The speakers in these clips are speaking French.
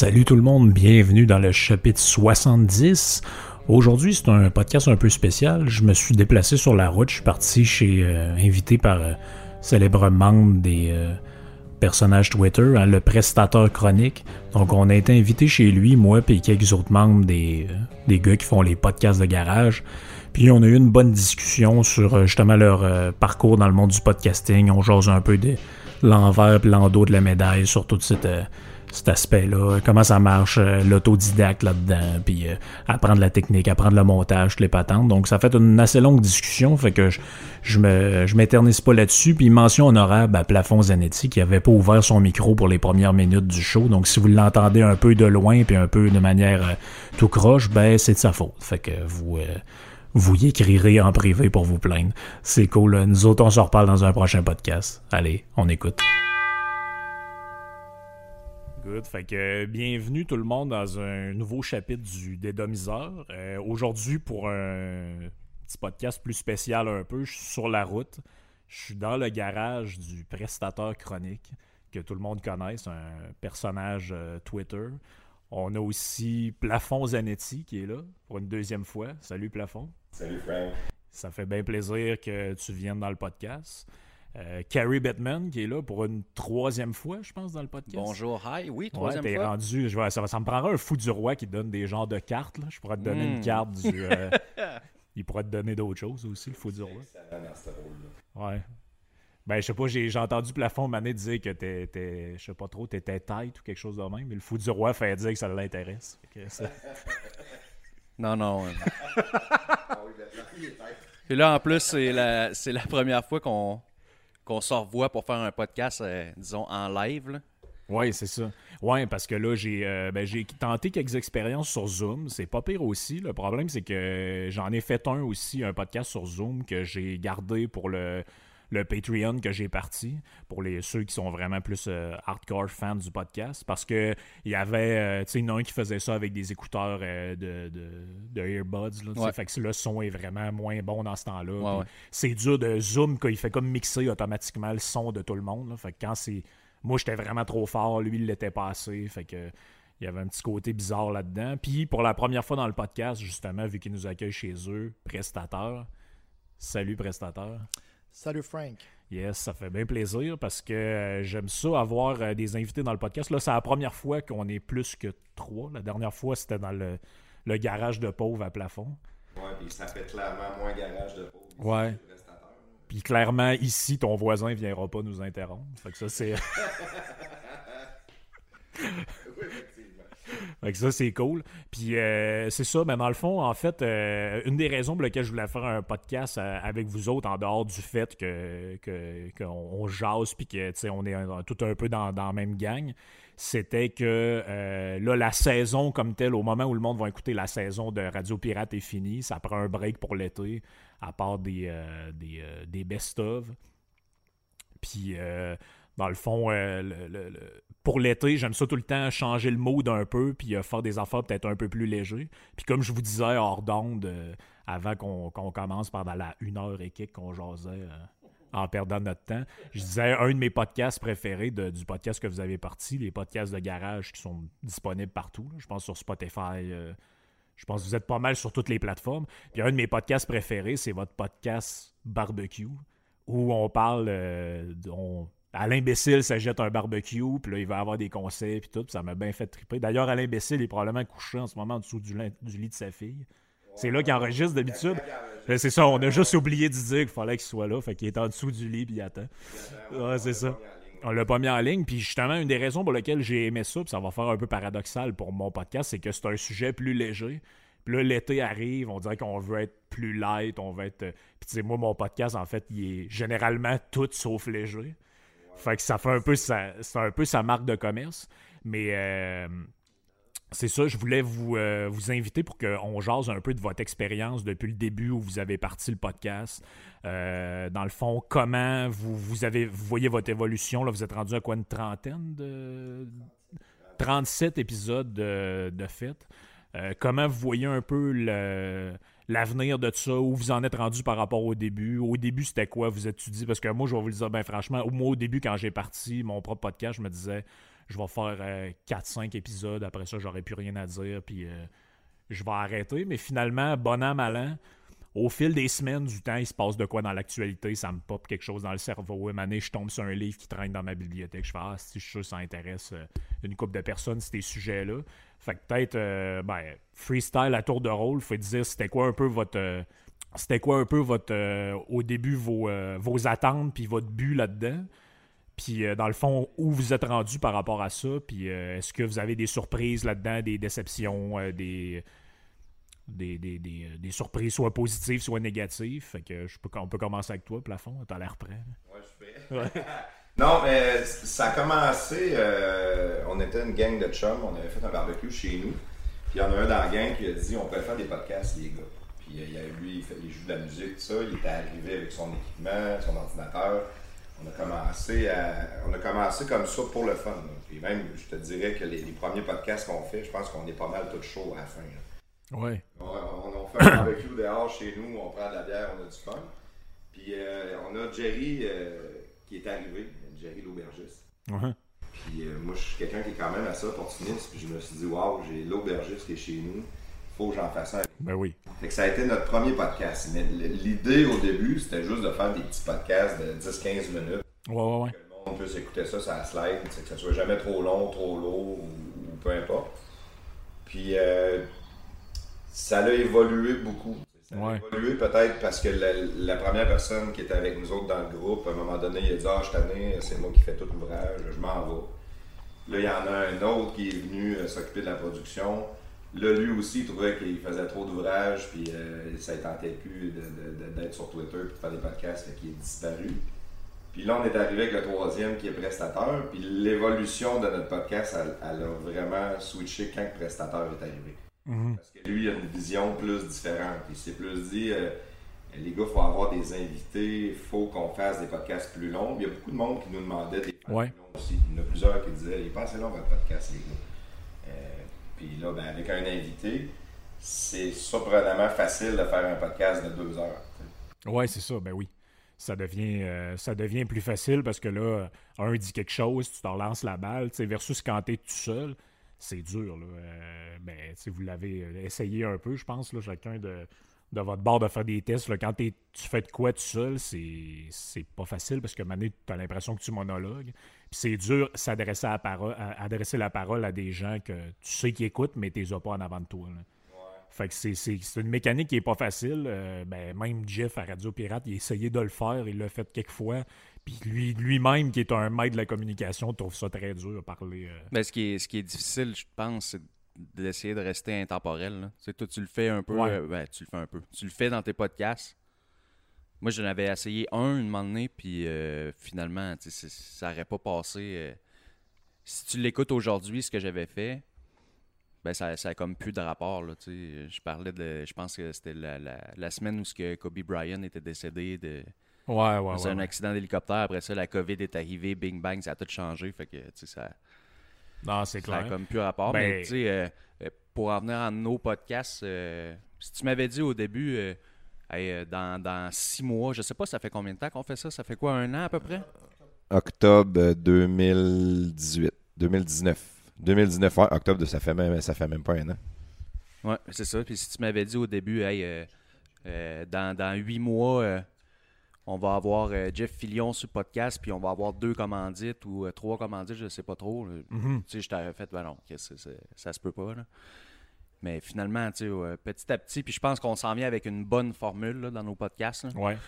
Salut tout le monde, bienvenue dans le chapitre 70. Aujourd'hui, c'est un podcast un peu spécial. Je me suis déplacé sur la route, je suis parti chez euh, invité par euh, célèbre membre des euh, personnages Twitter, hein, le prestateur chronique. Donc on a été invité chez lui, moi et quelques autres membres des, euh, des gars qui font les podcasts de garage. Puis on a eu une bonne discussion sur justement leur parcours dans le monde du podcasting. On jase un peu de l'envers et l'endos de la médaille sur tout cette, cet aspect-là. Comment ça marche, euh, l'autodidacte là-dedans, puis euh, apprendre la technique, apprendre le montage, les patentes. Donc ça fait une assez longue discussion, fait que je, je me je m'éternise pas là-dessus. Puis mention honorable à Plafond Zanetti qui avait pas ouvert son micro pour les premières minutes du show. Donc si vous l'entendez un peu de loin puis un peu de manière euh, tout croche, ben c'est de sa faute. Fait que vous euh, vous y écrirez en privé pour vous plaindre. C'est cool. Nous autres, on se reparle dans un prochain podcast. Allez, on écoute. Good. Fait que bienvenue tout le monde dans un nouveau chapitre du Dédomiseur. Euh, Aujourd'hui, pour un petit podcast plus spécial un peu, je suis sur la route. Je suis dans le garage du prestateur chronique que tout le monde connaît. C'est un personnage euh, Twitter. On a aussi Plafond Zanetti qui est là pour une deuxième fois. Salut Plafond. Salut Frank. Ça fait bien plaisir que tu viennes dans le podcast. Euh, Carrie Batman qui est là pour une troisième fois, je pense, dans le podcast. Bonjour, hi, oui, Ouais, troisième t'es fois. rendu. Je vois, ça, ça me prendrait un fou du roi qui donne des genres de cartes. Là. Je pourrais te donner une Mm. carte du. euh, il pourrait te donner d'autres choses aussi, le fou du roi. Ouais. Ben, je sais pas, j'ai entendu Plafond Manet dire que t'étais, je sais pas trop, t'étais tête ou quelque chose de même, mais le fou du roi fait dire que ça l'intéresse. Ça- Non, non. euh. Ah. Et là, en plus, c'est la, c'est la première fois qu'on qu'on se revoit pour faire un podcast, euh, disons, en live. Ouais, c'est ça. Ouais, parce que là, j'ai euh, ben, j'ai tenté quelques expériences sur Zoom. C'est pas pire aussi. Le problème, c'est que j'en ai fait un aussi, un podcast sur Zoom que j'ai gardé pour le, le Patreon que j'ai parti, pour les ceux qui sont vraiment plus euh, hardcore fans du podcast. Parce que il y avait, euh, tu sais, un qui faisait ça avec des écouteurs euh, de, de, de earbuds. Là. Ouais. Fait que le son est vraiment moins bon dans ce temps-là. Ouais, Puis ouais. c'est dur de Zoom, quand il fait comme mixer automatiquement le son de tout le monde. là. Fait que quand c'est. Moi, j'étais vraiment trop fort, lui, il l'était pas assez. Fait que. Il y avait un petit côté bizarre là-dedans. Puis, pour la première fois dans le podcast, justement, vu qu'ils nous accueillent chez eux, prestataire. Salut, prestataire. Salut Frank. Yes, ça fait bien plaisir parce que euh, j'aime ça avoir euh, des invités dans le podcast. Là, c'est la première fois qu'on est plus que trois. La dernière fois, c'était dans le, le garage de pauvre à plafond. Ouais, puis ça fait clairement moins garage de pauvre. Ouais. chez le prestateur. Puis clairement, ici, ton voisin viendra pas nous interrompre. Fait que ça, c'est. Que ça, c'est cool. Puis euh, c'est ça, mais dans le fond, en fait, euh, une des raisons pour lesquelles je voulais faire un podcast euh, avec vous autres, en dehors du fait que que- qu'on on jase puis que on est tout un peu dans, dans la même gang, c'était que euh, là, la saison comme telle, au moment où le monde va écouter la saison de Radio Pirate est finie, ça prend un break pour l'été, à part des, des, des best-of. Puis, dans le fond, euh, pour l'été, j'aime ça tout le temps changer le mood un peu, puis euh, faire des affaires peut-être un peu plus légers. Puis comme je vous disais hors d'onde, euh, avant qu'on commence pendant la une heure et qu'on jasait en perdant notre temps, je disais un de mes podcasts préférés du podcast que vous avez parti, les podcasts de garage qui sont disponibles partout. Je pense sur Spotify. je pense que vous êtes pas mal sur toutes les plateformes. Puis un de mes podcasts préférés, c'est votre podcast Barbecue, où on parle. D- on- Alain Bécile s'achète un barbecue, puis là, il va avoir des conseils, puis tout. puis ça m'a bien fait triper. D'ailleurs, Alain Bécile est probablement couché en ce moment en dessous du, lit de sa fille. C'est là qu'il enregistre d'habitude. Ben, C'est ça, on a juste oublié de dire qu'il fallait qu'il soit là. Fait qu'il est en dessous du lit, puis il attend. Ouais, c'est ça. On l'a pas mis en ligne. Puis justement, une des raisons pour lesquelles j'ai aimé ça, puis ça va faire un peu paradoxal pour mon podcast, c'est que c'est un sujet plus léger. Puis là, l'été arrive, on dirait qu'on veut être plus light, on veut être... euh, Puis tu sais, moi, mon podcast, en fait, il est généralement tout sauf léger. Fait que ça fait un peu sa... Un peu sa marque de commerce. Mais... euh, c'est ça, je voulais vous, euh, vous inviter pour qu'on jase un peu de votre expérience depuis le début où vous avez parti le podcast. Euh, dans le fond, comment vous, vous avez vous voyez votre évolution. Là, vous êtes rendu à quoi, une trentaine de... 37 épisodes de, de. Euh, comment vous voyez un peu le- l'avenir de ça, où vous en êtes rendu par rapport au début. Au début, c'était quoi? Vous étudiez? Parce que moi, je vais vous le dire, ben franchement, moi, au début, quand j'ai parti mon propre podcast, je me disais, je vais faire 4-5 épisodes, après ça, j'aurai plus rien à dire, puis je vais arrêter. Mais finalement, bon an, mal an, au fil des semaines, du temps, il se passe de quoi dans l'actualité, ça me pop quelque chose dans le cerveau. Une année, je tombe sur un livre qui traîne dans ma bibliothèque. Je fais Ah, si je suis sûr ça intéresse euh, une couple de personnes, ces sujets-là. Fait que peut-être, euh, ben, freestyle à tour de rôle, faut dire c'était quoi un peu votre. Euh, c'était quoi un peu votre. au début, vos, vos attentes, puis votre but là-dedans. Puis, dans le fond, où vous êtes rendu par rapport à ça? Puis, est-ce que vous avez des surprises là-dedans, des déceptions, des, des, euh, des, surprises, soit positives, soit négatives? Fait que je peux, on peut commencer avec toi, Plafond. T'as l'air prêt. Ouais, je prêt. non, mais ça a commencé. Euh, on était une gang de chums. On avait fait un barbecue chez nous. Puis il y en a un dans la gang qui a dit on peut faire des podcasts, les gars. Puis il y a, lui, il, fait, il joue de la musique, tout ça. Il était arrivé avec son équipement, son ordinateur. On a commencé on a commencé comme ça pour le fun. Puis même, je te dirais que les, premiers podcasts qu'on fait, je pense qu'on est pas mal tout chaud à la fin. Ouais. On, on, fait un barbecue dehors chez nous, on prend de la bière, on a du fun. Puis euh, on a Jerry euh, qui est arrivé, Jerry l'aubergiste. Puis euh, moi, je suis quelqu'un qui est quand même assez opportuniste. Puis je me suis dit, waouh, j'ai l'aubergiste qui est chez nous. Faut que j'en fasse un. Ben oui. Fait que ça a été notre premier podcast. Mais l'idée au début, c'était juste de faire des petits podcasts de 10-15 minutes. Ouais, ouais, ouais. Que le monde puisse écouter ça la slide, que ça soit jamais trop long, trop lourd ou, ou peu importe. Puis ça a évolué beaucoup. Ça a évolué peut-être parce que la, première personne qui était avec nous autres dans le groupe, à un moment donné, il a dit Ah, je t'année, c'est moi qui fais tout l'ouvrage, je m'en vais. Là, il y en a un autre qui est venu euh, s'occuper de la production. Là, lui aussi, il trouvait qu'il faisait trop d'ouvrages, puis euh, ça ne tentait plus d'être sur Twitter de faire des podcasts, fait qu'il est disparu. Puis là, on est arrivé avec le troisième qui est prestateur, puis l'évolution de notre podcast, elle, elle, a vraiment switché quand le prestateur est arrivé. Mhm. Parce que lui, il a une vision plus différente. Il s'est plus dit, euh, les gars, il faut avoir des invités, il faut qu'on fasse des podcasts plus longs. Il y a beaucoup de monde qui nous demandait des podcasts plus longs aussi. Il y en a plusieurs qui disaient, il est pas assez long votre podcast, les gars. Euh, puis là, ben, avec un invité, c'est surprenamment facile de faire un podcast de deux heures. Oui, c'est ça, ben oui. Ça devient, euh, ça devient plus facile parce que là, un dit quelque chose, tu te relances la balle, versus quand tu es tout seul c'est dur. Là. Euh, ben, vous l'avez euh, essayé un peu, je pense, là, chacun de, de votre bord de faire des tests. Là, quand tu fais de quoi tout seul, c'est pas facile parce que tu as l'impression que tu monologues. Puis c'est dur s'adresser à, adresser la parole à des gens que tu sais qui écoutent, mais tu les as pas en avant de toi. Fait que c'est une mécanique qui est pas facile. Euh, ben, même Jeff à Radio Pirate, il a essayé de le faire, il l'a fait quelques fois. Puis lui, lui-même, qui est un maître de la communication, trouve ça très dur à parler. Euh. Ben, ce, qui est, ce qui est difficile, je pense, c'est d'essayer de rester intemporel. Tu toi, tu le fais un peu. Euh, ben, tu le fais un peu. Tu le fais dans tes podcasts. Moi, j'en avais essayé un une moment donné, puis euh, finalement, ça n'aurait pas passé. si tu l'écoutes aujourd'hui, ce que j'avais fait, ben ça, ça a comme plus de rapport. Là, je parlais de. Je pense que c'était la, la, semaine où ce que Kobe Bryant était décédé de Ouais, ouais, C'est un accident d'hélicoptère. Après ça, la COVID est arrivée, bing bang, ça a tout changé. Fait que, tu sais, ça. Non, c'est clair. Ça a comme plus rapport. Ben mais, tu sais, euh, euh, pour en venir à nos podcasts, euh, si tu m'avais dit au début, dans, dans, six mois, je sais pas, ça fait combien de temps qu'on fait ça? Ça fait quoi, un an à peu près? Octobre 2018. 2019. 2019, octobre, ça fait même, ça fait même pas un an. Ouais, c'est ça. Puis si tu m'avais dit au début, hey, dans, dans huit mois, on va avoir euh, Jeff Fillion sur le podcast, puis on va avoir deux commandites ou euh, trois commandites, je ne sais pas trop. Mhm. Tu sais, je t'avais fait, ben non, ça se peut pas. Mais finalement, tu sais, petit à petit, puis je pense qu'on s'en vient avec une bonne formule dans nos podcasts. Là, ouais.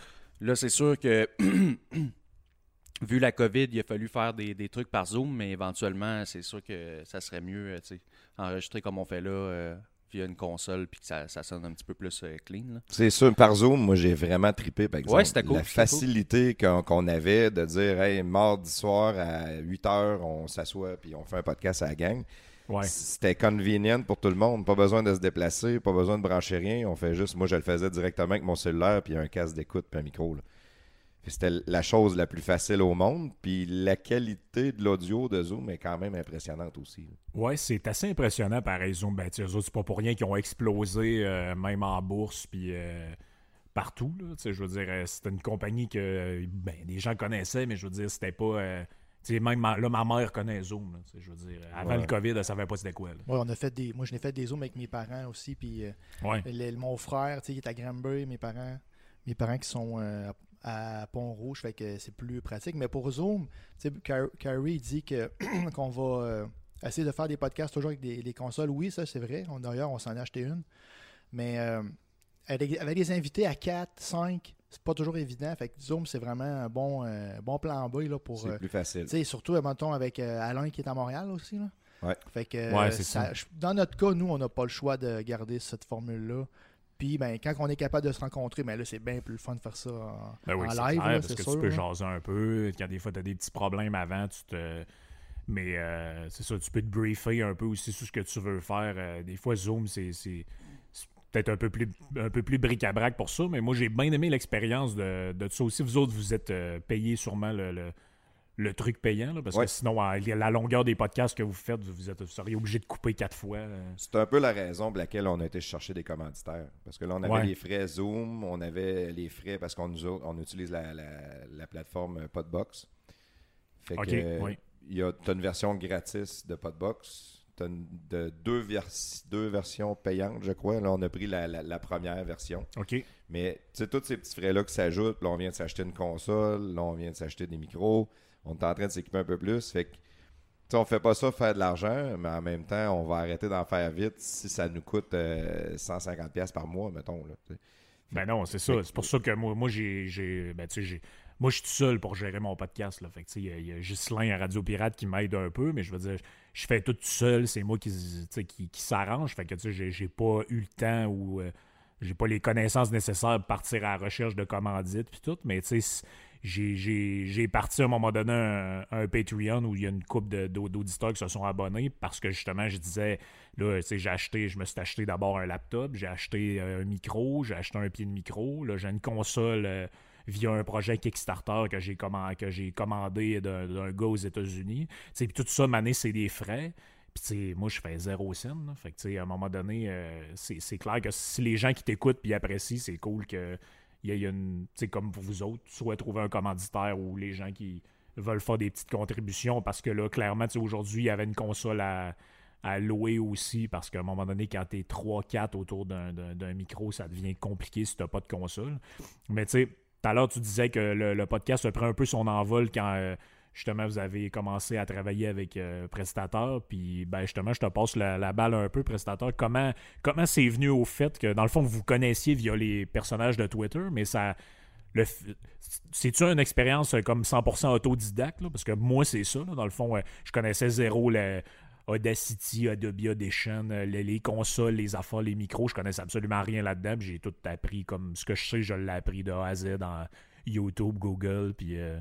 là c'est sûr que, vu la COVID, il a fallu faire des, des, trucs par Zoom, mais éventuellement, c'est sûr que ça serait mieux, euh, tu sais, enregistrer comme on fait là via une console puis que ça, sonne un petit peu plus euh, clean. C'est sûr, par Zoom, moi j'ai vraiment trippé par exemple. La facilité qu'on avait de dire hey, mardi soir à 8 h, on s'assoit puis on fait un podcast à la gang. C'était convenient pour tout le monde. Pas besoin de se déplacer, pas besoin de brancher rien. On fait juste, moi je le faisais directement avec mon cellulaire puis un casque d'écoute puis un micro. C'était la chose la plus facile au monde. Puis la qualité de l'audio de Zoom est quand même impressionnante aussi. Oui, c'est assez impressionnant pareil Zoom. Ben, c'est pas pour rien qu'ils ont explosé euh, même en bourse puis euh, partout. je veux dire, euh, c'était une compagnie que ben, des gens connaissaient, mais je veux dire, c'était pas même ma, là, ma mère connaît Zoom. je veux dire, avant le COVID, elle savait pas c'était quoi. on a fait des. Moi, je l'ai fait des Zooms avec mes parents aussi. Puis euh, mon frère, qui est à Granbury, mes parents, mes parents qui sont euh, à Pont-Rouge, fait que c'est plus pratique. Mais pour Zoom, Carrie dit que qu'on va euh, essayer de faire des podcasts toujours avec des, consoles. Oui, ça c'est vrai. D'ailleurs, on s'en a acheté une. Mais avec, avec des invités à 4, 5, c'est pas toujours évident. Fait que Zoom, c'est vraiment un bon, euh, bon plan B là, pour. C'est euh, plus facile. Surtout, mettons, avec euh, Alain qui est à Montréal aussi. Là. Ouais. Fait que, ça, Dans notre cas, nous, on n'a pas le choix de garder cette formule-là. Puis, ben, quand on est capable de se rencontrer, ben là, c'est bien plus fun de faire ça en, ben oui, live. Clair, parce que tu peux jaser un peu. Quand des fois, tu as des petits problèmes avant, tu te. Mais c'est ça, tu peux te briefer un peu aussi sur ce que tu veux faire. des fois, Zoom, c'est peut-être un peu plus un peu plus bric-à-brac pour ça, mais moi j'ai bien aimé l'expérience de, de, ça aussi. Vous autres, vous êtes euh, payés sûrement le, le, truc payant, parce que sinon, à la longueur des podcasts que vous faites, vous, êtes, seriez obligé de couper quatre fois. Euh. C'est un peu la raison pour laquelle on a été chercher des commanditaires. Parce que là, on avait les frais Zoom, on avait les frais parce qu'on on utilise la, la, plateforme Podbox. Fait que il y a une version gratis de Podbox de deux, deux versions payantes, je crois. Là, on a pris la, première version. OK. Mais tu tous ces petits frais-là qui s'ajoutent. Là, on vient de s'acheter une console. Là, on vient de s'acheter des micros. On est en train de s'équiper un peu plus. Fait que, on fait pas ça pour faire de l'argent, mais en même temps, on va arrêter d'en faire vite si ça nous coûte 150$ euh, par mois, mettons. Là, ben non, c'est ça. C'est pour ça que moi, moi j'ai. Ben, moi, je suis tout seul pour gérer mon podcast. Là. Fait il y, a Ghislain à Radio Pirate qui m'aide un peu, mais je veux dire, je fais tout seul. C'est moi qui, qui, qui s'arrange. Fait que j'ai pas eu le temps ou euh, j'ai pas les connaissances nécessaires pour partir à la recherche de commandites puis tout. Mais j'ai parti à un moment donné un, Patreon où il y a une couple d'auditeurs qui se sont abonnés parce que justement, je disais, là, j'ai acheté, je me suis acheté d'abord un laptop, j'ai acheté euh, un micro, j'ai acheté un pied de micro, là, j'ai une console. Euh, via un projet Kickstarter que j'ai commandé d'un gars aux États-Unis. Puis tout ça, mané, c'est des frais. Puis, moi, je fais zéro scène. Fait que, à un moment donné, euh, c'est clair que si les gens qui t'écoutent puis apprécient, c'est cool que il y a une, comme pour vous autres, soit trouver un commanditaire ou les gens qui veulent faire des petites contributions parce que là, clairement, aujourd'hui, il y avait une console à, louer aussi parce qu'à un moment donné, quand tu es 3-4 autour d'un micro, ça devient compliqué si tu pas de console. Mais tu sais, tout à l'heure, tu disais que le, podcast a pris un peu son envol quand euh, justement vous avez commencé à travailler avec euh, Prestateur. Puis ben, justement, je te passe la, balle un peu, Prestateur. Comment comment c'est venu au fait que dans le fond, vous connaissiez via les personnages de Twitter, mais ça. C'est-tu une expérience comme 100% autodidacte? Parce que moi, c'est ça. dans le fond, je connaissais zéro le, Audacity, Adobe Audition, euh, les, consoles, les affaires, les micros, je connaissais absolument rien là-dedans. J'ai tout appris comme ce que je sais, je l'ai appris de A à Z dans YouTube, Google, puis euh,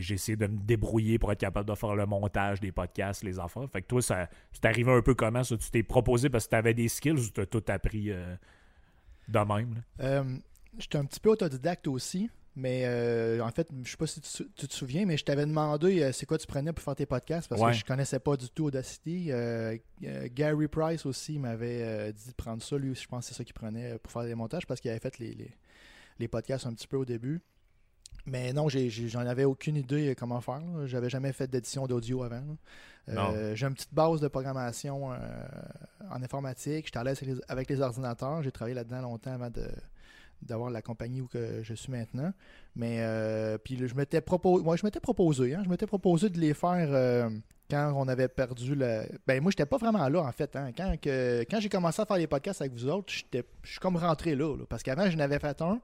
j'ai essayé de me débrouiller pour être capable de faire le montage des podcasts, les affaires. Fait que toi, ça t'est arrivé un peu comment ça? Tu t'es proposé parce que tu avais des skills ou tu as tout appris euh, de même? J'étais un petit peu autodidacte aussi. Mais euh, en fait, je sais pas si tu, te souviens, mais je t'avais demandé euh, c'est quoi tu prenais pour faire tes podcasts? Parce que je connaissais pas du tout Audacity. Euh, Gary Price aussi m'avait dit de prendre ça. Lui, je pense que c'est ça qu'il prenait pour faire des montages parce qu'il avait fait les, les, podcasts un petit peu au début. Mais non, j'en avais aucune idée comment faire. J'avais jamais fait d'édition d'audio avant. J'ai une petite base de programmation en informatique. J'étais à l'aise avec les ordinateurs. J'ai travaillé là-dedans longtemps avant de d'avoir la compagnie où que je suis maintenant. Mais euh, puis je m'étais proposé, moi je m'étais proposé, hein, je m'étais proposé de les faire euh, quand on avait perdu le. Ben moi j'étais pas vraiment là en fait. Hein. Quand que, quand j'ai commencé à faire les podcasts avec vous autres, j'étais, je suis comme rentré là, parce qu'avant je n'avais fait un,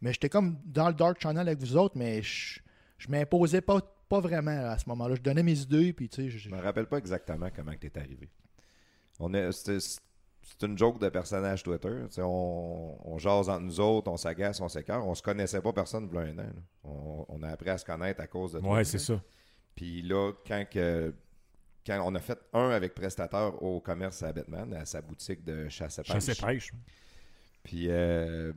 mais j'étais comme dans le dark channel avec vous autres, mais je, je m'imposais pas pas vraiment à ce moment-là. Je donnais mes idées puis tu sais. Je, je me rappelle pas exactement comment tu es arrivé. On est, c'est une joke de personnage Twitter. On, on, jase entre nous autres, on s'agace, on s'écarte. On se connaissait pas personne depuis un an. On, a appris à se connaître à cause de Twitter. Ouais, c'est ça. Puis là, quand, que, quand on a fait un avec prestataire au commerce à Batman, à sa boutique de chasse à pêche. Chasse à pêche. Puis euh,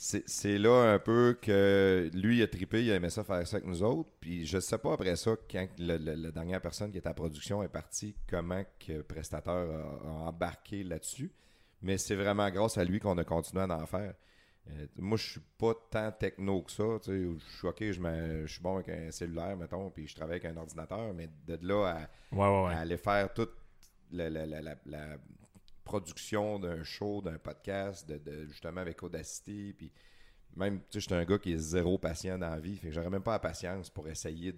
c'est là un peu que lui, il a trippé, il a aimé ça faire ça avec nous autres. Puis je sais pas après ça, quand la dernière personne qui était à production est partie, comment que Prestateur a, embarqué là-dessus. Mais c'est vraiment grâce à lui qu'on a continué à en faire. Euh, moi, je suis pas tant techno que ça. Je suis OK, je, suis bon avec un cellulaire, mettons, puis je travaille avec un ordinateur, mais de là à, aller faire toute la, production d'un show, d'un podcast, de, justement avec Audacity, puis même, tu sais, je suis un gars qui est zéro patient dans la vie, fait que j'aurais même pas la patience pour essayer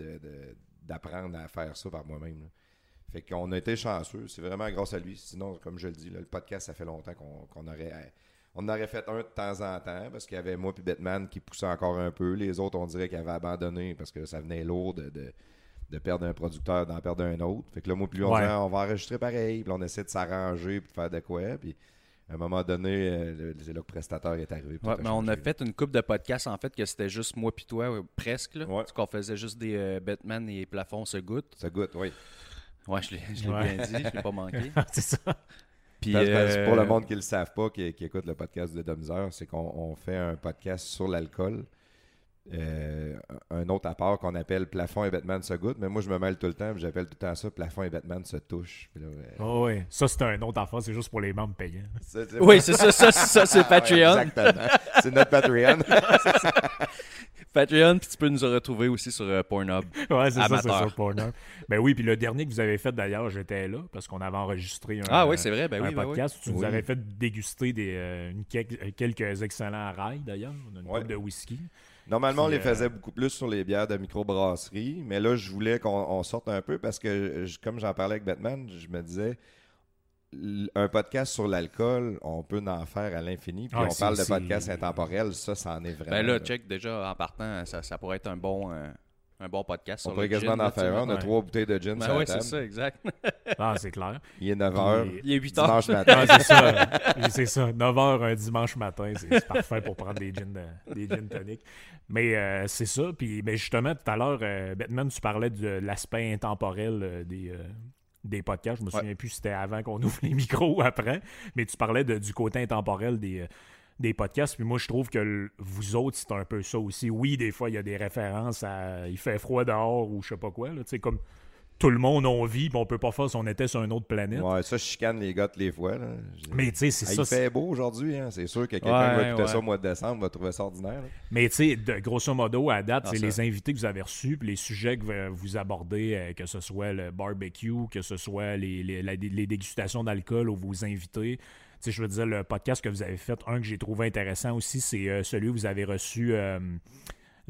d'apprendre à faire ça par moi-même. Fait qu'on a été chanceux, c'est vraiment grâce à lui. Sinon, comme je le dis, le podcast, ça fait longtemps qu'on aurait on aurait fait un de temps en temps parce qu'il y avait moi et Batman qui poussait encore un peu. Les autres, on dirait qu'ils avaient abandonné parce que ça venait lourd de, perdre un producteur, d'en perdre un autre. Fait que là, moi, puis on, on va enregistrer pareil. Puis on essaie de s'arranger puis de faire de quoi. Puis à un moment donné, euh, que le prestateur est arrivé. mais on a fait une coupe de podcasts en fait que c'était juste moi puis toi, presque. Là, Parce qu'on faisait juste des euh, Batman et plafonds se goûtent. Se goûtent, oui. Ouais, je l'ai bien dit, je l'ai pas manqué. c'est ça. Puis, pour le euh, monde qui ne le savent pas, qui, écoute le podcast de Domzer, c'est qu'on fait un podcast sur l'alcool. Euh, un autre apport qu'on appelle Plafond et Batman se goûtent, mais moi je me mêle tout le temps, j'appelle tout le temps ça Plafond et Batman se touchent. oh oui, ça c'est un autre affaire, c'est juste pour les membres payants. oui, c'est ça, ça, ça c'est ah Patreon. exactement, c'est notre Patreon. Patreon, puis tu peux nous retrouver aussi sur euh, Pornhub. Ouais, c'est ça, c'est sur Pornhub. Ben oui, puis le dernier que vous avez fait d'ailleurs, j'étais là parce qu'on avait enregistré un, ah, oui, c'est vrai, ben oui, ben podcast où tu nous avais fait déguster des, euh, quelques excellents rails d'ailleurs, une ouais. de whisky. Normalement, on les faisait beaucoup plus sur les bières de microbrasserie, mais là, je voulais qu'on sorte un peu parce que, comme j'en parlais avec Batman, je me disais, un podcast sur l'alcool, on peut en faire à l'infini. Puis ah, on parle de podcast intemporel, ça, ça en est vraiment. Ben là, check, déjà, en partant, ça, ça pourrait être un bon, euh, un bon podcast. On pourrait quasiment en faire un. On a trois bouteilles de gin ben sur oui, c'est ça, exact. ah, c'est clair. Il est 9h. Il est 8h. Dimanche matin. c'est ça. c'est ça. 9h un dimanche matin, c'est parfait pour prendre des gin, des gin toniques. Mais euh, c'est ça. Puis mais justement, tout à l'heure, euh, Batman, tu parlais de l'aspect intemporel des des podcasts. Je me souviens plus si c'était avant qu'on ouvre les micros ou après, mais tu parlais du côté intemporel des, euh, des podcasts. Puis moi, je trouve que vous autres, c'est un peu ça aussi. Oui, des fois, il y a des références à il fait froid dehors ou je sais pas quoi. Là, comme tout le monde en vit, puis on peut pas faire si on était sur une autre planète. Ouais, ça, je chicane les gars les fois. Là. Mais tu sais, c'est ça. Il fait beau aujourd'hui, hein. c'est sûr que quelqu'un qui va écouter ça au mois de décembre va trouver ça ordinaire. Mais tu sais, grosso modo, à date, c'est les invités que vous avez reçus, puis les sujets que vous abordez, euh, que ce soit le barbecue, que ce soit les, les, dégustations d'alcool ou vos invités. Tu sais, je veux dire, le podcast que vous avez fait, un que j'ai trouvé intéressant aussi, c'est euh, celui où vous avez reçu. Euh,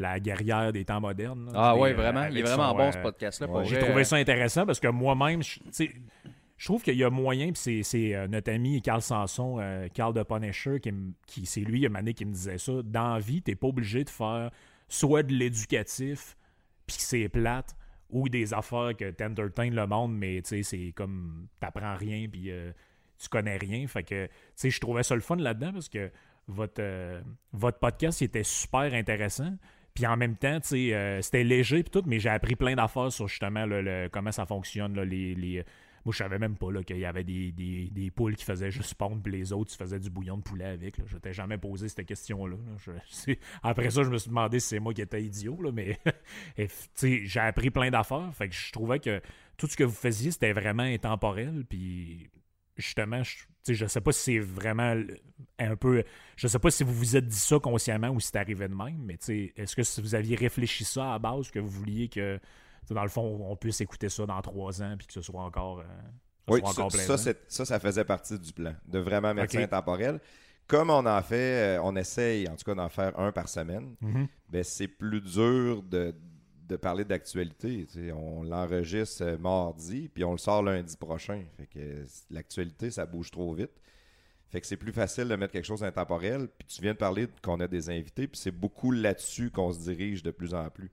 la guerrière des temps modernes. ah oui, vraiment. Il est vraiment bon ce euh, podcast-là. J'ai trouvé ça intéressant parce que moi-même, je trouve qu'il y a moyen, puis c'est euh, notre ami Carl Sanson, euh, Carl de Punisher, qui, qui c'est lui, il y a une qui me disait ça. Dans la vie, t'es pas obligé de faire soit de l'éducatif, puis c'est plate, ou des affaires que t'entertaines le monde, mais c'est comme t'apprends rien, puis tu connais rien. Fait que, je trouvais ça le fun là-dedans parce que votre, votre podcast était super intéressant. Puis en même temps, euh, c'était léger puis tout, mais j'ai appris plein d'affaires sur justement le, comment ça fonctionne. les, les... Moi, je savais même pas qu'il y avait des, des, poules qui faisaient juste pondre, puis les autres, tu faisais du bouillon de poulet avec. Je t'ai jamais posé cette question-là. Après ça, je me suis demandé si c'est moi qui étais idiot, là, mais j'ai appris plein d'affaires. Fait que je trouvais que tout ce que vous faisiez, c'était vraiment intemporel. Puis justement, je, je sais pas si c'est vraiment un peu. Je sais pas si vous vous êtes dit ça consciemment ou si c'est arrivé de même, mais est-ce que vous aviez réfléchi ça à base, que vous vouliez que, dans le fond, on puisse écouter ça dans trois ans puis que ce soit encore. Euh, oui, ça, ça, ça, faisait partie du plan, de vraiment ça intemporel. Comme on en fait, euh, on essaye en tout cas d'en faire un par semaine, ben, c'est plus dur de, de parler d'actualité. On l'enregistre euh, mardi, puis on le sort lundi prochain. Fait que l'actualité, ça bouge trop vite. Fait que c'est plus facile de mettre quelque chose d'intemporel. Puis tu viens de parler qu'on a des invités, puis c'est beaucoup là-dessus qu'on se dirige de plus en plus.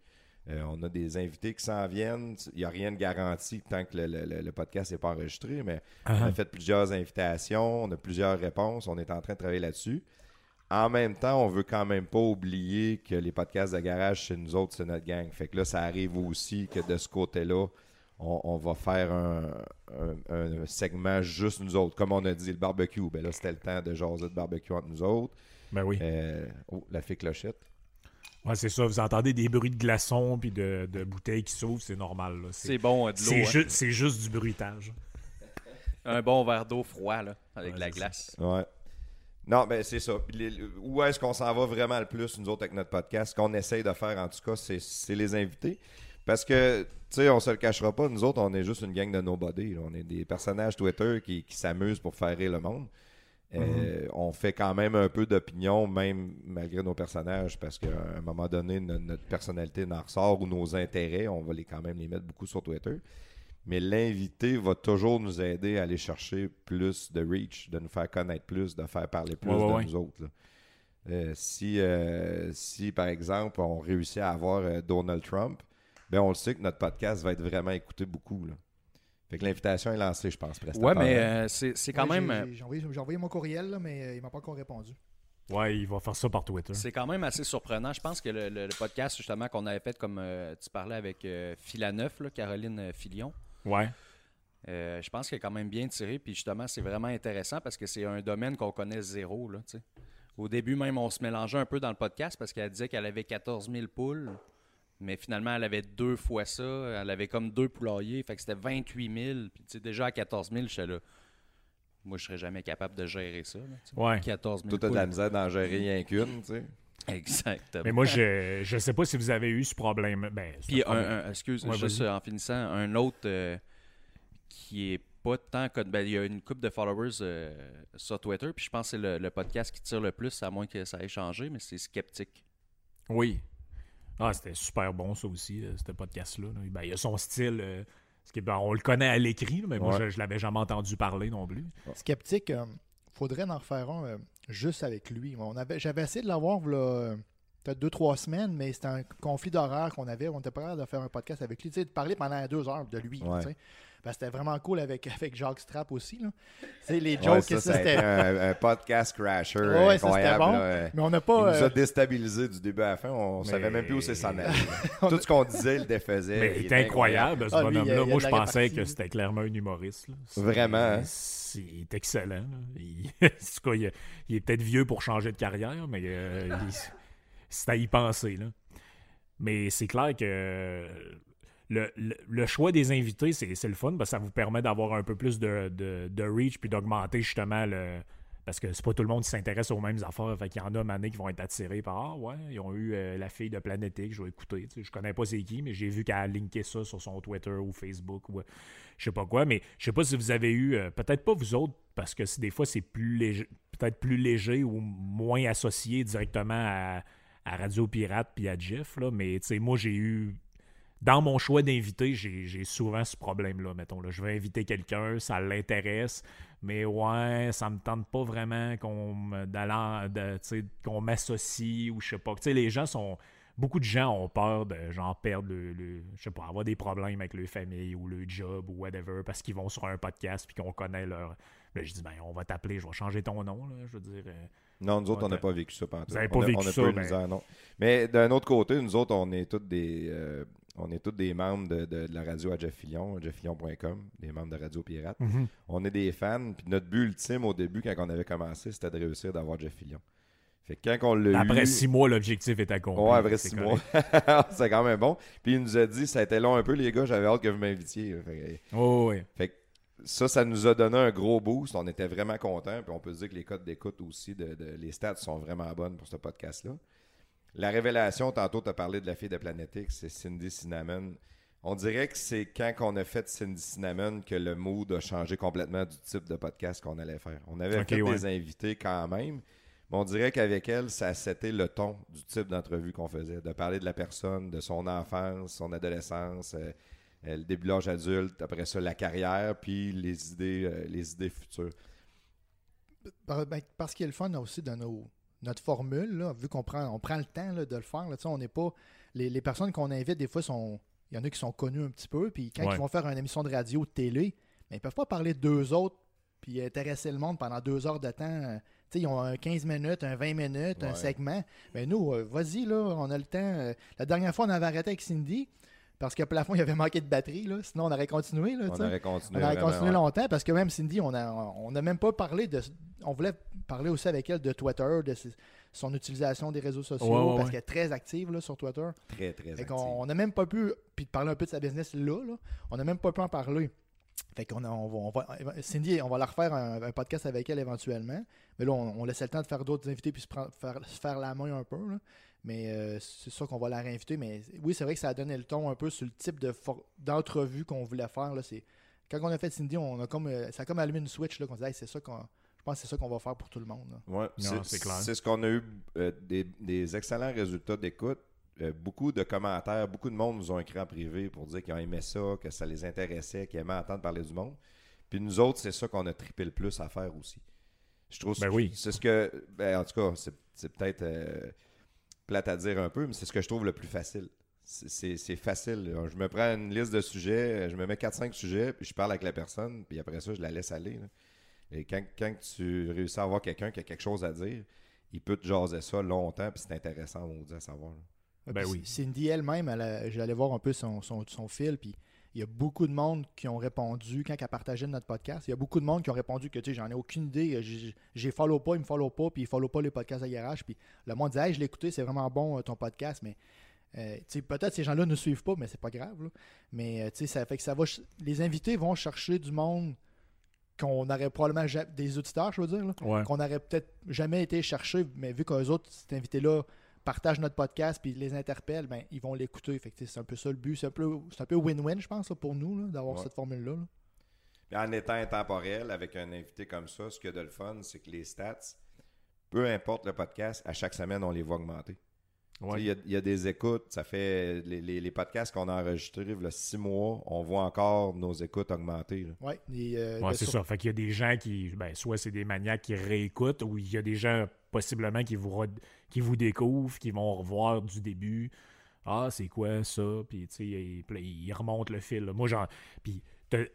Euh, on a des invités qui s'en viennent. Il n'y a rien de garanti tant que le, podcast n'est pas enregistré, mais on a fait plusieurs invitations, on a plusieurs réponses, on est en train de travailler là-dessus. En même temps, on veut quand même pas oublier que les podcasts de garage, chez nous autres, c'est notre gang. Fait que là, ça arrive aussi que de ce côté-là, on, va faire un, segment juste nous autres. Comme on a dit, le barbecue. Ben là, c'était le temps de jaser de barbecue entre nous autres. Ben oui. Euh, oh, la fée clochette. Ouais, c'est ça. Vous entendez des bruits de glaçons puis de, bouteilles qui s'ouvrent, c'est normal. C'est bon, de l'eau. Hein. C'est juste du bruitage. un bon verre d'eau froid, là, avec de la glace. Ouais. Non, ben c'est ça. où est-ce qu'on s'en va vraiment le plus, nous autres, avec notre podcast? Ce qu'on essaye de faire, en tout cas, c'est les invités. Parce que, tu sais, on se le cachera pas, nous autres, on est juste une gang de nobody. On est des personnages Twitter qui, s'amusent pour faire rire le monde. Euh, mhm. On fait quand même un peu d'opinion, même malgré nos personnages, parce qu'à un moment donné, notre, personnalité n'en ressort ou nos intérêts, on va les quand même les mettre beaucoup sur Twitter. Mais l'invité va toujours nous aider à aller chercher plus de reach, de nous faire connaître plus, de faire parler plus de nous autres. Euh, si, euh, si, par exemple, on réussit à avoir Donald Trump, ben on le sait que notre podcast va être vraiment écouté beaucoup. Là. Fait que l'invitation est lancée, je pense. Ouais, mais euh, c'est quand même. Euh, j'ai envoyé, mon courriel, mais euh, il m'a pas encore répondu. Ouais, il va faire ça par Twitter. C'est quand même assez surprenant. Je pense que le, podcast, justement, qu'on avait fait, comme tu parlais avec Filaneuf, Caroline Filion. Ouais. je pense qu'il est quand même bien tiré. Puis justement, c'est vraiment intéressant parce que c'est un domaine qu'on connaît zéro. Là, Au début, même, on se mélangeait un peu dans le podcast parce qu'elle disait qu'elle avait 14 000 poules. Mais finalement, elle avait deux fois ça. Elle avait comme deux poulaillers. Fait que c'était 28 000. Puis déjà à 14 000, j'étais là. Moi, je serais jamais capable de gérer ça. ouais. 14 000. Toi, de la misère d'en gérer rien qu'une, tu sais. Exactement. Mais moi, je je sais pas si vous avez eu ce problème. Ben, Puis, un, excuse, juste en finissant, un autre euh, qui est pas tant que. Ben, il y a une couple de followers euh, sur Twitter, puis je pense que c'est le, podcast qui tire le plus, à moins que ça ait changé, mais c'est Skeptique. Oui. Ah, c'était super bon, ça aussi, euh, ce podcast-là. Ben, il a son style. Euh, ben, on le connaît à l'écrit, mais moi, je, ne l'avais jamais entendu parler non plus. Skeptique, euh, faudrait en refaire un juste avec lui. On avait, j'avais essayé de l'avoir peut-être deux, trois semaines, mais c'était un conflit d'horaire qu'on avait. On était pas de faire un podcast avec lui, de parler pendant deux heures de lui. Ben, c'était vraiment cool avec, avec Jacques Strap aussi. Là. les jokes, ça, c'était. Un, un, podcast crasher ouais, incroyable. Bon, mais on n'a pas. Il nous a euh, déstabilisé du début à la fin. On ne savait même plus où c'est s'en allait. Tout ce qu'on disait, il le défaisait. Mais il était incroyable, ce ah, bonhomme-là. Moi, je pensais que c'était clairement un humoriste. Vraiment. Hein? Il est excellent. Il... il, est peut-être vieux pour changer de carrière, mais euh, c'est à y penser. Là. Mais c'est clair que le, choix des invités, c'est le fun, parce que ça vous permet d'avoir un peu plus de, de, reach puis d'augmenter justement le. Parce que c'est pas tout le monde qui s'intéresse aux mêmes affaires. Fait qu'il y en a mané qui vont être attirés par Ah ouais, ils ont eu euh, la fille de Planétique, je vais écouter. Je connais pas c'est qui, mais j'ai vu qu'elle a linké ça sur son Twitter ou Facebook ou je sais pas quoi. Mais je sais pas si vous avez eu, euh, peut-être pas vous autres, parce que des fois c'est plus léger, peut-être plus léger ou moins associé directement à, à Radio Pirate puis à Jeff. Là, mais moi j'ai eu dans mon choix d'invité, j'ai souvent ce problème-là, mettons. Là. Je veux inviter quelqu'un, ça l'intéresse, mais ouais, ça me tente pas vraiment qu'on m'associe ou je sais pas. les gens sont. Beaucoup de gens ont peur de genre perdre le, je sais pas, avoir des problèmes avec leur famille ou leur job ou whatever parce qu'ils vont sur un podcast puis qu'on connaît leur. Là, je dis ben on va t'appeler, je vais changer ton nom, là, je veux dire. Euh, non, nous autres, on n'a pas vécu ça pendant Vous n'avez pas vécu ça. Ben non. Mais d'un autre côté, nous autres, on est tous des. Euh, on est tous des membres de, la radio à Jeff Fillon, jefffillon.com, des membres de Radio Pirate. Mhm. On est des fans. Puis notre but ultime au début, quand on avait commencé, c'était de réussir d'avoir Jeff Fillon. Fait que quand on l'a Après six mois, l'objectif était accompli. Ouais, après six mois. c'est quand même bon. Puis il nous a dit, ça a été long un peu, les gars, j'avais hâte que vous m'invitiez. oh, oui. Fait que ça, ça nous a donné un gros boost. On était vraiment contents. Puis on peut se dire que les codes d'écoute aussi, de, les stats sont vraiment bonnes pour ce podcast-là. La révélation, tantôt, tu as parlé de la fille de Planétique, c'est Cindy Cinnamon. On dirait que c'est quand on a fait Cindy Cinnamon que le mood a changé complètement du type de podcast qu'on allait faire. On avait fait des invités quand même, mais on dirait qu'avec elle, ça c'était le ton du type d'entrevue qu'on faisait, de parler de la personne, de son enfance, son adolescence, euh, euh, le début de l'âge adulte, après ça la carrière, puis les idées, euh, les idées futures. Ben, parce qu'il y a le fun aussi de nos notre formule, vu qu'on prend, on prend le temps de le faire. on n'est pas. Les, personnes qu'on invite, des fois, sont. Il y en a qui sont connus un petit peu, puis quand ils vont faire une émission de radio ou de télé, mais ils peuvent pas parler de deux autres puis intéresser le monde pendant deux heures de temps. ils ont un 15 minutes, un 20 minutes, un segment. Mais nous, euh, vas-y, là, on a le temps. Euh, la dernière fois, on avait arrêté avec Cindy. Parce qu'à plafond, il y avait manqué de batterie. Là. Sinon, on aurait continué. Là, on aurait continué. On aurait continué longtemps parce que même Cindy, on n'a on a même pas parlé de. On voulait parler aussi avec elle de Twitter, de son utilisation des réseaux sociaux, parce qu'elle est très active là, sur Twitter. Très, très active. On n'a même pas pu. Puis de parler un peu de sa business là, là on n'a même pas pu en parler. fait qu'on on va, Cindy, on va la refaire un, podcast avec elle éventuellement. Mais là, on, laisse le temps de faire d'autres invités puis se, faire, faire, la main un peu. Mais euh, c'est sûr qu'on va la réinviter. Mais oui, c'est vrai que ça a donné le ton un peu sur le type d'entrevue qu'on voulait faire. Là. Quand on a fait Cindy, on a comme, euh, ça a comme allumé une switch. Là, qu'on disait, c'est ça qu'on. Je pense que c'est ça qu'on va faire pour tout le monde. Oui, c'est clair. C'est ce qu'on a eu euh, des, des, excellents résultats d'écoute. Euh, beaucoup de commentaires, beaucoup de monde nous ont écrit en privé pour dire qu'ils ont aimé ça, que ça les intéressait, qu'ils aimaient entendre parler du monde. Puis nous autres, c'est ça qu'on a trippé le plus à faire aussi. Je trouve ben oui. c'est ce que. Ben, en tout cas, c'est peut-être euh, plate à dire un peu, mais c'est ce que je trouve le plus facile. C'est facile. Je me prends une liste de sujets, je me mets 4-5 sujets, puis je parle avec la personne, puis après ça, je la laisse aller. Et quand, quand, tu réussis à avoir quelqu'un qui a quelque chose à dire, il peut te jaser ça longtemps, puis c'est intéressant, on dit, à savoir. Ben oui. Cindy elle-même, j'allais voir un peu son, son, fil, puis il y a beaucoup de monde qui ont répondu quand elle partageait notre podcast. Il y a beaucoup de monde qui ont répondu que tu sais, j'en ai aucune idée, j'ai follow pas, il me follow pas, puis il follow pas les podcasts à garage. Puis le monde dit hey, je l'ai écouté, c'est vraiment bon euh, ton podcast, mais euh, peut-être ces gens-là ne suivent pas, mais c'est pas grave. Mais euh, ça fait que ça va. Les invités vont chercher du monde qu'on aurait probablement des auditeurs, je veux dire, qu'on aurait peut-être jamais été chercher, mais vu qu'eux autres, cet invité-là partagent notre podcast puis les interpellent, ben, ils vont l'écouter. C'est un peu ça le but. C'est un peu win-win, je pense, pour nous, d'avoir cette formule-là. En étant intemporel, avec un invité comme ça, ce qu'il y a de le fun, c'est que les stats, peu importe le podcast, à chaque semaine, on les voit augmenter. Il y, a des écoutes, ça fait les, podcasts qu'on a enregistrés il y a six mois, on voit encore nos écoutes augmenter. Oui, euh, ouais, c'est ça. Fait qu'il y a des gens qui, ben, soit c'est des maniaques qui réécoutent, ou il y a des gens possiblement qui vous, qui vous découvrent, qui vont revoir du début. Ah, c'est quoi ça? Puis, tu sais, ils, remontent le fil. Moi, genre, puis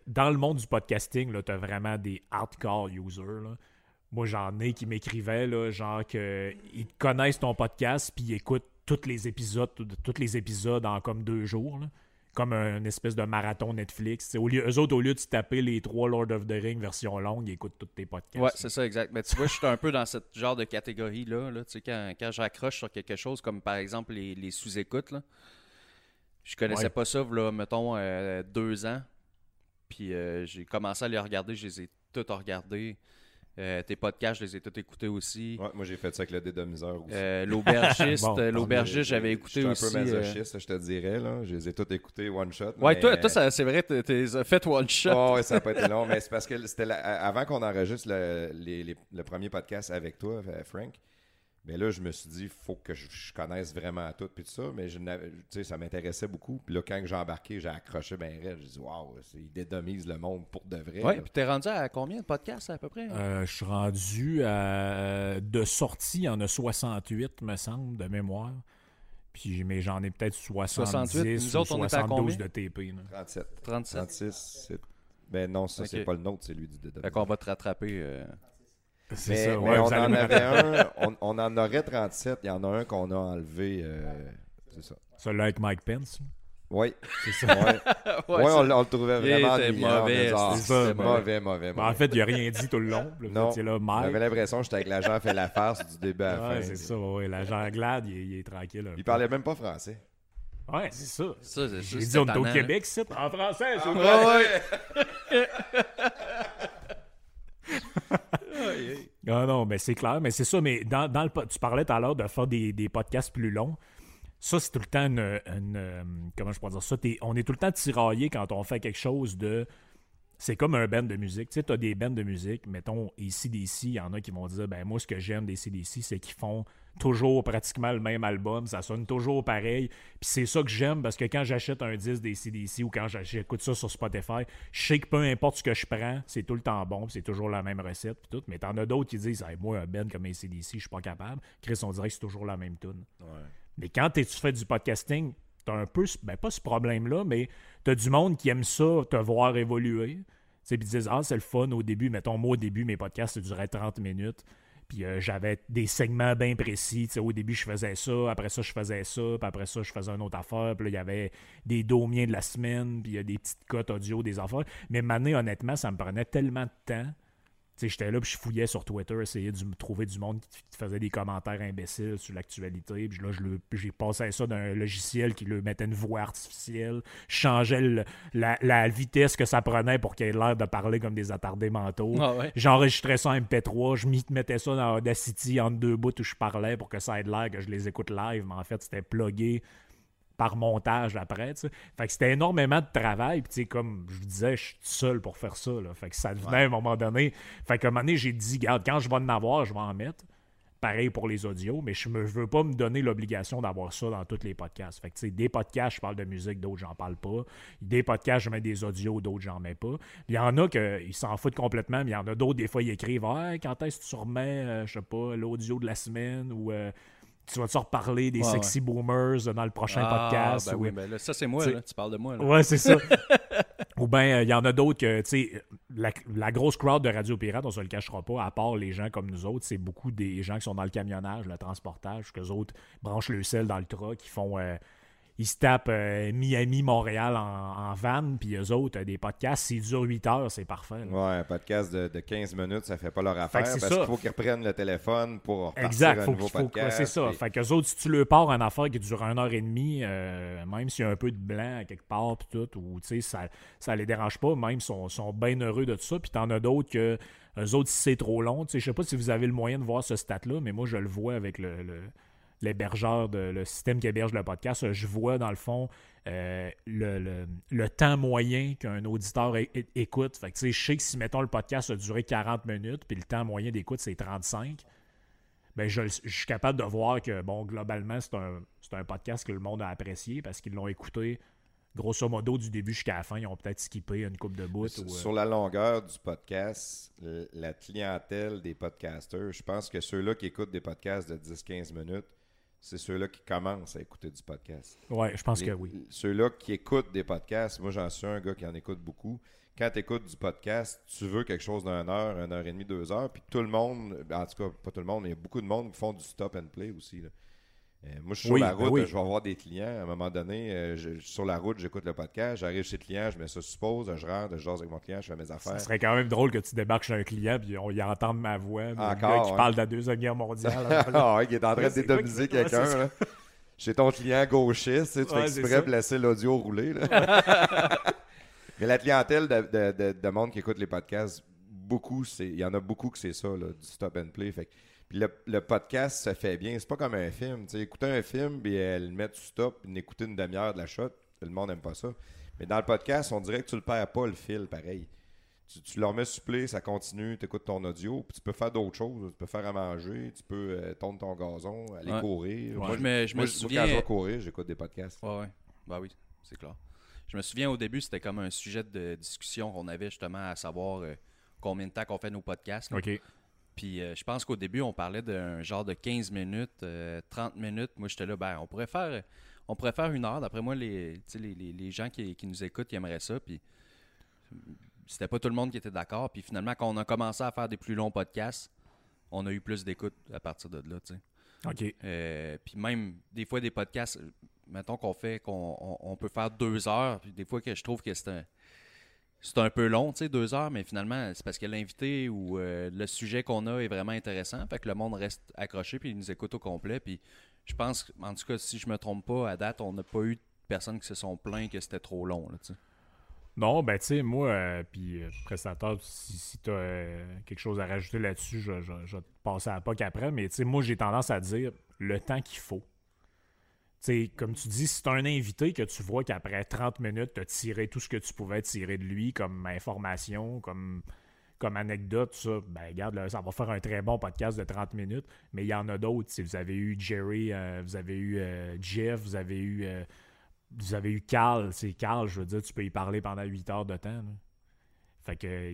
dans le monde du podcasting, tu as vraiment des hardcore users. Moi, j'en ai qui m'écrivaient, genre, qu'ils connaissent ton podcast, puis ils écoutent tous les épisodes, tous les épisodes en comme deux jours. Comme un espèce de marathon Netflix. Au lieu, eux autres, au lieu de se taper les trois Lord of the Rings version longue, ils écoutent tous tes podcasts. Ouais, c'est ça, exact. Mais tu vois, je suis un peu dans ce genre de catégorie-là. Là, quand, quand j'accroche sur quelque chose, comme par exemple les, sous-écoutes, je connaissais pas ça, là, mettons, euh, deux ans. Puis euh, j'ai commencé à les regarder, je les ai tous regardés. Euh, tes podcasts, je les ai tous écoutés aussi. Ouais, moi, j'ai fait ça avec le dédomiseur aussi. Euh, l'aubergiste, l'aubergiste, j'avais écouté aussi. Je un peu euh, masochiste, je te dirais. Là. Je les ai tous écoutés one shot. Ouais, toi, toi c'est vrai, tu as fait one shot. Oh, ouais, ça n'a pas été long, mais c'est parce que c'était avant qu'on enregistre le, le premier podcast avec toi, Frank. Mais là, je me suis dit, il faut que je, connaisse vraiment tout, puis tout ça. Mais je ça m'intéressait beaucoup. Puis là, quand j'ai embarqué, j'ai accroché bien raide. J'ai dit, waouh, il dédomise le monde pour de vrai. Oui, puis t'es rendu à combien de podcasts à peu près? Euh, Je suis rendu à. De sortie, il y en a 68, me semble, de mémoire. Puis, mais j'en ai peut-être 70 Nous autres, on 72 de TP. 37. 37. 36. Ben non, ça, c'est pas le nôtre, c'est lui du dédomiseur. Fait qu'on va te rattraper. Euh, c'est ça. on, en avait un, on, en aurait 37. Il y en a un qu'on a enlevé. Euh, c'est ça. Celui-là avec Mike Pence. Oui. C'est ça. Ouais, ouais, on, le trouvait vraiment mauvais. C'est mauvais, mauvais, En fait, il n'a rien dit tout le long. non. J'avais l'impression que j'étais avec l'agent fait la farce du début à la fin. c'est ça. Ouais. L'agent Glad, il, est tranquille. Il parlait même pas français. Ouais, c'est ça. ça J'ai dit, on est au Québec, c'est en français. C'est Ah non, mais c'est clair, mais c'est ça. Mais dans, dans le, tu parlais tout à l'heure de faire des, des, podcasts plus longs. Ça, c'est tout le temps une, euh, comment je pourrais dire ça? on est tout le temps tiraillé quand on fait quelque chose de c'est comme un band de musique. Tu sais, tu as des bands de musique, mettons, ici, d'ici, il y en a qui vont dire, ben moi, ce que j'aime des CDC, c'est qu'ils font toujours pratiquement le même album, ça sonne toujours pareil. Puis c'est ça que j'aime parce que quand j'achète un disque des CDC ou quand j'écoute ça sur Spotify, je sais que peu importe ce que je prends, c'est tout le temps bon, c'est toujours la même recette, puis tout. Mais t'en as d'autres qui disent, moi, un band comme CDC, je suis pas capable. Chris, on dirait que c'est toujours la même tune. Mais quand tu fais du podcasting, t'as un peu, ben pas ce problème-là, mais t'as du monde qui aime ça, te voir évoluer. Puis ils disent, ah, c'est le fun au début. Mettons, moi, au début, mes podcasts, ça durait 30 minutes. Puis euh, j'avais des segments bien précis. au début, je faisais ça. Après ça, je faisais ça. Puis après ça, je faisais une autre affaire. Puis il y avait des domiens de la semaine. Puis il y a des petites cotes audio, des affaires. Mais maintenant, honnêtement, ça me prenait tellement de temps j'étais là, puis je fouillais sur Twitter, essayais de me trouver du monde qui faisait des commentaires imbéciles sur l'actualité. Puis là, j'ai passé ça d'un logiciel qui lui mettait une voix artificielle. Je changeais la, vitesse que ça prenait pour qu'il ait l'air de parler comme des attardés mentaux. Ah J'enregistrais ça en MP3, je mettais ça dans Audacity entre deux bouts où je parlais pour que ça ait l'air que je les écoute live, mais en fait, c'était plugué par montage après. Fait que c'était énormément de travail. Puis comme je vous disais, je suis seul pour faire ça. Fait que ça devenait à un moment donné. Fait qu'à un moment donné, j'ai dit, garde, quand je vais en avoir, je vais en mettre. Pareil pour les audios, mais je ne veux pas me donner l'obligation d'avoir ça dans tous les podcasts. Fait que, des podcasts, je parle de musique, d'autres, j'en parle pas. Des podcasts, je mets des audios, d'autres, j'en mets pas. Il y en a qui s'en foutent complètement, mais il y en a d'autres, des fois, ils écrivent quand est-ce que tu remets, euh, je sais pas, l'audio de la semaine ou euh, tu vas te reparler des sexy boomers dans le prochain ah, podcast? Ben oui, mais là, ça, c'est moi, là. tu parles de moi. Là. Ouais, c'est ça. ou bien, il y en a d'autres que, tu sais, la, grosse crowd de Radio Pirate, on se le cachera pas, à part les gens comme nous autres, c'est beaucoup des gens qui sont dans le camionnage, le transportage, que les autres branchent le sel dans le truck, qui font. Euh, ils se tapent euh, Miami, Montréal en, van, puis eux autres, des podcasts, s'ils durent 8 heures, c'est parfait. Ouais, un podcast de, 15 minutes, ça fait pas leur affaire parce qu'il faut qu'ils reprennent le téléphone pour exact, un faut, nouveau podcast. C'est ça. Fait qu'eux autres, si tu le pars une affaire qui dure une heure et demie, euh, même s'il y a un peu de blanc à quelque part, puis tout, ou tu sais, ça, ça les dérange pas, même ils sont, sont bien heureux de tout ça. Puis t'en as d'autres que, eux autres, si c'est trop long, tu sais, je sais pas si vous avez le moyen de voir ce stat-là, mais moi, je le vois avec le l'hébergeur, le système qui héberge le podcast, je vois dans le fond euh, le, temps moyen qu'un auditeur écoute. Fait je sais que si, mettons, le podcast a duré 40 minutes, puis le temps moyen d'écoute, c'est 35, ben, je, suis capable de voir que, bon, globalement, c'est un, podcast que le monde a apprécié parce qu'ils l'ont écouté grosso modo du début jusqu'à la fin. Ils ont peut-être skippé une coupe de bouts. Sur, sur la longueur du podcast, la clientèle des podcasters, je pense que ceux-là qui écoutent des podcasts de 10-15 minutes, c'est ceux-là qui commencent à écouter du podcast. Oui, je pense que oui. Ceux-là qui écoutent des podcasts, moi j'en suis un gars qui en écoute beaucoup. Quand tu écoutes du podcast, tu veux quelque chose d'une heure, une heure et demie, deux heures, puis tout le monde, en tout cas pas tout le monde, mais il y a beaucoup de monde qui font du stop and play aussi. Là. Euh, moi, je suis sur la ben route, je vais avoir des clients. À un moment donné, euh, je, suis sur la route, j'écoute le podcast, j'arrive chez le client, je mets ça sur pause, je rentre, je jase avec mon client, je fais mes affaires. Ce serait quand même drôle que tu débarques chez un client et on y entende ma voix. Encore, qui parle de la Deuxième Guerre mondiale. ah ouais, qui est en train de dédominer quelqu'un. Chez ton client gauchiste, tu, sais, tu fais exprès de laisser l'audio rouler. Mais la clientèle de, de, monde qui écoute les podcasts, beaucoup, il y en a beaucoup que c'est ça, du stop and play. Fait le, podcast se fait bien. C'est pas comme un film. écouter un film, puis elle le met tu stop, puis écouter une demi-heure de la shot, le monde n'aime pas ça. Mais dans le podcast, on dirait que tu le perds pas le fil, pareil. Tu, tu le remets supplé, ça continue, tu écoutes ton audio, puis tu peux faire d'autres choses. Tu peux faire à manger, tu peux euh, ton gazon, aller courir. Moi, je me, je me souviens... quand je vais courir, j'écoute des podcasts. Ouais, ouais. Bah oui, c'est clair. Je me souviens au début, c'était comme un sujet de discussion qu'on avait justement à savoir euh, combien de temps qu'on fait nos podcasts. OK. Puis euh, je pense qu'au début, on parlait d'un genre de 15 minutes, 30 euh, minutes. Moi, j'étais là, ben, on pourrait faire, on pourrait faire une heure. D'après moi, les, les, les, gens qui, nous écoutent, ils aimeraient ça. Puis c'était pas tout le monde qui était d'accord. Puis finalement, quand on a commencé à faire des plus longs podcasts, on a eu plus d'écoute à partir de là, tu sais. OK. Euh, puis même, des fois, des podcasts, mettons qu'on fait, qu'on on, peut faire deux heures. Puis des fois que je trouve que c'est un c'est un peu long, tu sais, deux heures, mais finalement, c'est parce que l'invité ou euh, le sujet qu'on a est vraiment intéressant. Fait que le monde reste accroché puis il nous écoute au complet. Puis je pense, en tout cas, si je me trompe pas, à date, on n'a pas eu de personnes qui se sont plaints que c'était trop long, là, tu. Non, ben tu sais, moi, euh, puis euh, si, si tu as quelque chose à rajouter là-dessus, je, vais te passer à la POC après, mais tu sais, moi, j'ai tendance à dire le temps qu'il faut comme tu dis, tu un invité que tu vois qu'après 30 minutes, tu as tiré tout ce que tu pouvais tirer de lui comme information, comme, comme anecdote, ça, ben regarde, ça va faire un très bon podcast de 30 minutes. Mais il y en a d'autres. Vous avez eu Jerry, euh, vous avez eu euh, Jeff, vous avez eu euh, vous avez eu Carl. C'est Carl, je veux dire, tu peux y parler pendant 8 heures de temps. Fait que.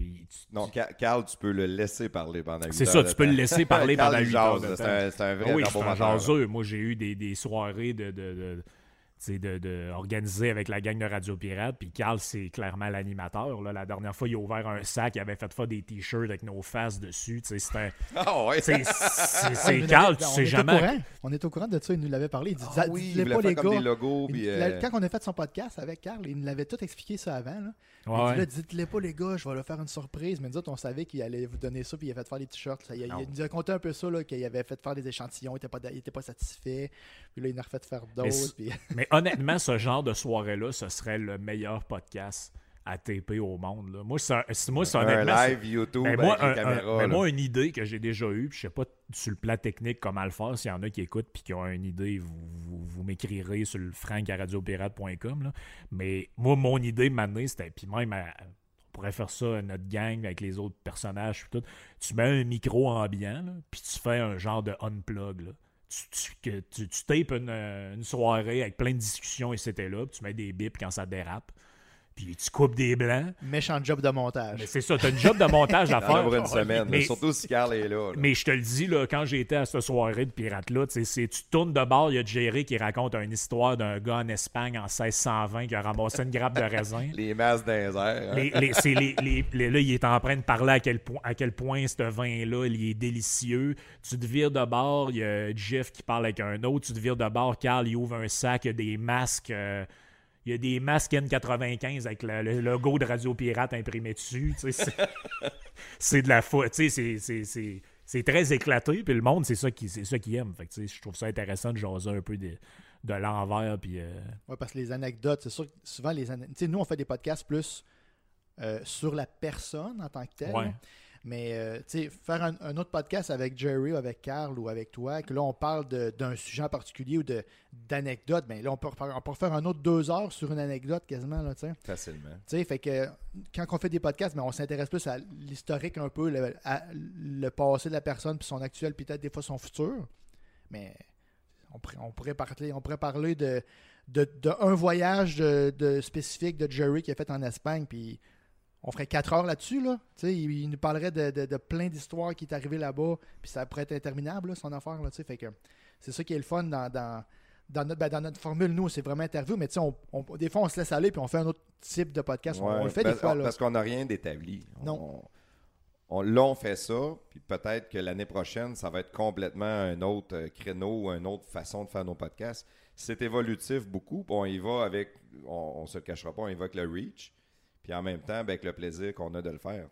non, Carl, tu peux le laisser parler pendant 8 C'est ça, tu peux le laisser parler pendant 8 heures. C'est un, vrai oui, c'est un jaseux. Moi, j'ai eu des, des soirées de, de, de, de, organiser avec la gang de Radio Pirate. Puis Carl, c'est clairement l'animateur. La dernière fois, il a ouvert un sac, il avait fait faire des t-shirts avec nos faces dessus. C'était. Ah ouais. C'est Carl, tu sais jamais. On est au courant de ça, il nous l'avait parlé. Il disait, ah, oui, il pas les gars. Des logos, euh, Quand on a fait son podcast avec Carl, il nous l'avait tout expliqué ça avant. Là. Ouais. Il dit dites-les pas les gars, je vais leur faire une surprise. Mais nous autres, on savait qu'il allait vous donner ça, puis il a fait faire des t-shirts. Il, nous a conté un peu ça, qu'il avait fait faire des échantillons, il était pas, il était pas satisfait. Puis là, il en a refait faire d'autres. Mais, honnêtement, ce genre de soirée-là, ce serait le meilleur podcast à TP au monde. Là. Moi, ça, moi, ça, un live YouTube ben, moi, avec ben, moi, une idée que j'ai déjà eue, puis je sais pas sur le plan technique comment le faire, s'il y en a qui écoutent puis qui ont une idée, vous, vous, m'écrirez sur le frank.radiopirate.com. Mais moi, mon idée, maintenant, c'était, puis même, on pourrait faire ça, notre gang, avec les autres personnages, tout. Tu mets un micro ambiant, puis tu fais un genre de unplug, là tu, tu, tapes une, une, soirée avec plein de discussions et c'était là, puis tu mets des bips quand ça dérape puis tu coupes des blancs. Méchant job de montage. C'est ça, t'as une job de montage à faire. pour une semaine, mais, surtout si Carl est là, Mais je te le dis, là, quand j'ai été à cette soirée de pirate-là, tu tournes de bord, il y a Jerry qui raconte une histoire d'un gars en Espagne en 1620 qui a ramassé une grappe de raisin. les masses d'un hein. les, là, il est en train de parler à quel, point, à quel point ce vin-là, il est délicieux. Tu te vires de bord, il y a Jeff qui parle avec un autre. Tu te vires de bord, Carl, il ouvre un sac, il y a des masques... Euh, il y a des masques N95 avec le, logo de Radio Pirate imprimé dessus. c'est de la faute. C'est très éclaté, puis le monde, c'est ça qui ça qui aime. Fait je trouve ça intéressant de jaser un peu de, de l'envers. Puis, euh, Oui, parce que les anecdotes, c'est sûr que souvent, les nous, on fait des podcasts plus euh, sur la personne en tant que telle. Mais euh, faire un, autre podcast avec Jerry ou avec Carl ou avec toi, que là on parle d'un sujet en particulier ou d'anecdotes, mais ben, là on peut, on peut faire un autre deux heures sur une anecdote quasiment. Là, Facilement. fait que quand on fait des podcasts, mais ben, on s'intéresse plus à l'historique un peu, le, à le passé de la personne, puis son actuel, peut-être des fois son futur. Mais on, on, pourrait, parler, on pourrait parler de, de, un voyage de, spécifique de Jerry qui a fait en Espagne, puis on ferait quatre heures là-dessus. Là. Il, nous parlerait de, plein d'histoires qui est arrivé là-bas, puis ça pourrait être interminable, son affaire. Là, fait que c'est ça qui est le fun dans, dans, notre, ben, dans notre formule, nous, c'est vraiment interview, mais on, des fois, on se laisse aller puis on fait un autre type de podcast. on, le fait des fois. Parce qu'on n'a rien d'établi. Non. On, là, on fait ça, puis peut-être que l'année prochaine, ça va être complètement un autre euh, créneau, ou une autre façon de faire nos podcasts. C'est évolutif beaucoup. On y va avec, on, ne se le cachera pas, on y va avec le reach. Puis en même temps, ben, avec le plaisir qu'on a de le faire.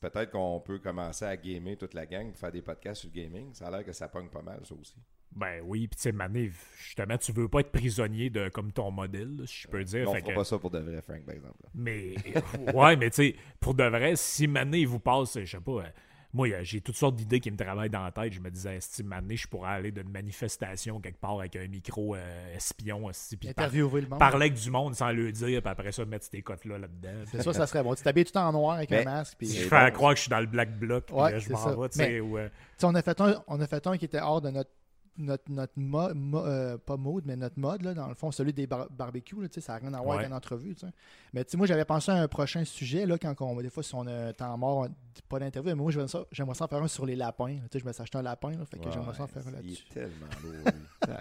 Peut-être qu'on peut commencer à gamer toute la gang, faire des podcasts sur le gaming. Ça a l'air que ça pogne pas mal, ça aussi. Ben oui, puis tu sais, Mané, justement, tu veux pas être prisonnier de comme ton modèle, si je peux dire. On fera pas ça pour de vrai, Frank, par exemple. Mais, ouais, mais tu sais, pour de vrai, si Mané, vous passe, je sais pas, moi, j'ai toutes sortes d'idées qui me travaillent dans la tête. Je me disais, si année, je pourrais aller d'une manifestation quelque part avec un micro euh, espion aussi. Puis Interviewer le monde. Parler avec du monde sans le dire, puis après ça, mettre tes cotes-là là-dedans. C'est ça, ça serait bon. Tu t'habilles tout en noir avec un masque. Puis... Je fais croire que je suis dans le black bloc, puis je m'en vais. Euh, on, a fait un, on a fait un qui était hors de notre notre, notre euh, pas mode, mais notre mode, là, dans le fond, celui des barbecues, là, ça n'a rien à voir avec une entrevue. Mais moi, j'avais pensé à un prochain sujet, là, quand on, des fois, si on a temps mort, pas d'interview, mais moi, j'aimerais ça, j'aimerais ça faire un sur les lapins. Je me suis acheté un lapin, là, fait que j'aimerais ça faire un là-dessus. Il est tellement lourd.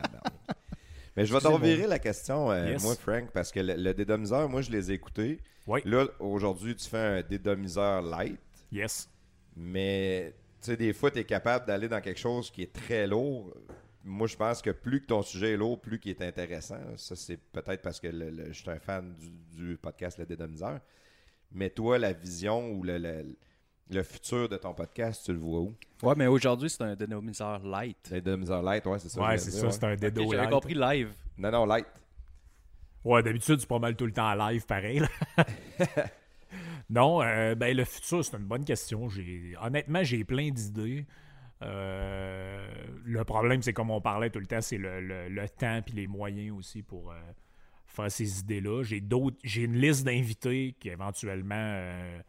mais je vais t'en virer la question, euh, moi, Frank, parce que le, dédomiseur, moi, je les ai écoutés. Là, aujourd'hui, tu fais un dédomiseur light. Yes. Mais, tu sais, des fois, tu es capable d'aller dans quelque chose qui est très lourd moi, je pense que plus que ton sujet est lourd, plus qu'il est intéressant. Ça, c'est peut-être parce que je suis un fan du, podcast Le Dédomiseur. Mais toi, la vision ou le, le, futur de ton podcast, tu le vois où? Ouais, mais aujourd'hui, c'est un dédomiseur light. Un dédomiseur light, ouais, c'est ça. Ouais, c'est ça, c'est un dédo J'avais compris live. Non, non, light. Ouais, d'habitude, c'est pas mal tout le temps live, pareil. non, euh, ben le futur, c'est une bonne question. Honnêtement, j'ai plein d'idées. Euh, le problème, c'est comme on parlait tout le temps, c'est le, temps et les moyens aussi pour euh, faire ces idées-là. J'ai d'autres, j'ai une liste d'invités qui éventuellement, euh,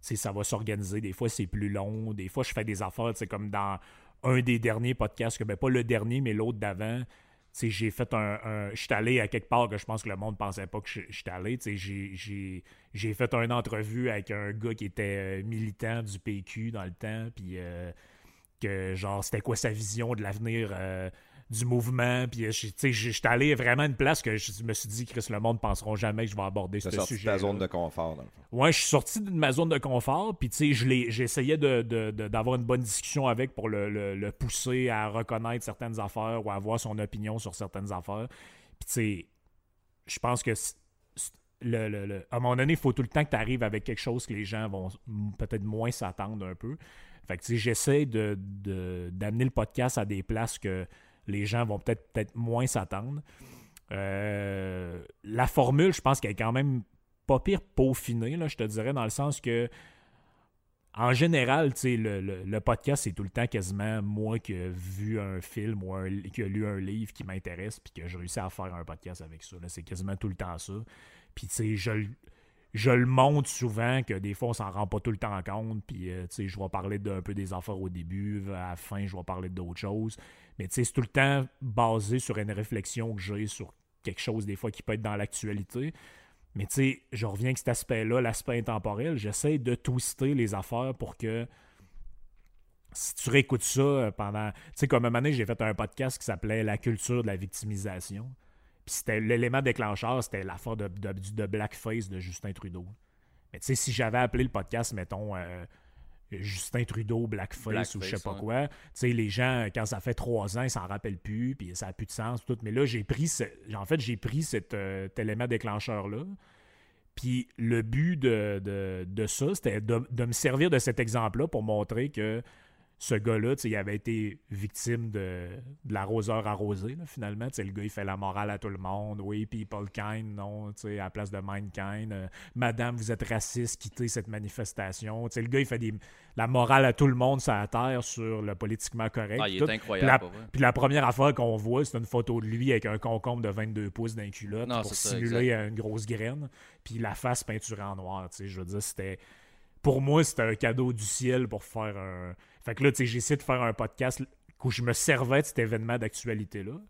ça va s'organiser. Des fois, c'est plus long. Des fois, je fais des affaires, c'est comme dans un des derniers podcasts, que, ben, pas le dernier, mais l'autre d'avant. J'ai fait un. je suis allé à quelque part que je pense que le monde pensait pas que j'étais allé. J'ai fait une entrevue avec un gars qui était militant du PQ dans le temps. Puis que genre c'était quoi sa vision de l'avenir euh, du mouvement. Puis, j'étais allé vraiment à une place que je me suis dit, Chris, le monde ne penseront jamais que je vais aborder ce sujet. ta zone de confort, dans le fond. Ouais, je suis sorti de ma zone de confort. Puis, tu sais, j'essayais d'avoir une bonne discussion avec pour le, pousser à reconnaître certaines affaires ou à avoir son opinion sur certaines affaires. Puis, tu sais, je pense que le, à un moment donné, il faut tout le temps que tu arrives avec quelque chose que les gens vont peut-être moins s'attendre un peu. Fait que j'essaie de, d'amener le podcast à des places que les gens vont peut-être peut-être moins s'attendre. Euh, la formule, je pense qu'elle est quand même pas pire peaufinée, là, je te dirais, dans le sens que en général, le, le, le, podcast, c'est tout le temps quasiment moi qui ai vu un film ou qui a lu un livre qui m'intéresse puis que j'ai réussi à faire un podcast avec ça. C'est quasiment tout le temps ça. Puis, tu sais, je, je le montre souvent que des fois, on s'en rend pas tout le temps compte. Puis, euh, tu sais, je vais parler d'un peu des affaires au début. À la fin, je vais parler d'autres choses. Mais, tu sais, c'est tout le temps basé sur une réflexion que j'ai sur quelque chose, des fois, qui peut être dans l'actualité. Mais, tu sais, je reviens avec cet aspect-là, l'aspect intemporel. J'essaie de twister les affaires pour que si tu réécoutes ça euh, pendant. Tu sais, comme un moment donné, j'ai fait un podcast qui s'appelait La culture de la victimisation. Puis c'était l'élément déclencheur, c'était l'affaire de, de, blackface de Justin Trudeau. Mais tu sais, si j'avais appelé le podcast, mettons, euh, Justin Trudeau, blackface, ou je sais pas quoi, tu sais, les gens, quand ça fait trois ans, ils s'en rappellent plus, puis ça n'a plus de sens, tout. Mais là, j'ai pris, en fait, j'ai pris cet, euh, élément déclencheur-là. Puis le but de, de ça, c'était de, me servir de cet exemple-là pour montrer que ce gars-là, il avait été victime de, l'arroseur arrosé, finalement. le gars, il fait la morale à tout le monde. Oui, people kind, non, à la place de mankind. Euh, Madame, vous êtes raciste, quittez cette manifestation. le gars, il fait la morale à tout le monde sur la terre sur le politiquement correct. Ah, il est incroyable. Puis la, première affaire qu'on voit, c'est une photo de lui avec un concombre de 22 pouces d'un culotte pour simuler une grosse graine. Puis la face peinturée en noir. Je veux dire, c'était. Pour moi, c'était un cadeau du ciel pour faire un fait que là, tu sais, j'ai essayé de faire un podcast où je me servais de cet événement d'actualité-là.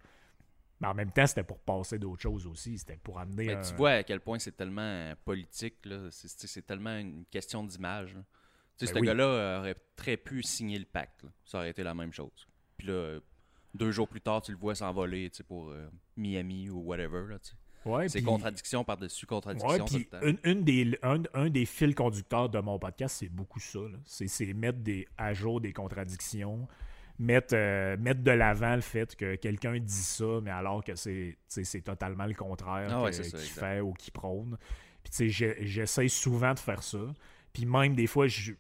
Mais en même temps, c'était pour passer d'autres choses aussi. C'était pour amener. Mais Tu vois à quel point c'est tellement politique. C'est tellement une question d'image. Tu sais, ben ce gars-là aurait très pu signer le pacte. Ça aurait été la même chose. Puis là, deux jours plus tard, tu le vois s'envoler pour euh, Miami ou whatever. Là, c'est contradiction par-dessus contradiction. une, des, un, des fils conducteurs de mon podcast, c'est beaucoup ça. C'est mettre des, à jour des contradictions, mettre, euh, mettre de l'avant le fait que quelqu'un dit ça, mais alors que c'est totalement le contraire ah qu'il fait ou qu'il prône. Puis j'essaie souvent de faire ça. Puis même des fois, je,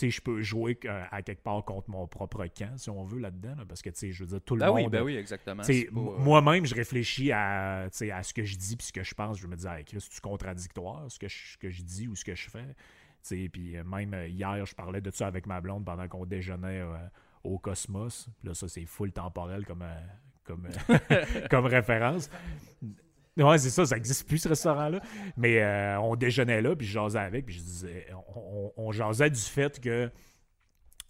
je peux jouer à quelque part contre mon propre camp, si on veut, là-dedans. parce que, je veux dire, tout le ben monde. Oui, ben oui, exactement. Euh, moi-même, je réfléchis à, à ce que je dis puis ce que je pense. Je me dis, hey, c'est contradictoire, ce que, je, que je dis ou ce que je fais? Puis euh, même euh, hier, je parlais de ça avec ma blonde pendant qu'on déjeunait au Cosmos. Là, ça, c'est full temporel comme, comme, comme référence. Ouais, c'est ça, ça n'existe plus ce restaurant-là. Mais euh, on déjeunait là, puis je jasais avec, puis je disais, on, jasait du fait que.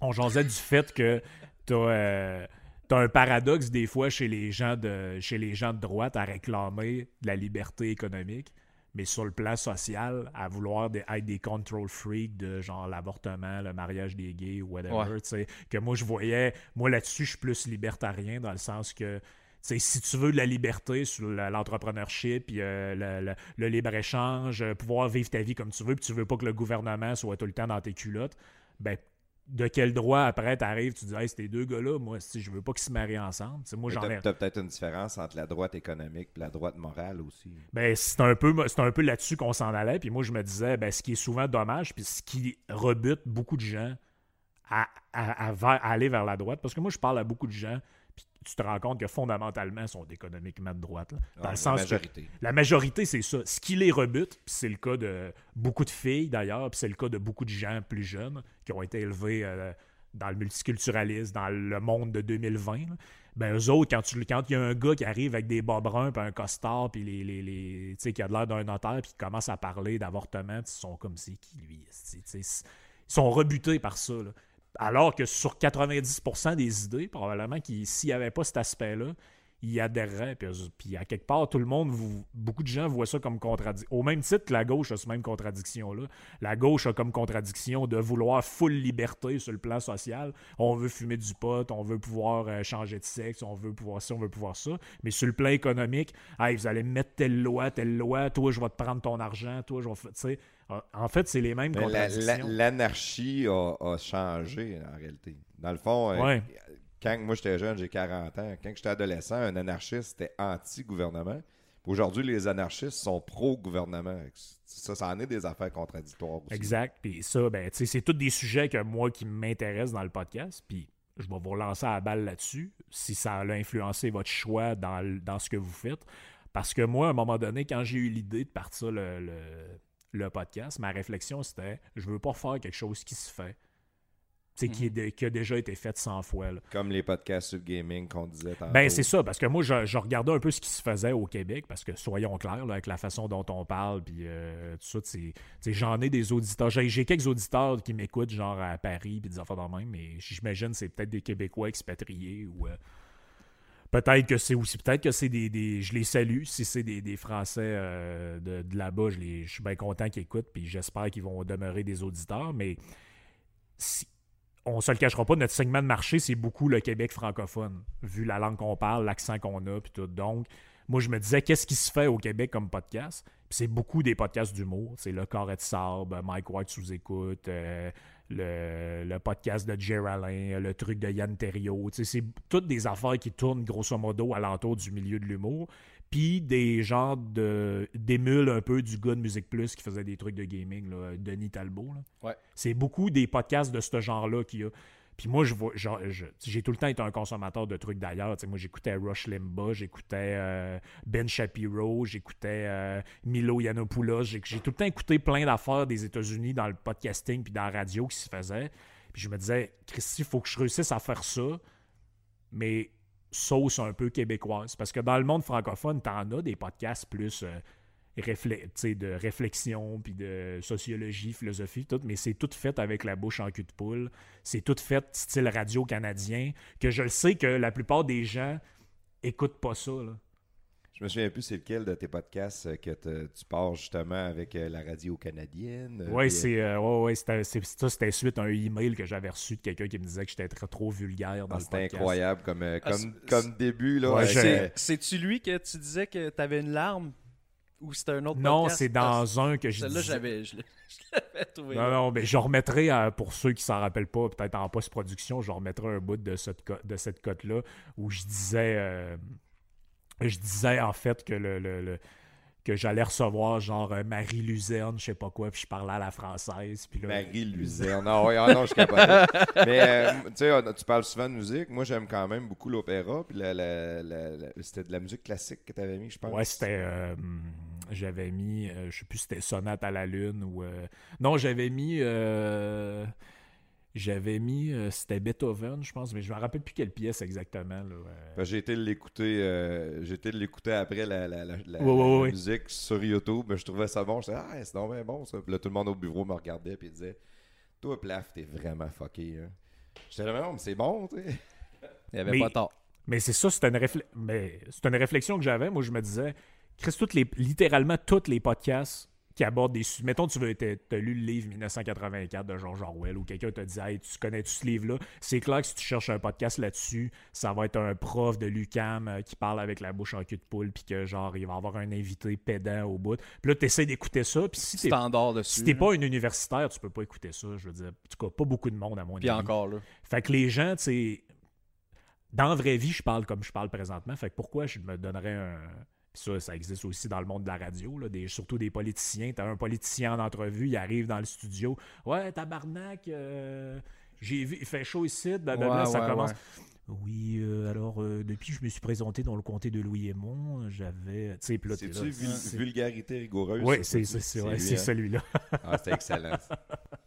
On jasait du fait que t'as. Euh, un paradoxe des fois chez les gens de chez les gens de droite à réclamer de la liberté économique, mais sur le plan social, à vouloir être des control freaks de genre l'avortement, le mariage des gays ou whatever. Que moi je voyais, moi là-dessus, je suis plus libertarien dans le sens que si tu veux de la liberté sur l'entrepreneurship, puis euh, le, libre-échange, euh, pouvoir vivre ta vie comme tu veux, puis tu veux pas que le gouvernement soit tout le temps dans tes culottes, ben de quel droit après t'arrives, tu dis hey, ces deux gars-là, moi si je veux pas qu'ils se marient ensemble. moi j'en ai. T'as peut-être une différence entre la droite économique et la droite morale aussi. Ben c'est un peu c'est un peu là-dessus qu'on s'en allait. Puis moi je me disais ben ce qui est souvent dommage, puis ce qui rebute beaucoup de gens à, à, aller vers la droite, parce que moi je parle à beaucoup de gens tu te rends compte que fondamentalement, ils sont économiquement de droite. dans le sens la majorité. la majorité, c'est ça. Ce qui les rebute, c'est le cas de beaucoup de filles d'ailleurs, puis c'est le cas de beaucoup de gens plus jeunes qui ont été élevés euh, dans le multiculturalisme, dans le monde de 2020. Ben, eux autres, quand il quand y a un gars qui arrive avec des bas bruns, puis un costard, puis les, les, les qui a l'air d'un notaire, puis qui commence à parler d'avortement, ils sont comme c'est qui lui Ils sont rebutés par ça. Alors que sur 90% des idées, probablement, s'il n'y avait pas cet aspect-là, y adhéreraient. Puis, à quelque part, tout le monde, beaucoup de gens voient ça comme contradiction. Au même titre que la gauche a cette même contradiction-là. La gauche a comme contradiction de vouloir full liberté sur le plan social. On veut fumer du pot, on veut pouvoir euh, changer de sexe, on veut pouvoir ça, on veut pouvoir ça. Mais sur le plan économique, hey, vous allez mettre telle loi, telle loi, toi, je vais te prendre ton argent, toi, je vais. Tu sais, en fait, c'est les mêmes contradictions. L'anarchie a, changé, en réalité. Dans le fond, euh, quand moi j'étais jeune, j'ai 40 ans, quand j'étais adolescent, un anarchiste était anti-gouvernement. Aujourd'hui, les anarchistes sont pro-gouvernement. Ça, ça en est des affaires contradictoires aussi. Exact. Puis ça, ben, c'est tous des sujets que moi qui m'intéressent dans le podcast. Puis je vais vous relancer à la balle là-dessus, si ça a influencé votre choix dans, dans, ce que vous faites. Parce que moi, à un moment donné, quand j'ai eu l'idée de partir le, le, podcast, ma réflexion, c'était je veux pas faire quelque chose qui se fait qui, mhm. qui, a déjà été fait 100 fois. Comme les podcasts sur gaming qu'on disait tantôt. Ben, c'est ça, parce que moi, je, regardais un peu ce qui se faisait au Québec, parce que soyons clairs, avec la façon dont on parle, puis euh, tout ça, j'en ai des auditeurs. J'ai quelques auditeurs qui m'écoutent, genre à Paris, puis des affaires dans même, mais j'imagine c'est peut-être des Québécois expatriés ou. Euh, peut-être que c'est aussi, peut-être que c'est des, Je les salue si c'est des, Français euh, de, là-bas. Je, je suis bien content qu'ils écoutent, puis j'espère qu'ils vont demeurer des auditeurs. Mais si, on se le cachera pas, notre segment de marché, c'est beaucoup le Québec francophone, vu la langue qu'on parle, l'accent qu'on a, puis. Donc, moi, je me disais, qu'est-ce qui se fait au Québec comme podcast? c'est beaucoup des podcasts d'humour. C'est le Carré de Sable, Mike White sous-écoute, euh, le, podcast de Jerry le truc de Yann Terriot. C'est toutes des affaires qui tournent grosso modo alentour du milieu de l'humour puis des genres de d'émules un peu du gars de Musique Plus qui faisait des trucs de gaming, là, Denis Talbot. Ouais. C'est beaucoup des podcasts de ce genre-là qu'il y a. Puis moi, je vois, j'ai tout le temps été un consommateur de trucs d'ailleurs. Moi, j'écoutais Rush Limbaugh, j'écoutais euh, Ben Shapiro, j'écoutais euh, Milo Yiannopoulos. J'ai tout le temps écouté plein d'affaires des États-Unis dans le podcasting puis dans la radio qui se faisait. Puis je me disais, Christy, il faut que je réussisse à faire ça. Mais sauce un peu québécoise. Parce que dans le monde francophone, t'en as des podcasts plus euh, de réflexion, puis de sociologie, philosophie, tout, mais c'est tout fait avec la bouche en cul de poule. C'est tout fait style radio canadien, que je le sais que la plupart des gens écoutent pas ça. Je me souviens plus c'est lequel de tes podcasts euh, que tu pars justement avec euh, la radio canadienne. Euh, oui, c'est ouais, c'était ça, c'était suite à un email que j'avais reçu de quelqu'un qui me disait que j'étais trop, trop vulgaire dans ah, C'était incroyable comme, ah, comme, début. là. C'est-tu lui que tu disais que tu avais une larme ou c'était un autre Non, c'est dans un que je Là, j'avais, je l'avais trouvé. Non, non, mais je remettrai, pour ceux qui s'en rappellent pas, peut-être en post-production, je remettrai un bout de cette, de cette cote-là où je disais je disais en fait que le, que j'allais recevoir genre euh, Marie Luzerne, je sais pas quoi, puis je parlais à la française. Puis Marie Luzerne, ah oui, ah non, je capotais. Mais euh, tu sais, tu parles souvent de musique. Moi, j'aime quand même beaucoup l'opéra. Puis c'était de la musique classique que tu avais mis, je pense. Ouais, c'était. Euh, j'avais mis, je sais plus si c'était Sonate à la Lune ou. non, j'avais mis. J'avais mis, euh, c'était Beethoven, je pense, mais je me rappelle plus quelle pièce exactement. Ben, j'ai été l'écouter, euh, j'ai été l'écouter après la, musique sur YouTube. mais je trouvais ça bon. Je disais, ah, c'est vraiment bon ça. Puis là, tout le monde au bureau me regardait et disait, toi, Plaf, t'es vraiment fucké. Hein. J'étais là, mais c'est bon, tu sais. Il n'y avait pas tort. Mais c'est ça, c'était une, une réflexion que j'avais. Moi, je me disais, Chris, toutes les, littéralement tous les podcasts qui aborde des sujets. Mettons, tu veux, as lu le livre 1984 de George Orwell ou quelqu'un te dit Hey, tu connais -tu ce livre-là? C'est clair que si tu cherches un podcast là-dessus, ça va être un prof de l'UCAM euh, qui parle avec la bouche en cul de poule, puis que genre, il va avoir un invité pédant au bout. Puis là, tu essaies d'écouter ça. Puis si t'es si t'es pas un universitaire, tu peux pas écouter ça. Je veux dire, en tout cas, pas beaucoup de monde à mon avis. Puis encore là. Fait que les gens, tu sais, dans la vraie vie, je parle comme je parle présentement. Fait que pourquoi je me donnerais un ça, ça existe aussi dans le monde de la radio, là, des, surtout des politiciens. Tu as un politicien en entrevue, il arrive dans le studio. Ouais, tabarnak, euh, j'ai vu, il fait chaud ici, blablabla, ça commence. Oui, euh, alors euh, depuis que je me suis présenté dans le comté de Louis Aymon, j'avais. C'est-tu vulgarité rigoureuse? Oui, c'est hein? celui-là. ah, c'est excellent.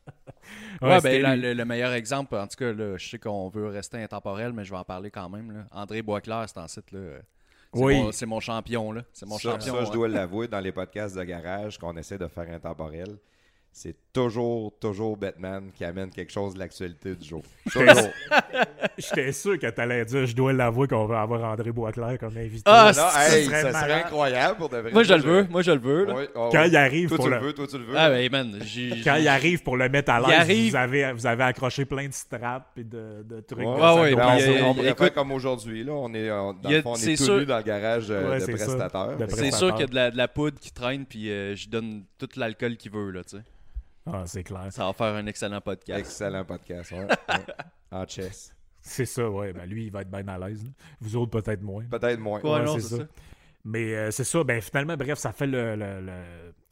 ouais, ben, le, meilleur exemple, en tout cas, là, je sais qu'on veut rester intemporel, mais je vais en parler quand même. Là. André Boisclair, c'est en site. Là, oui. C'est mon champion, là. C'est mon ça, champion. Ça, je dois l'avouer, dans les podcasts de garage qu'on essaie de faire intemporel, c'est toujours, toujours Batman qui amène quelque chose de l'actualité du jour. J'étais sûr que t'allais dire, je dois l'avouer qu'on va avoir André Boisclair comme invité. Ah, ça, serait, incroyable pour de vrai. Moi, je le veux. Moi, je le veux. Quand il arrive toi, pour tu le... veux, toi, tu le veux. Ah, ben, man. Quand il arrive pour le mettre à l'aise, vous, avez, vous avez accroché plein de straps et de, de trucs. Ouais, ouais, ben, on, pourrait faire comme aujourd'hui. Là. On est, dans le fond, on est tous dans le garage euh, de prestataire. C'est sûr qu'il y a de la poudre qui traîne, puis euh, je donne tout l'alcool qu'il veut, là, tu sais. Ah, c'est clair. Ça va faire un excellent podcast. Excellent podcast, ouais. En chess. C'est ça, ouais. Ben, lui, il va être bien à l'aise. Vous autres, peut-être moins. Peut-être moins. c'est ça. Mais euh, c'est ça. Ben, finalement, bref, ça fait le,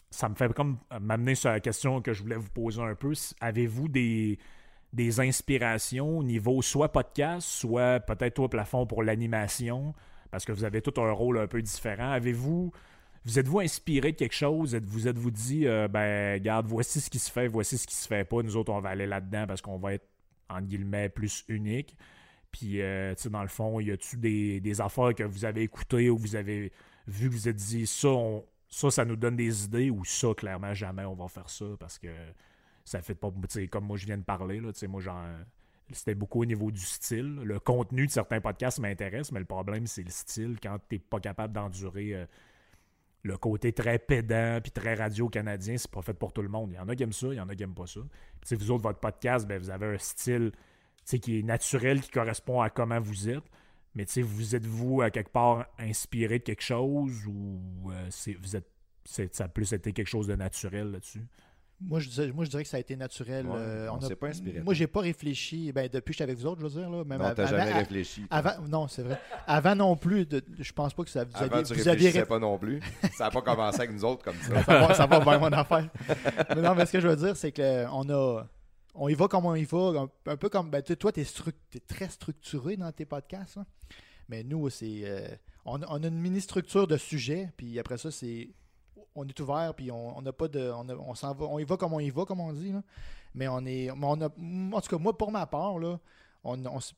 Ça me fait comme m'amener sur la question que je voulais vous poser un peu. Avez-vous des, des inspirations au niveau soit podcast, soit peut-être toi, plafond, pour l'animation? Parce que vous avez tout un rôle un peu différent. Avez-vous vous êtes-vous inspiré de quelque chose? Vous êtes-vous dit, euh, ben, regarde, voici ce qui se fait, voici ce qui se fait pas. Nous autres, on va aller là-dedans parce qu'on va être, en guillemets, plus unique. Puis, euh, tu sais, dans le fond, y a-tu des, des affaires que vous avez écoutées ou vous avez vu que vous êtes dit, ça, ça, ça nous donne des idées ou ça, clairement, jamais on va faire ça parce que ça fait pas, tu sais, comme moi, je viens de parler, là, tu sais, moi, genre, c'était beaucoup au niveau du style. Le contenu de certains podcasts m'intéresse, mais le problème, c'est le style. Quand tu n'es pas capable d'endurer euh, le côté très pédant puis très radio-canadien, c'est pas fait pour tout le monde. Il y en a qui aiment ça, il y en a qui n'aiment pas ça. Puis, vous autres, votre podcast, ben, vous avez un style qui est naturel, qui correspond à comment vous êtes. Mais vous êtes-vous à quelque part inspiré de quelque chose ou euh, vous êtes, ça a plus été quelque chose de naturel là-dessus? Moi je, dirais, moi, je dirais que ça a été naturel. Euh, on, s'est pas inspiré. Moi, j'ai pas réfléchi. Ben, depuis que j'étais avec vous autres, je veux dire. Là, même non, t'as jamais réfléchi. Avant, non, c'est vrai. Avant non plus, de, je pense pas que ça vous Avant, aviez... tu vous aviez... pas non plus. Ça n'a pas commencé avec nous autres comme ça. ça, va, ça va bien, mon affaire. mais non, mais ce que je veux dire, c'est qu'on a... On y va comme on y va. Un, peu comme... Ben, toi, tu es, très structuré dans tes podcasts. Hein. Mais nous, c'est... Euh, on, on, a une mini-structure de sujets. Puis après ça, c'est on est ouvert, puis on n'a pas de. On, s'en va, on y va comme on y va, comme on dit. Mais on est. On a, en tout cas, moi, pour ma part, là, on,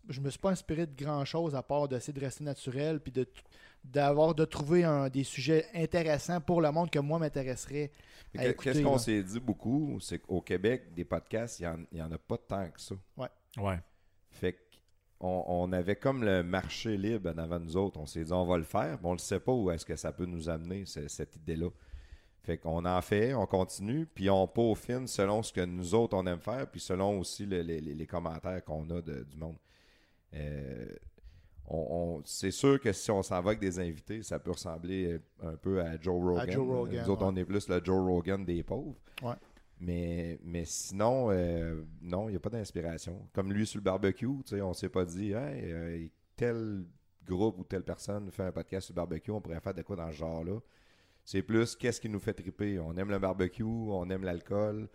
je me suis pas inspiré de grand chose à part d'essayer de rester naturel, puis de d'avoir de trouver un, des sujets intéressants pour le monde que moi m'intéresserait. Qu'est-ce qu'on s'est dit beaucoup, c'est qu'au Québec, des podcasts, il n'y en, a pas tant que ça. Ouais. Ouais. Fait qu'on on avait comme le marché libre en avant nous autres. On s'est dit, on va le faire, mais on ne sait pas où est-ce que ça peut nous amener, cette idée-là. Fait qu'on en fait, on continue, puis on peaufine selon ce que nous autres on aime faire, puis selon aussi les, commentaires qu'on a du monde. Euh, on, c'est sûr que si on s'en va avec des invités, ça peut ressembler un peu à Joe Rogan. nous autres, on est plus le Joe Rogan des pauvres. Ouais. Mais, mais sinon, euh, non, il n'y a pas d'inspiration. Comme lui sur le barbecue, on ne s'est pas dit, hey, euh, tel groupe ou telle personne fait un podcast sur le barbecue, on pourrait faire de quoi dans ce genre-là. C'est plus qu'est-ce qui nous fait triper? On aime le barbecue, on aime l'alcool,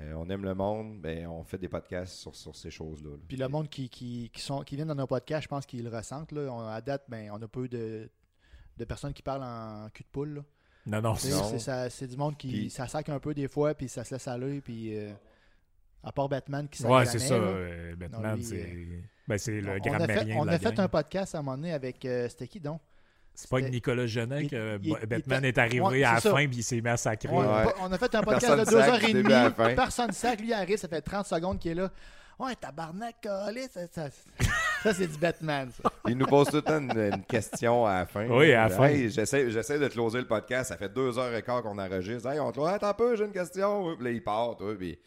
euh, on aime le monde, ben, on fait des podcasts sur, ces choses-là. Puis le monde qui, qui, sont, qui vient dans nos podcasts, je pense qu'ils le ressentent. Là. à date, ben, on n'a pas eu de, personnes qui parlent en cul de poule. Non, non, c'est du monde qui ça sac un peu des fois, puis ça se laisse aller, puis euh, à part Batman qui Ouais, c'est ça. Euh, Batman, ben, c'est le grand On a fait un podcast à un moment donné avec. C'était qui donc? C'est pas avec Nicolas Genet que Batman est arrivé à la fin et il s'est sacrer. On a fait un podcast de 2h30. Personne sac. Lui arrive, ça fait 30 secondes qu'il est là. Ouais, tabarnak, collé, ça, ça, ça c'est du Batman. Ça. Il nous pose tout le temps une, question à la fin. Oui, à la fin. j'essaie, j'essaie de closer le podcast. Ça fait deux heures et quart qu'on enregistre. Hey, on te dit, attends un peu, j'ai une question. Puis là, il part. Toi, puis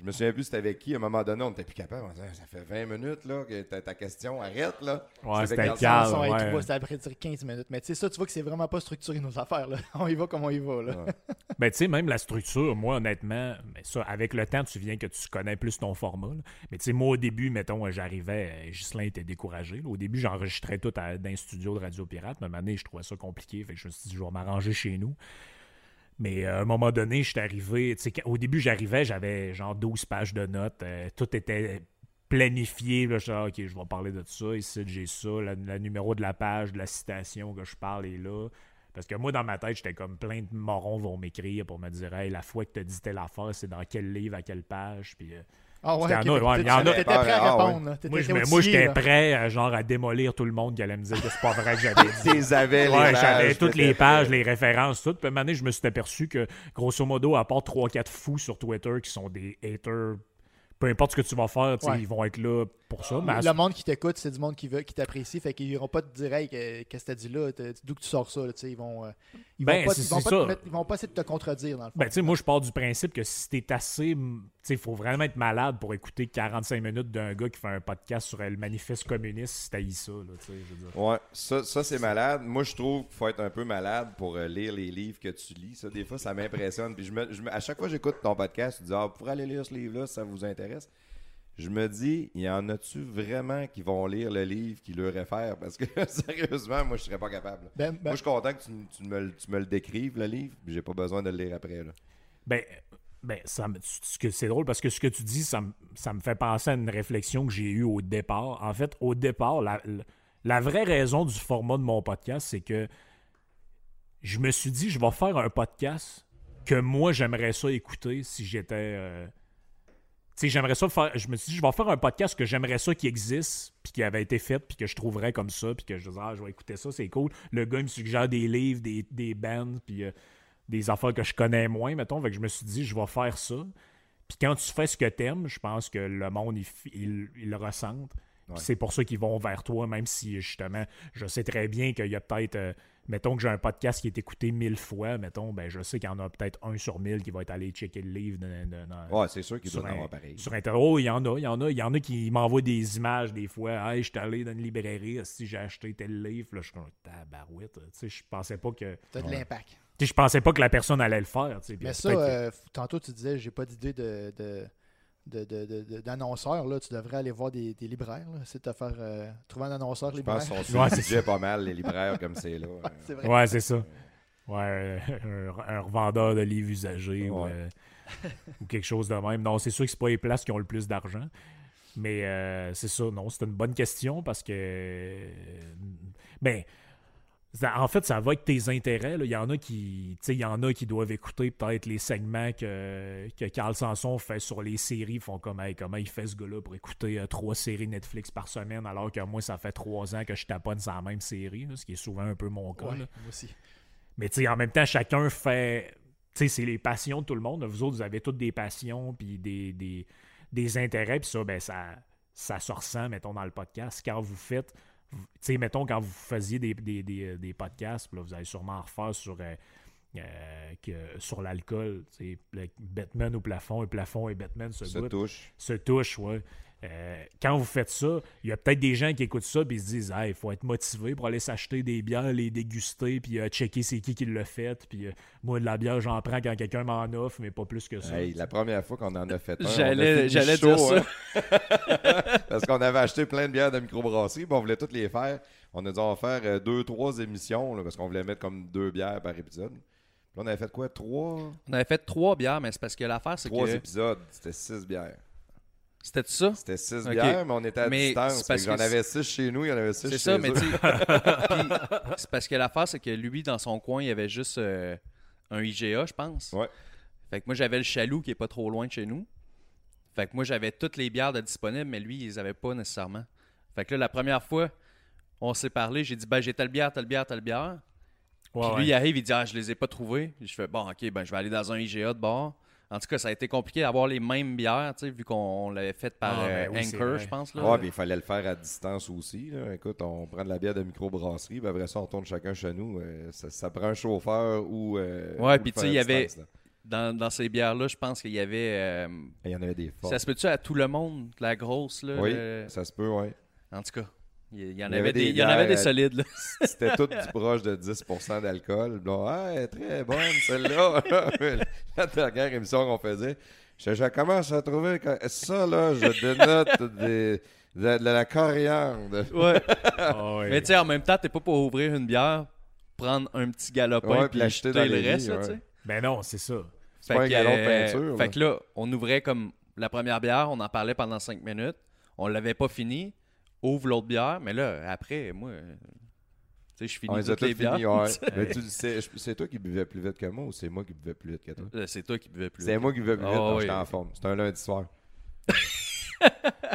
je me souviens plus c'était avec qui. À un moment donné, on n'était plus capable. On disait, ça fait 20 minutes là, que ta, ta question arrête. Là. Ouais, c'était calme. Ouais. C'était après 15 minutes. Mais tu sais, ça, tu vois que c'est vraiment pas structuré nos affaires. Là. On y va comme on y va. Là. ben, tu sais, même la structure, moi, honnêtement, mais ça, avec le temps, tu viens que tu connais plus ton format. Mais tu sais, moi, au début, mettons, j'arrivais, Ghislain était découragé. Au début, j'enregistrais tout dans un studio de Radio Pirate. Mais à un moment donné, je trouvais ça compliqué. Fait que je me suis dit, je vais m'arranger chez nous. Mais euh, à un moment donné, je suis arrivé. Au début, j'arrivais, j'avais genre 12 pages de notes. Euh, tout était planifié. Là, je OK, je vais parler de ça. Ici, j'ai ça. Le numéro de la page, de la citation que je parle est là. Parce que moi, dans ma tête, j'étais comme plein de morons vont m'écrire pour me dire Hey, la fois que tu dit telle affaire, c'est dans quel livre, à quelle page. Puis. Euh, Ah ouais, C'était ok, en a, ouais, fait il y en a. T'étais prêt à Ah ouais. répondre. là. T'étais- Moi, je- j'étais prêt à, genre, à démolir tout le monde qui allait me dire que c'est pas vrai que j'avais dit. Avais les Ouais, pages, j'avais toutes les pages, les références, tout. Puis à un moment donné, je me suis aperçu que, grosso modo, à part 3-4 fous sur Twitter qui sont des haters, peu importe ce que tu vas faire, tu sais, Ouais. ils vont être là pour ça. Mais à- Le monde qui t'écoute, c'est du monde qui veut, qui t'apprécie, fait qu'ils iront pas te dire hey, qu'est-ce que t'as dit là, t'as- d'où que tu sors ça, là, tu sais, ils vont, euh, ils Ben, vont pas, c'est- ils vont c'est pas te ça. mettre- ils vont pas essayer de te contredire dans le fond. Ben, tu sais, moi, je pars du principe que si t'es assez. Tu sais, il faut vraiment être malade pour écouter 45 minutes d'un gars qui fait un podcast sur le manifeste communiste si t'haïs ça, là, je veux dire. Ouais, ça, ça c'est malade. Moi, je trouve qu'il faut être un peu malade pour euh, lire les livres que tu lis. Ça, des fois, ça m'impressionne. Puis je me, je me- à chaque fois que j'écoute ton podcast, tu dis Ah, vous pourrez aller lire ce livre-là si ça vous intéresse. Je me dis, il y en a-tu vraiment qui vont lire le livre qui leur réfère? Parce que sérieusement, moi, je serais pas capable. Ben, ben, Moi, je suis content que tu, tu me, le- tu me le décrives, le livre, puis j'ai pas besoin de le lire après. Là. Ben, ben ça c'est drôle parce que ce que tu dis, ça me, ça me fait penser à une réflexion que j'ai eue au départ. En fait, au départ, la, la- la vraie raison du format de mon podcast, c'est que je me suis dit, je vais faire un podcast que moi, j'aimerais ça écouter si j'étais. euh, j'aimerais ça. Je me suis dit, je vais faire un podcast que j'aimerais ça qui existe, puis qui avait été fait, puis que je trouverais comme ça, puis que je disais, ah, je vais écouter ça, c'est cool. Le gars, il me suggère des livres, des, des bands, puis euh, des affaires que je connais moins, mettons. Fait que je me suis dit, je vais faire ça. Puis quand tu fais ce que t'aimes, je pense que le monde, il, le ressentent. Ouais. c'est pour ça qu'ils vont vers toi, même si, justement, je sais très bien qu'il y a peut-être... euh, mettons que j'ai un podcast qui est écouté mille fois, mettons, ben je sais qu'il y en a peut-être un sur mille qui va être allé checker le livre de- de- dans- Ouais, c'est sûr qu'il sur, doit en avoir pareil. sur Internet. Oh, il y en a, il y en a. Il y en a qui m'envoient des images des fois. Hey, je suis allé dans une librairie, si j'ai acheté tel livre. Là, je suis comme, tabarouette. Tu sais, je pensais pas que... t'as de Ouais. l'impact. Tu sais, je pensais pas que la personne allait le faire. tu sais, puis Mais ça, euh, tantôt tu disais, j'ai pas d'idée de, de, de, de- de- de- d'annonceur. Là, tu devrais aller voir des, des libraires. Essayer de te faire euh, trouver un annonceur Je libraire. pense Ouais, c'est le budget pas mal, les libraires comme c'est là. c'est vrai. Ouais, c'est ça. Ouais, euh, un, un revendeur de livres usagés Ouais. euh, ou quelque chose de même. Non, c'est sûr que c'est pas les places qui ont le plus d'argent. Mais euh, c'est ça, non, c'est une bonne question parce que. euh, Ben. En fait, ça va avec tes intérêts. là. Il y en a qui. Il y en a qui doivent écouter peut-être les segments que, que Carl Sanson fait sur les séries. Ils font comme Hey, comment il fait ce gars-là pour écouter euh, trois séries Netflix par semaine alors que moi, ça fait trois ans que je taponne sur la même série, là, ce qui est souvent un peu mon cas. Ouais, moi aussi. Mais en même temps, chacun fait. C'est les passions de tout le monde. Vous autres, vous avez toutes des passions puis des, des, des intérêts. Puis ça, ben, ça, ça se ressent, mettons, dans le podcast. Quand vous faites. Sais, mettons, quand vous faisiez des, des, des, des podcasts, là, vous allez sûrement en refaire sur. euh, euh, que, sur l'alcool, Batman au plafond, et plafond et Batman se, Se goûtent touche. se touche, ouais. Euh, quand vous faites ça, il y a peut-être des gens qui écoutent ça et se disent il faut être motivé pour aller s'acheter des bières, les déguster, puis euh, checker c'est qui qui l'a fait. Puis euh, moi, de la bière, j'en prends quand quelqu'un m'en offre, mais pas plus que ça. Hey, la première fois qu'on en a fait un, J'allais- j'allais dire ça. hein. Parce qu'on avait acheté plein de bières de microbrasserie, puis on voulait toutes les faire. On a on va faire deux, trois émissions, là, parce qu'on voulait mettre comme deux bières par épisode. Puis là, on avait fait quoi? Trois? On avait fait trois bières, mais c'est parce que l'affaire, c'est Trois que. épisodes. C'était six bières. C'était ça? C'était six bières, mais on était à Mais distance. c'est parce que J'en avais six chez nous, il y en avait six C'est chez ça, mais tu c'est parce que l'affaire, c'est que lui, dans son coin, il y avait juste euh, un IGA, je pense. Ouais. Fait que moi, j'avais le Chaloux qui est pas trop loin de chez nous. Fait que moi, j'avais toutes les bières de disponibles, mais lui, il les avait pas nécessairement. Fait que là, la première fois, on s'est parlé, j'ai dit, ben, j'ai telle bière, telle bière, telle bière. Ouais, Puis ouais. lui, il arrive, il dit, ah, je les ai pas trouvées. Je fais, bon, ok, ben, je vais aller dans un IGA de bord. En tout cas, ça a été compliqué d'avoir les mêmes bières, tu sais, vu qu'on l'avait fait par Ah, euh, ben oui, c'est Anchor, je pense. Là. Ouais, puis il fallait le faire à distance aussi. là. Écoute, on prend de la bière de microbrasserie, puis après ça, on tourne chacun chez nous. Euh, ça, ça prend un chauffeur ou. euh, Ouais, ou puis tu sais, il y avait- là. Dans, dans ces bières-là, je pense qu'il y avait. euh, Il y en avait des fortes. ça se peut-tu à tout le monde, la grosse, là? Oui, le- ça se peut, oui. En tout cas, il y, en Il y avait, des, il y en avait des solides. C'était tout du proche de 10% d'alcool. Ah, très bonne celle-là. la dernière émission qu'on faisait, je, je commence à trouver ça, là, je dénote des- de, de la coriandre. Ouais. Ah. Mais tu sais, en même temps, t'es pas pour ouvrir une bière, prendre un petit galopin Ouais, puis dans le les reste, sais. Ben non, c'est ça. C'est pas un galon de euh, peinture. Fait là. que là, on ouvrait comme la première bière, on en parlait pendant 5 minutes. On l'avait pas fini. Ouvre l'autre bière, mais là, après, moi, euh, tu sais, je finis On les a toutes les toutes bières. finies, ouais. Mais tu- c'est c'est toi qui buvais plus vite que moi ou c'est moi qui buvais plus vite que toi? Là, C'est toi qui buvais plus. C'est vite. moi qui buvais plus vite Ah quand oui. j'étais en forme. C'était un lundi soir.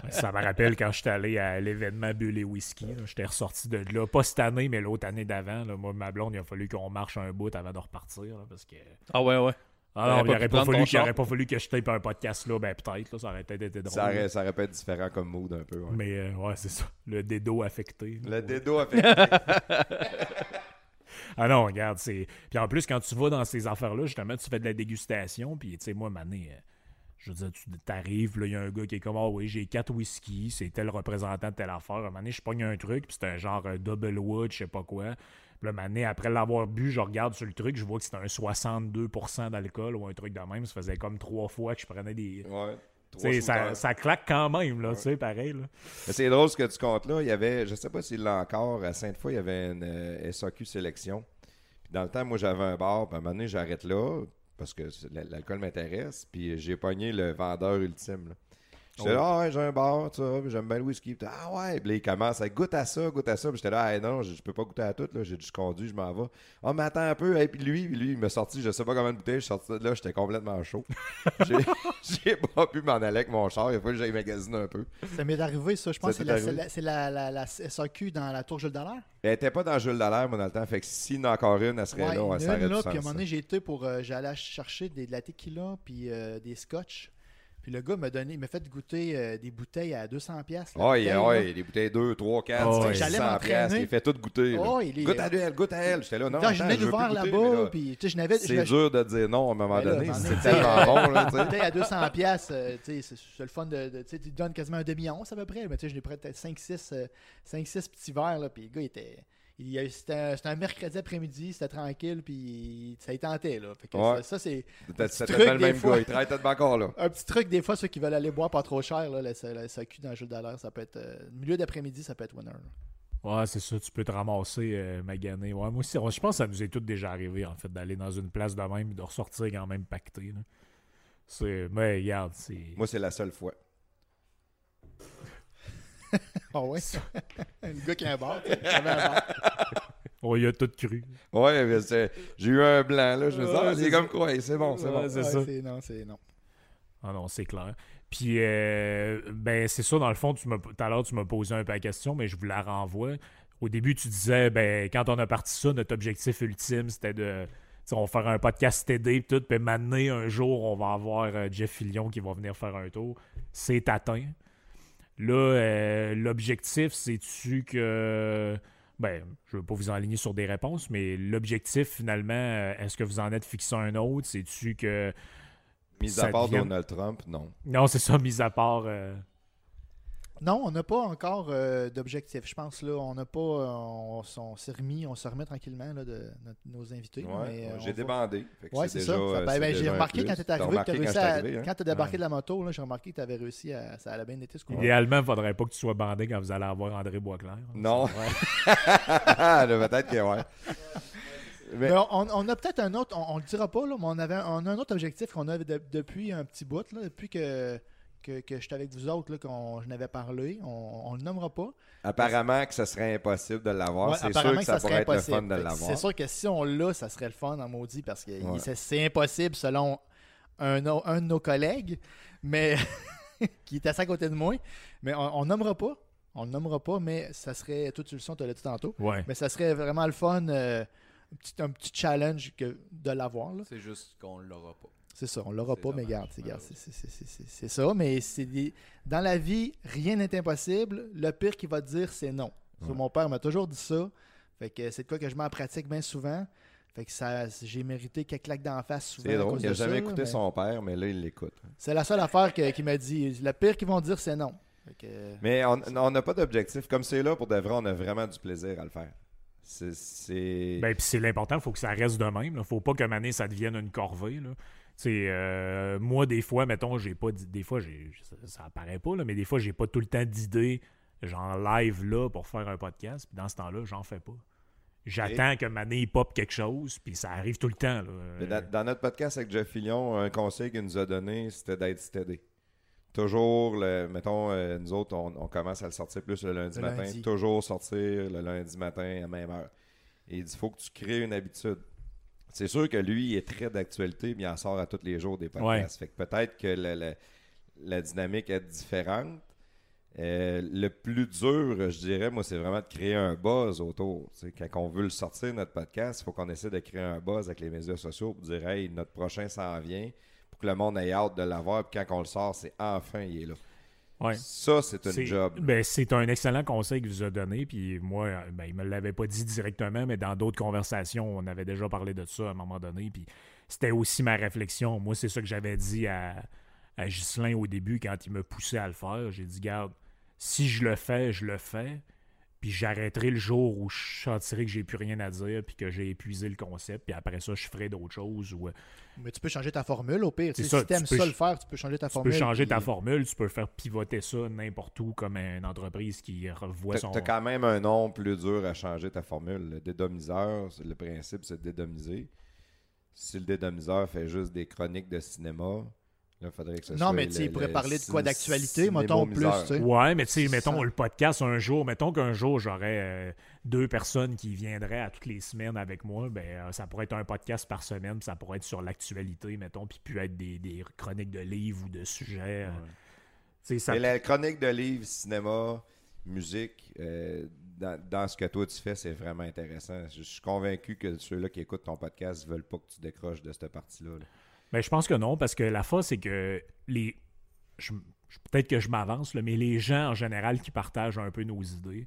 ça me rappelle quand j'étais allé à l'événement Bulle et Whisky. J'étais ressorti de là, pas cette année, mais l'autre année d'avant. Moi, ma blonde, il a fallu qu'on marche un bout avant de repartir. parce que... Ah ouais, ouais. Ah non, il n'aurait pas, fallu, pas fallu que je tape un podcast là, ben peut-être, ça aurait peut-être été drôle. Ça aurait, ça aurait pu être différent comme mood un peu. Ouais. Mais euh, ouais, c'est ça. Le dédo affecté. Le dédo affecté. ah non, regarde, c'est. Puis en plus, quand tu vas dans ces affaires-là, justement, tu fais de la dégustation, puis tu sais, moi, mané. Euh, je veux dire, tu t'arrives, là, il y a un gars qui est comme, ah oui, j'ai quatre whisky, c'est tel représentant de telle affaire. À un moment donné, je pogne un truc, puis c'est un genre euh, double wood, je sais pas quoi. Puis là, après l'avoir bu, je regarde sur le truc, je vois que c'était un 62% d'alcool ou un truc de même. Ça faisait comme trois fois que je prenais des. Ouais. Ça, ça, claque quand même, là, tu sais, pareil. Là. c'est drôle ce que tu comptes là. Il y avait, je sais pas s'il l'a encore, à Sainte-Foy, il y avait une euh, SAQ sélection. Puis dans le temps, moi, j'avais un bar, puis à un moment donné, j'arrête là, parce que l'alcool m'intéresse. Puis j'ai pogné le vendeur ultime. Là. J'étais là, ah ouais, j'ai un bar, tu vois, j'aime bien le whisky. ah ouais, puis là, il commence à goûter à ça, goûte à ça. Puis j'étais là, ah non, je, peux pas goûter à tout, là, j'ai juste conduit, je m'en vais. Ah, mais attends un peu, et puis lui, lui, il m'a sorti, je sais pas combien de bouteilles, je suis sorti de là, j'étais complètement chaud. j'ai pas pu m'en aller avec mon char, il a fallu que j'aille magasiner un peu. Ça m'est arrivé, ça, je pense que c'est la, la, la, SAQ dans la tour Jules Dallaire. Elle était pas dans Jules Dallaire, moi, dans le temps, fait que s'il y en a encore une, elle serait là, elle s'arrête là, puis à un moment donné, j'ai été pour, euh, j'allais chercher des, de la tequila, puis euh, des scotch. Puis le gars m'a donné, m'a fait goûter euh, des bouteilles à 200 pièces. Oui, oui, des bouteilles 2, 3, 4, oh, 5, 600 pièces. Il fait tout goûter. Oh, Goûte à elle, goûte à elle. J'étais là, non, Quand je venais d'ouvrir là-bas, puis je n'avais... C'est dur de dire non à un moment donné. C'est tellement bon, là, tu sais. à 200 pièces, euh, tu sais, c'est le fun de... Tu sais, tu donnes quasiment un demi-once à peu près, mais tu sais, je l'ai pris peut-être 5-6 petits verres, là, puis le gars, il était... C'était un, mercredi après-midi, c'était tranquille, puis ça y tentait. Là. Fait que ça, c'est. C'était le même gars, il travaille peut-être encore là. Un petit truc, des fois, ceux qui veulent aller boire pas trop cher, là, la, SAQ dans le jeu d'alerte, ça peut être. Euh, milieu d'après-midi, ça peut être winner. Ouais, c'est ça, tu peux te ramasser, euh, magané. Ouais, moi aussi, je pense que ça nous est tout déjà arrivé, en fait, d'aller dans une place de même et de ressortir quand même pacté. C'est. Mais regarde, c'est. Moi, c'est la seule fois. Ah ouais? le gars qui a un bar. On y a tout cru. Ouais, mais j'ai eu un blanc, là. Je me disais, ah, c'est comme quoi, c'est bon, c'est bon. C'est ça. Non, c'est non. Ah non, c'est clair. Puis, euh, ben, c'est ça, dans le fond, tout à l'heure, tu m'as posé un peu la question, mais je vous la renvoie. Au début, tu disais, ben, quand on a parti ça, notre objectif ultime, c'était de. on va faire un podcast TD et tout, puis maintenant, un jour, on va avoir euh, Jeff Fillion qui va venir faire un tour. C'est atteint. Là, euh, l'objectif, c'est-tu que. Ben, je ne veux pas vous enligner sur des réponses, mais l'objectif, finalement, euh, est-ce que vous en êtes fixé un autre? C'est-tu que. Mis à part Donald Trump, non. Non, c'est ça, mis à part. Non, on n'a pas encore euh, d'objectif. Je pense là, on n'a pas, euh, on, s'est remis, on se remet tranquillement là, de, nos invités. Euh, j'ai débandé. Oui, c'est ça. Ben, ben, j'ai remarqué quand tu es arrivé, hein? quand tu as débarqué de la moto, j'ai remarqué que tu avais réussi à, ça allait bien été ce Idéalement, il ne faudrait pas que tu sois bandé quand vous allez avoir André Boisclair. Non. Peut-être que ouais. Mais... on, a peut-être un autre, on ne le dira pas, là, mais on, avait, on a un autre objectif qu'on a depuis un petit bout, là, depuis que que, que j'étais avec vous autres, là, qu'on je n'avais parlé. On ne le nommera pas. Apparemment que ce serait impossible de l'avoir. c'est sûr que ça, pourrait être le fun de l'avoir. C'est sûr que si on l'a, ça serait le fun en maudit parce que c'est impossible selon un, un, de nos collègues, mais qui est assez à côté de moi. Mais on ne nommera pas. On ne nommera pas, mais ça serait. Toi, tu le sens, tu l'as dit tantôt. Mais ça serait vraiment le fun. Euh, un, petit, un petit challenge que, de l'avoir. C'est juste qu'on ne l'aura pas. C'est ça, on l'aura pas, mais regarde, c'est ça. Mais c'est dans la vie, rien n'est impossible. Le pire qu'il va te dire, c'est non. Mon père m'a toujours dit ça. Fait que c'est de quoi que je mets en pratique bien souvent. Fait que ça, j'ai mérité quelques claques d'en face souvent. C'est drôle, il n'a jamais écouté son père, mais là, il l'écoute. C'est la seule affaire qu'il m'a dit. Le pire qu'ils vont dire, c'est non. Mais on n'a pas d'objectif. Comme c'est là, pour de vrai, on a vraiment du plaisir à le faire. C'est. Ben, puis c'est l'important, il faut que ça reste de même. Il ne faut pas que année, ça devienne une corvée. Là. Euh, moi, des fois, mettons, j'ai pas. Des fois, j'ai, ça, apparaît pas, là, mais des fois, j'ai pas tout le temps d'idées, genre live là, pour faire un podcast. Puis dans ce temps-là, j'en fais pas. J'attends que Mané pop quelque chose, puis ça arrive tout le temps. Dans, notre podcast avec Jeff Fillion, un conseil qu'il nous a donné, c'était d'être steady. Toujours, le, mettons, euh, nous autres, on, commence à le sortir plus le lundi matin. Toujours sortir le lundi matin à la même heure. Et il dit faut que tu crées une habitude. C'est sûr que lui, il est très d'actualité, mais il en sort à tous les jours des podcasts. Fait que peut-être que la, dynamique est différente, Euh, le plus dur, je dirais, moi, c'est vraiment de créer un buzz autour. quand on veut le sortir, notre podcast, il faut qu'on essaie de créer un buzz avec les médias sociaux pour dire Hey, notre prochain s'en vient, pour que le monde ait hâte de l'avoir. Puis quand on le sort, c'est enfin, il est là. Ça, c'est un job. Ben, c'est un excellent conseil qu'il vous a donné. Puis moi, ben, il ne me l'avait pas dit directement, mais dans d'autres conversations, on avait déjà parlé de ça à un moment donné. Puis c'était aussi ma réflexion. Moi, c'est ça que j'avais dit à, à Ghislain au début quand il me poussait à le faire. J'ai dit, garde, si je le fais, je le fais. Puis j'arrêterai le jour où je sentirai que j'ai plus rien à dire, puis que j'ai épuisé le concept, puis après ça, je ferai d'autres choses. Ou... Euh, Mais tu peux changer ta formule au pire. si tu aimes ça le faire, tu peux changer ta formule. Tu peux changer ta formule, tu peux faire pivoter ça n'importe où comme une entreprise qui revoit son. Tu as quand même un nom plus dur à changer ta formule. Le dédomiseur, le principe, c'est de dédomiser. Si le dédomiseur fait juste des chroniques de cinéma, non, mais tu il pourrait parler de quoi d'actualité, mettons, plus. Ouais, mais tu sais, mettons le podcast un jour, mettons qu'un jour j'aurais euh, deux personnes qui viendraient à toutes les semaines avec moi, ben euh, ça pourrait être un podcast par semaine, ça pourrait être sur l'actualité, mettons, puis puis être des, chroniques de livres ou de sujets. Euh, ça... la chronique de livres, cinéma, musique, dans, ce que toi tu fais, c'est vraiment intéressant. Je, suis convaincu que ceux-là qui écoutent ton podcast ne veulent pas que tu décroches de cette partie-là. là mais ben, je pense que non, parce que la fois, c'est que les. Peut-être que je m'avance, mais les gens en général qui partagent un peu nos idées,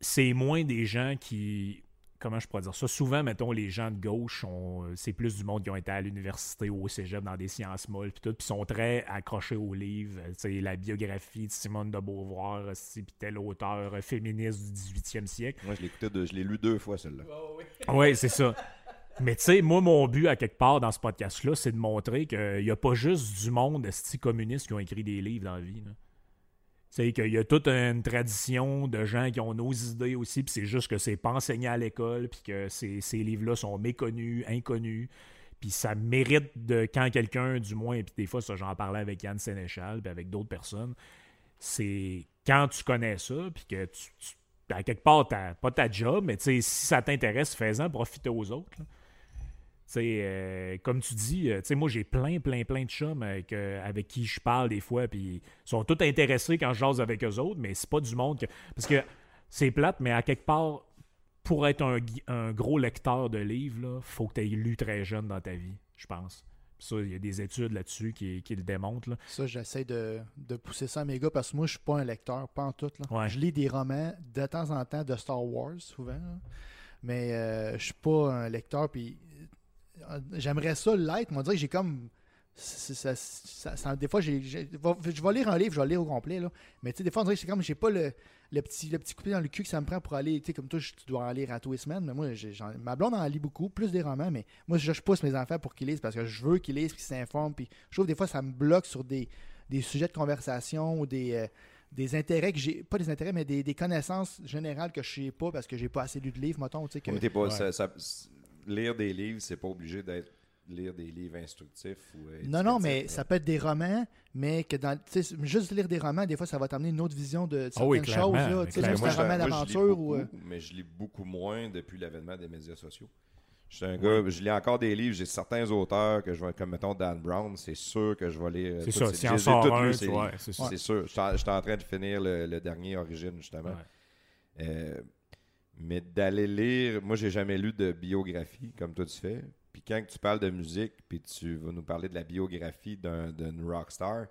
c'est moins des gens qui. Comment je pourrais dire ça? Souvent, mettons, les gens de gauche, c'est plus du monde qui ont été à l'université ou au cégep dans des sciences molles, puis tout, puis sont très accrochés aux livres. sais, la biographie de Simone de Beauvoir, puis tel auteur féministe du 18e siècle. Moi, je l'ai je l'ai lu deux fois, celle-là. oui, c'est ça. Mais tu sais, moi, mon but à quelque part dans ce podcast-là, c'est de montrer qu'il n'y a pas juste du monde style communiste qui ont écrit des livres dans la vie. C'est qu'il y a toute une tradition de gens qui ont nos idées aussi, puis c'est juste que c'est pas enseigné à l'école, puis que ces, ces livres-là sont méconnus, inconnus, puis ça mérite de, quand quelqu'un, du moins, et puis des fois, ça j'en parlais avec Yann Sénéchal, puis avec d'autres personnes, c'est quand tu connais ça, puis que tu, à quelque part, pas ta job, mais si ça t'intéresse, fais-en, profite aux autres. Euh, comme tu dis, euh, moi j'ai plein, plein, plein de chums avec, euh, avec qui je parle des fois, puis ils sont tous intéressés quand je jase avec eux autres, mais c'est pas du monde que. Parce que c'est plate, mais à quelque part, pour être un, gros lecteur de livres, il faut que tu aies lu très jeune dans ta vie, je pense. Ça, il y a des études là-dessus qui, le démontrent. Ça, j'essaie de, pousser ça à mes gars parce que moi, je suis pas un lecteur, pas en tout. Je lis des romans de temps en temps de Star Wars, souvent. Mais je je suis pas un lecteur. Puis j'aimerais ça l'être. On dirait que j'ai comme. des fois, j'ai, je vais lire un livre, je vais le lire au complet. Là. Mais des fois, on dirait que c'est comme j'ai pas le, le, petit, le petit coup dans le cul que ça me prend pour aller. Comme toi, tu dois en lire à tous les semaines. Mais moi, ma blonde en lit beaucoup, plus des romans. Mais moi, je, pousse mes enfants pour qu'ils lisent parce que je veux qu'ils lisent, qu'ils s'informent. Puis je trouve des fois, ça me bloque sur des, des sujets de conversation ou des. Euh, des intérêts que j'ai pas des intérêts mais des, des, connaissances générales que je sais pas parce que j'ai pas assez lu de livres mettons tu sais que pas, ça, lire des livres, c'est pas obligé d'être lire des livres instructifs ou Non, non, mais ça peut être des romans, mais que dans juste lire des romans, des fois, ça va t'amener une autre vision de, ah certaines choses. Là, c'est un roman d'aventure. Ou... Euh, mais je lis beaucoup moins depuis l'avènement des médias sociaux. Je suis un gars, je lis encore des livres, j'ai certains auteurs que je vois, comme mettons Dan Brown, c'est sûr que je vais lire. C'est ça, si c'est sûr. Je suis en train de finir le, dernier Origine, justement. Euh, mais d'aller lire, moi j'ai jamais lu de biographie comme toi tu fais. Puis quand tu parles de musique, puis tu vas nous parler de la biographie d'un rockstar,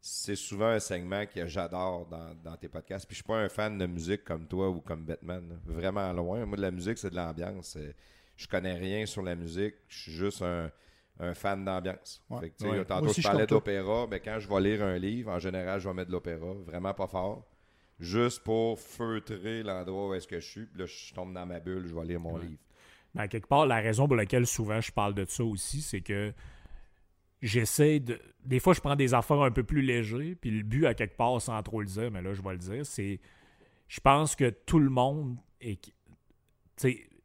c'est souvent un segment que j'adore dans, tes podcasts. Puis je suis pas un fan de musique comme toi ou comme Batman. Vraiment loin. Moi, de la musique, c'est de l'ambiance. Je connais rien sur la musique. Je suis juste un, fan d'ambiance. Tantôt, je parlais d'opéra. Mais quand je vais lire un livre, en général, je vais mettre de l'opéra. Vraiment pas fort juste pour feutrer l'endroit où est-ce que je suis. Puis là, je tombe dans ma bulle, je vais lire mon livre. Mais quelque part, la raison pour laquelle souvent je parle de ça aussi, c'est que j'essaie de. Des fois, je prends des affaires un peu plus légers, puis le but, à quelque part, sans trop le dire, mais là, je vais le dire, c'est. Je pense que tout le monde est.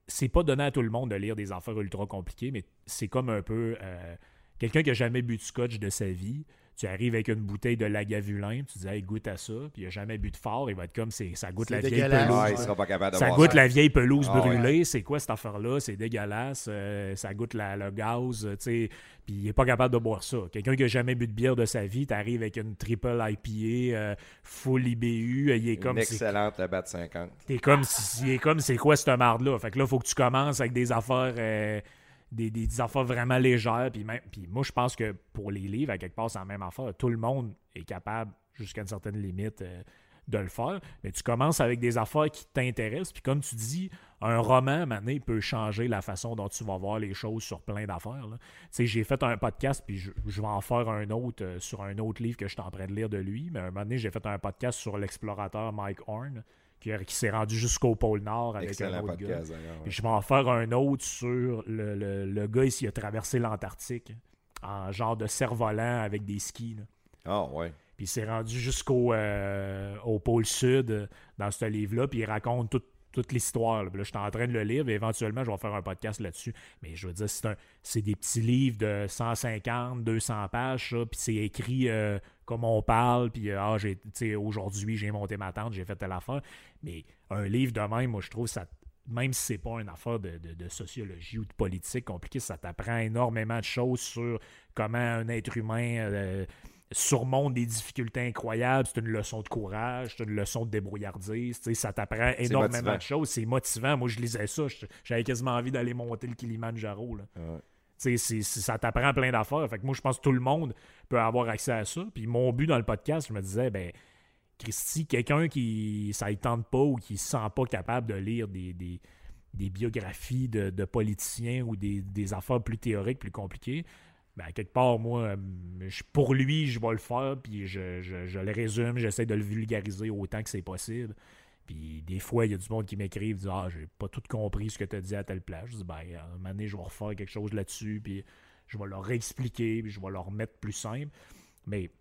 c'est pas donné à tout le monde de lire des affaires ultra compliquées, mais c'est comme un peu. Euh, quelqu'un qui a jamais bu de scotch de sa vie, tu arrives avec une bouteille de Lagavulin, tu dis hey, goûte à ça, puis il n'a jamais bu de fort, il va être comme ça goûte la vieille pelouse. ça goûte la vieille pelouse brûlée, c'est quoi cette affaire-là? C'est dégueulasse, euh, ça goûte le gaz, tu sais, puis il n'est pas capable de boire ça. Quelqu'un qui n'a jamais bu de bière de sa vie, tu arrives avec une triple IPA, euh, full IBU, il est comme. Une excellente bat 50. T'es comme, il est comme, c'est quoi cette marde-là? Fait que là, il faut que tu commences avec des affaires. Euh, des, des, affaires vraiment légères. Puis, même, puis moi, je pense que pour les livres, à quelque part, c'est la même affaire. Tout le monde est capable, jusqu'à une certaine limite, euh, de le faire. Mais tu commences avec des affaires qui t'intéressent. Puis comme tu dis, un roman, maintenant, peut changer la façon dont tu vas voir les choses sur plein d'affaires. J'ai fait un podcast, puis je, vais en faire un autre euh, sur un autre livre que je suis en train de lire de lui. Mais un moment donné, j'ai fait un podcast sur l'explorateur Mike Horn qui, s'est rendu jusqu'au pôle Nord avec un autre gars. je vais en faire un autre sur le, le, le gars qui a traversé l'Antarctique en genre de cerf-volant avec des skis. Ah ouais. Puis il s'est rendu jusqu'au euh, au pôle sud dans ce livre-là, puis il raconte toute toute l'histoire. Là, je suis en train de le lire, et éventuellement, je vais faire un podcast là-dessus. Mais je veux dire, c'est, des petits livres de 150, 200 pages, puis c'est écrit euh, comme on parle, puis euh, ah, aujourd'hui, j'ai monté ma tente, j'ai fait telle affaire. Mais un livre de même, moi, je trouve ça même si c'est pas une affaire de, sociologie ou de politique compliquée, ça t'apprend énormément de choses sur comment un être humain euh, surmonte des difficultés incroyables. C'est une leçon de courage, c'est une leçon de débrouillardise. Ça t'apprend énormément de choses. C'est motivant. Moi, je lisais ça. J'avais quasiment envie d'aller monter le Kilimanjaro. Là. ça t'apprend plein d'affaires. Fait que moi, je pense que tout le monde peut avoir accès à ça. Puis mon but dans le podcast, je me disais, ben, Christy, quelqu'un qui ça ne tente pas ou qui ne se sent pas capable de lire des, des, biographies de, politiciens ou des, des, affaires plus théoriques, plus compliquées, ben, quelque part, moi, pour lui, je vais le faire, puis je, je, le résume, j'essaie de le vulgariser autant que c'est possible. Puis des fois, il y a du monde qui m'écrivent, disent Ah, j'ai pas tout compris ce que tu as dit à telle place. Je dis Ben, à un moment donné, je vais refaire quelque chose là-dessus, puis je vais leur réexpliquer, puis je vais leur remettre plus simple. Mais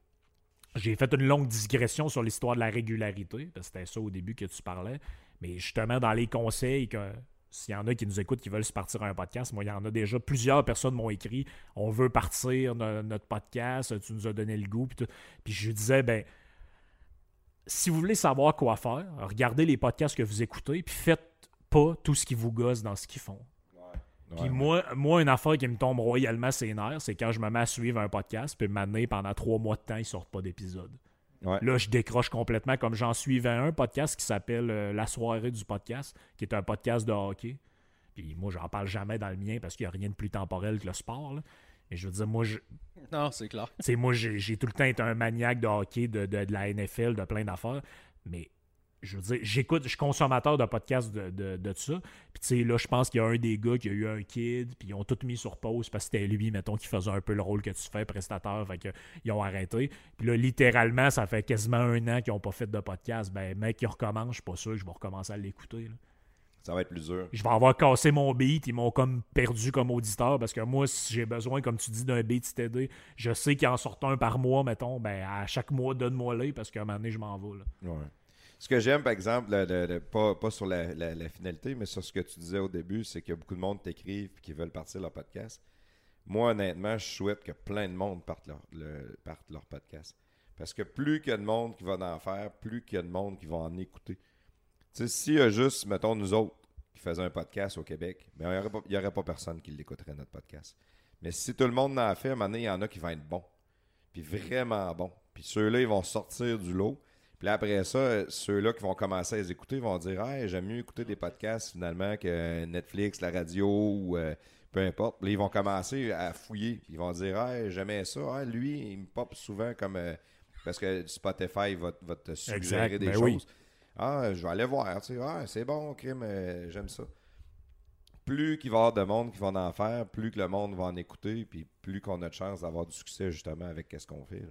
j'ai fait une longue digression sur l'histoire de la régularité, parce que c'était ça au début que tu parlais. Mais justement, dans les conseils que s'il y en a qui nous écoutent qui veulent se partir un podcast, moi, il y en a déjà plusieurs personnes m'ont écrit on veut partir notre podcast, tu nous as donné le goût. Puis, puis je disais, ben, si vous voulez savoir quoi faire, regardez les podcasts que vous écoutez, puis faites pas tout ce qui vous gosse dans ce qu'ils font. puis moi, moi, une affaire qui me tombe royalement ses nerfs, c'est quand je me mets à suivre un podcast, puis m'amener pendant trois mois de temps, ils sortent pas d'épisode. Là, je décroche complètement, comme j'en suivais un podcast qui s'appelle euh, La soirée du podcast, qui est un podcast de hockey. Puis moi, j'en parle jamais dans le mien parce qu'il n'y a rien de plus temporel que le sport. Et je veux dire, moi, je. Non, c'est clair. moi, j'ai tout le temps été un maniaque de hockey, de, de, de la NFL, de plein d'affaires. Mais je veux dire, j'écoute, je suis consommateur de podcasts de, de, de ça. Puis, tu sais, là, je pense qu'il y a un des gars qui a eu un kid, puis ils ont tout mis sur pause parce que c'était lui, mettons, qui faisait un peu le rôle que tu fais, prestateur. Fait qu'ils ont arrêté. Puis là, littéralement, ça fait quasiment un an qu'ils n'ont pas fait de podcast. Ben, mec, qui recommence, je suis pas sûr que je vais recommencer à l'écouter. Ça va être plus dur. Je vais avoir cassé mon beat. Ils m'ont comme perdu comme auditeur parce que moi, si j'ai besoin, comme tu dis, d'un beat TD, je sais qu'il en sort un par mois, mettons. Ben, à chaque mois, donne-moi-le parce qu'à un moment donné, je m'en vais. Là. Ouais. Ce que j'aime, par exemple, pas, sur la, finalité, mais sur ce que tu disais au début, c'est que beaucoup de monde t'écrivent et qui veulent partir leur podcast. Moi, honnêtement, je souhaite que plein de monde parte leur, podcast. Parce que plus qu'il y a de monde qui va en faire, plus qu'il y a de monde qui va en écouter. Tu sais, s'il y a juste, mettons, nous autres qui faisaient un podcast au Québec, ben, il n'y aurait, pas personne qui l'écouterait, notre podcast. Mais si tout le monde en fait, à un moment donné, il y en a qui vont être bons. Puis vraiment bons. Puis ceux-là, ils vont sortir du lot. Puis après ça, ceux-là qui vont commencer à les écouter vont dire hey, j'aime mieux écouter des podcasts finalement que Netflix, la radio ou euh, peu importe. Puis ils vont commencer à fouiller. Ils vont dire hey, j'aimais ça. lui, il me pop souvent comme. Euh, parce que Spotify va, te suggérer des ben choses. Ah, je vais aller voir. Tu sais, ah, c'est bon, crime, euh, j'aime ça. Plus qu'il va y avoir de monde qui vont en faire, plus que le monde va en écouter, puis plus qu'on a de chance d'avoir du succès justement avec ce qu'on fait.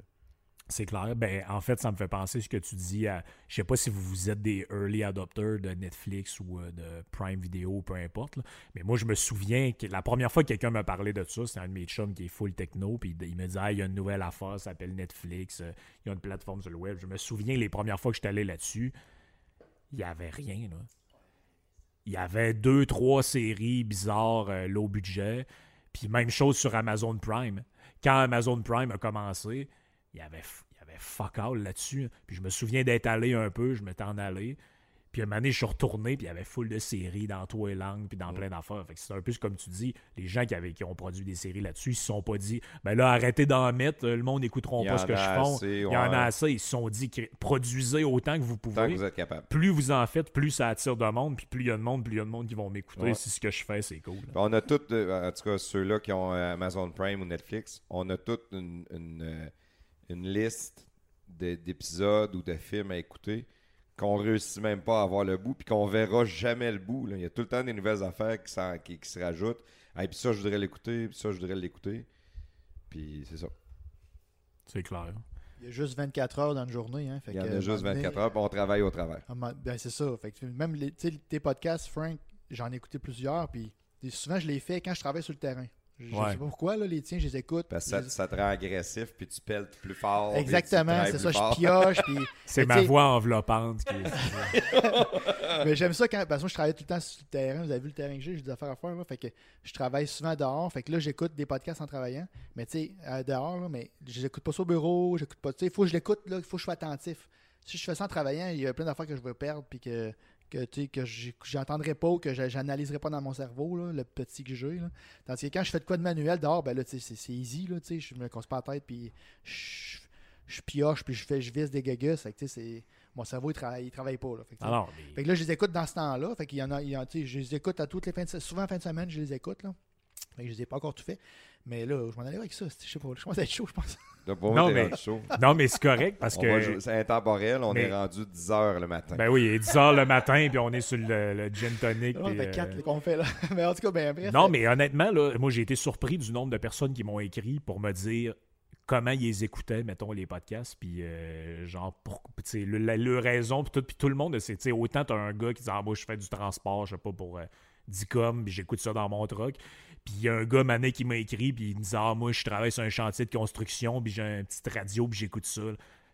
C'est clair. Ben, en fait, ça me fait penser ce que tu dis à. Je sais pas si vous, êtes des early adopters de Netflix ou euh, de Prime Video, peu importe. Mais moi, je me souviens que la première fois que quelqu'un m'a parlé de ça, c'est un de mes chums qui est full techno. Puis il me dit ah, il y a une nouvelle affaire, ça s'appelle Netflix. Euh, il y a une plateforme sur le web. Je me souviens les premières fois que j'étais allé là-dessus, il n'y avait rien. Il y avait deux, trois séries bizarres, euh, low budget. Puis même chose sur Amazon Prime. Quand Amazon Prime a commencé, il y avait, il y avait fuck all là-dessus. Puis je me souviens d'être allé un peu, je m'étais en allé. Puis un moment donné, je suis retourné, puis il y avait full de séries dans tous les langues, puis dans plein d'affaires. Fait que c'est un peu comme tu dis, les gens qui, avaient, qui ont produit des séries là-dessus, ils se sont pas dit, ben là, arrêtez d'en mettre, le monde n'écouteront pas ce que je fais. Il y en a assez. Ils se sont dit, produisez autant que vous pouvez. Tant que vous êtes capable. Plus vous en faites, plus ça attire de monde, puis plus il y a de monde, plus il y a de monde qui vont m'écouter. Si ce que je fais, c'est cool. On a tous, euh, en tout cas ceux-là qui ont euh, Amazon Prime ou Netflix, on a toute une, une, euh, une liste d'épisodes ou de films à écouter qu'on réussit même pas à avoir le bout, puis qu'on verra jamais le bout. Il y a tout le temps des nouvelles affaires qui, qui, se rajoutent. Et puis ça, je voudrais l'écouter, puis ça, je voudrais l'écouter. Puis c'est ça. C'est clair. Il y a juste 24 heures dans une journée. Hein, Il y en a juste 24 heures, puis on travaille au travail. Ben, c'est ça. Fait même les, tes podcasts, Frank, j'en ai écouté plusieurs, puis souvent je les fais quand je travaille sur le terrain. Je sais pas pourquoi, là, les tiens, je les écoute. Parce que ça, te rend agressif, puis tu pelles plus fort. Exactement, c'est ça, je pioche. Puis... c'est ma voix enveloppante. Qui Mais j'aime ça quand. Parce que je travaille tout le temps sur le terrain. Vous avez vu le terrain que j'ai, j'ai des affaires à faire. Là, fait que je travaille souvent dehors. Fait que là, j'écoute des podcasts en travaillant. Mais tu sais, euh, dehors, là, mais je l'écoute pas sur le bureau. J'écoute pas. Tu sais, il faut que je l'écoute, il faut que je sois attentif. Si je fais ça en travaillant, il y a plein d'affaires que je veux perdre, puis que que, que j'entendrai pas ou que j'analyserai pas dans mon cerveau, le petit que j'ai. Tandis que quand je fais de quoi de manuel dehors, ben là, c'est easy, là, je me casse pas la tête, puis je, je, pioche, puis je fais je vise des gagus. mon cerveau, il travaille, travaille pas. Là, fait, que, là, je les écoute dans ce temps-là. Fait qu'il y en a, je les écoute à toutes les fins de souvent fin de semaine, je les écoute. Là. Fait que je les ai pas encore tout fait. Mais là, je m'en allais avec ça. Je sais pas, je commence à être chaud, je pense. non, mais, non, mais c'est correct parce que. C'est intemporel, on est rendu 10 h le matin. Ben oui, il est 10 h le matin, puis on est sur le, gin tonic. On fait 4 qu'on fait là. mais en tout cas, ben, bref. Non, mais honnêtement, là, moi, j'ai été surpris du nombre de personnes qui m'ont écrit pour me dire comment ils écoutaient, mettons, les podcasts, puis euh, genre, pour, le, la, le raison, puis tout, puis tout le monde, c'est, autant t'as un gars qui dit, ah, moi, je fais du transport, je sais pas, pour euh, Dicom, puis j'écoute ça dans mon truck. Puis il y a un gars mané qui m'a écrit, puis il me dit Ah, moi, je travaille sur un chantier de construction, puis j'ai un petit radio, puis j'écoute ça.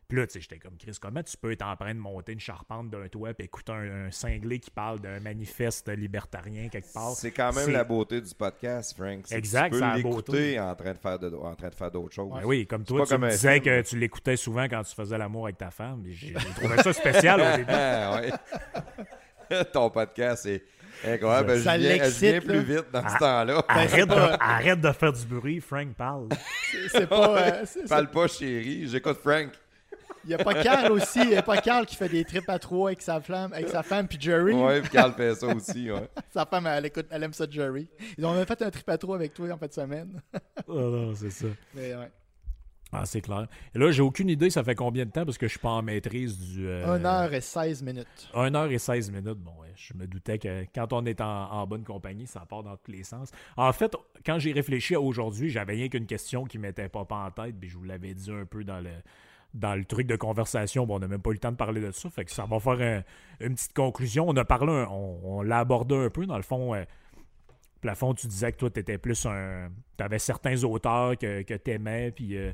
Puis là, tu sais, j'étais comme Chris, comment tu peux être en train de monter une charpente d'un toit puis écouter un, cinglé qui parle d'un manifeste libertarien quelque part? C'est quand même la beauté du podcast, Frank. Exact, c'est la beauté. en train de faire de, en train de faire d'autres choses. oui, comme toi, tu me disais que tu l'écoutais souvent quand tu faisais l'amour avec ta femme. J'ai trouvé ça spécial au début. Ton podcast, c'est Incroyable. Ben, ça je plus vite dans ce temps-là. Arrête, de, arrête, de, faire du bruit. Frank parle. C'est pas. Euh, parle pas, chérie. J'écoute Frank. Il n'y a pas Carl aussi. Il n'y a pas Carl qui fait des trips à trois avec sa, femme, avec sa femme puis Jerry. Oui, puis Carl fait ça aussi. Ouais. sa femme, elle, écoute, elle aime ça, Jerry. Ils ont même fait un trip à trois avec toi en fin de semaine. oh non, c'est ça. Mais ouais. Ah, c'est clair. Et là, j'ai aucune idée, ça fait combien de temps parce que je suis pas en maîtrise du. 1 euh... et 16 minutes. 1 heure et 16 minutes. Bon, ouais, je me doutais que quand on est en, bonne compagnie, ça part dans tous les sens. En fait, quand j'ai réfléchi à aujourd'hui, j'avais rien qu'une question qui m'était pas en tête, puis je vous l'avais dit un peu dans le dans le truc de conversation. Bon, on n'a même pas eu le temps de parler de ça. Fait que ça va faire une petite conclusion. On a parlé, on, l'a abordé un peu. Dans le fond, euh, plafond, tu disais que toi, tu étais plus un. Tu avais certains auteurs que, que tu aimais, puis euh,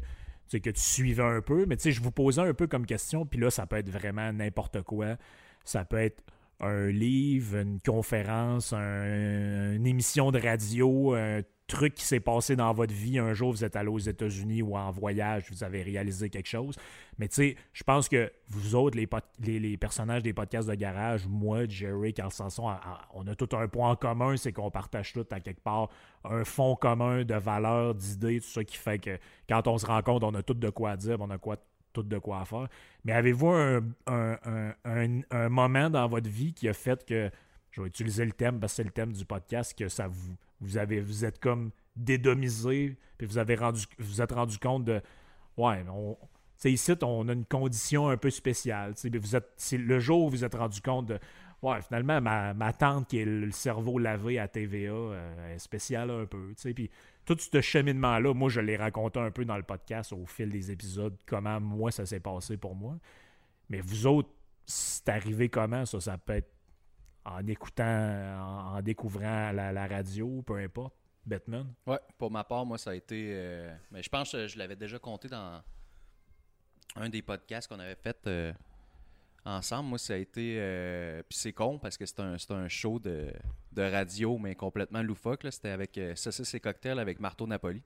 que tu suivais un peu. Mais tu sais, je vous posais un peu comme question, puis là, ça peut être vraiment n'importe quoi. Ça peut être un livre, une conférence, une émission de radio, un truc qui s'est passé dans votre vie. Un jour, vous êtes allé aux États-Unis ou en voyage, vous avez réalisé quelque chose. Mais tu sais, je pense que vous autres, les, les, personnages des podcasts de garage, moi, Jerry, Carl Sanson, on a tout un point en commun, c'est qu'on partage tout à quelque part un fond commun de valeurs, d'idées, tout ça qui fait que quand on se rencontre, on a tout de quoi dire, on a quoi tout de quoi faire. Mais avez-vous un, un, moment dans votre vie qui a fait que, je vais utiliser le thème parce que c'est le thème du podcast, que ça vous, vous avez, vous êtes comme dédomisé, puis vous avez rendu, vous êtes rendu compte de, ouais, on, ici, on a une condition un peu spéciale. Vous êtes, le jour où vous êtes rendu compte de, ouais, finalement, ma, ma tante qui est le cerveau lavé à TVA euh, est spéciale un peu. Puis tout ce cheminement-là, moi, je l'ai raconté un peu dans le podcast au fil des épisodes, comment moi, ça s'est passé pour moi. Mais vous autres, c'est arrivé comment, ça? Ça peut être en écoutant, en, découvrant la, radio, peu importe. Batman? Ouais, pour ma part, moi, ça a été. Euh, mais je pense que je l'avais déjà compté dans un des podcasts qu'on avait fait euh, ensemble. Moi, ça a été. Euh, puis c'est con parce que c'est un, un, show de, radio, mais complètement loufoque. C'était avec ça, et Cocktail avec Marteau Napoli.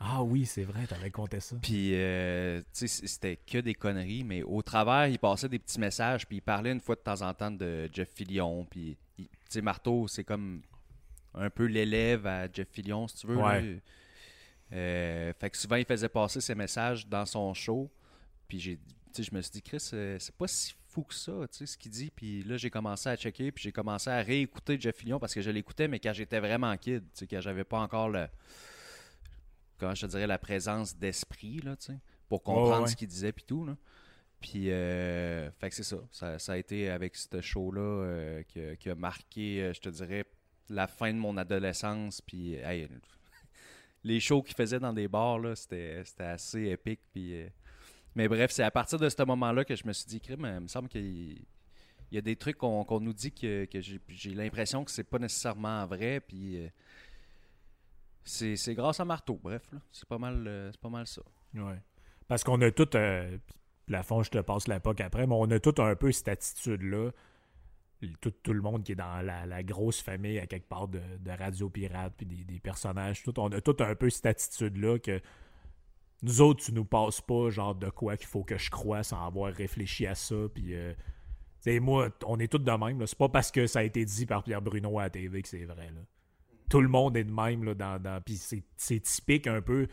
Ah oui, c'est vrai, t'avais compté ça. Puis, euh, tu sais, c'était que des conneries, mais au travers, il passait des petits messages, puis il parlait une fois de temps en temps de Jeff Fillion, puis, tu sais, Marteau, c'est comme un peu l'élève à Jeff Fillion, si tu veux. Ouais. Euh, fait que souvent, il faisait passer ses messages dans son show, puis j'ai, je me suis dit, Chris, euh, c'est pas si fou que ça, tu sais, ce qu'il dit. Puis là, j'ai commencé à checker, puis j'ai commencé à réécouter Jeff Fillion parce que je l'écoutais, mais quand j'étais vraiment kid, tu sais, quand j'avais pas encore le. Comment je te dirais, la présence d'esprit, là, tu sais, pour comprendre ce qu'il disait, puis tout, là. Puis, euh, fait que c'est ça. ça. a été avec ce show-là euh, qui, a marqué, euh, je te dirais, la fin de mon adolescence. Puis, les shows qu'il faisait dans des bars, là, c'était assez épique. Puis, mais bref, c'est à partir de ce moment-là que je me suis dit, crime, il me semble qu'il y a des trucs qu'on nous dit que, j'ai l'impression que c'est pas nécessairement vrai. Puis c'est grâce à Marteau. Bref, c'est pas mal euh, c'est pas mal ça. Ouais. Parce qu'on a tout, euh, la fond, je te passe la POC après, mais on a tout un peu cette attitude-là. Tout, le monde qui est dans la, grosse famille à quelque part de, Radio Pirate, puis des, personnages, tout, on a tout un peu cette attitude-là que nous autres, tu nous passes pas genre de quoi qu'il faut que je croie sans avoir réfléchi à ça. Puis, euh, moi, on est tous de même. C'est pas parce que ça a été dit par Pierre Bruno à TV que c'est vrai. Là. Tout le monde est de même. Là, dans, dans... Puis c'est typique un peu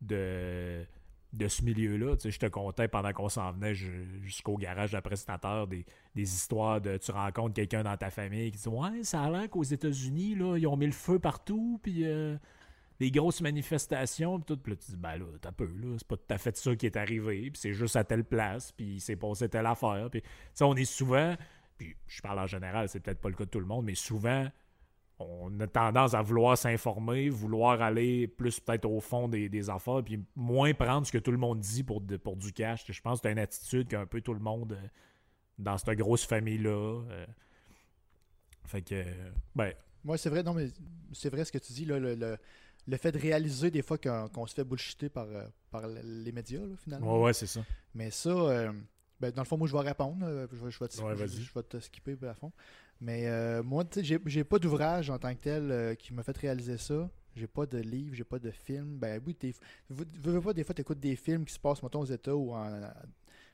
de, de ce milieu-là. Je te contais pendant qu'on s'en venait jusqu'au garage de prestataire des, des, histoires de tu rencontres quelqu'un dans ta famille qui dit Ouais, ça a l'air qu'aux États-Unis, ils ont mis le feu partout. Puis. Euh, des grosses manifestations, puis tout. Puis là, tu dis, ben là, t'as peu, là. C'est pas tout à fait ça qui est arrivé, puis c'est juste à telle place, puis il s'est passé telle affaire. Puis, tu on est souvent, puis je parle en général, c'est peut-être pas le cas de tout le monde, mais souvent, on a tendance à vouloir s'informer, vouloir aller plus peut-être au fond des, affaires, puis moins prendre ce que tout le monde dit pour, pour du cash. Je pense que c'est une attitude qu'un peu tout le monde euh, dans cette grosse famille-là. Euh. fait que, ben. Moi, c'est vrai, non, mais c'est vrai ce que tu dis, là, le le fait de réaliser des fois qu'on se fait bullshiter par, euh, par les médias, finalement. Ouais, ouais, c'est ça. Mais ça, euh, ben, dans le fond, moi, je vais répondre. Je vais, je, vais te, je, vais te, skipper à fond. Mais euh, moi, tu sais, j'ai pas d'ouvrage en tant que tel qui m'a fait réaliser ça. J'ai pas de livre, j'ai pas de film. Ben oui, veux pas, des fois, tu écoutes des films qui se passent, mettons, aux États ou en.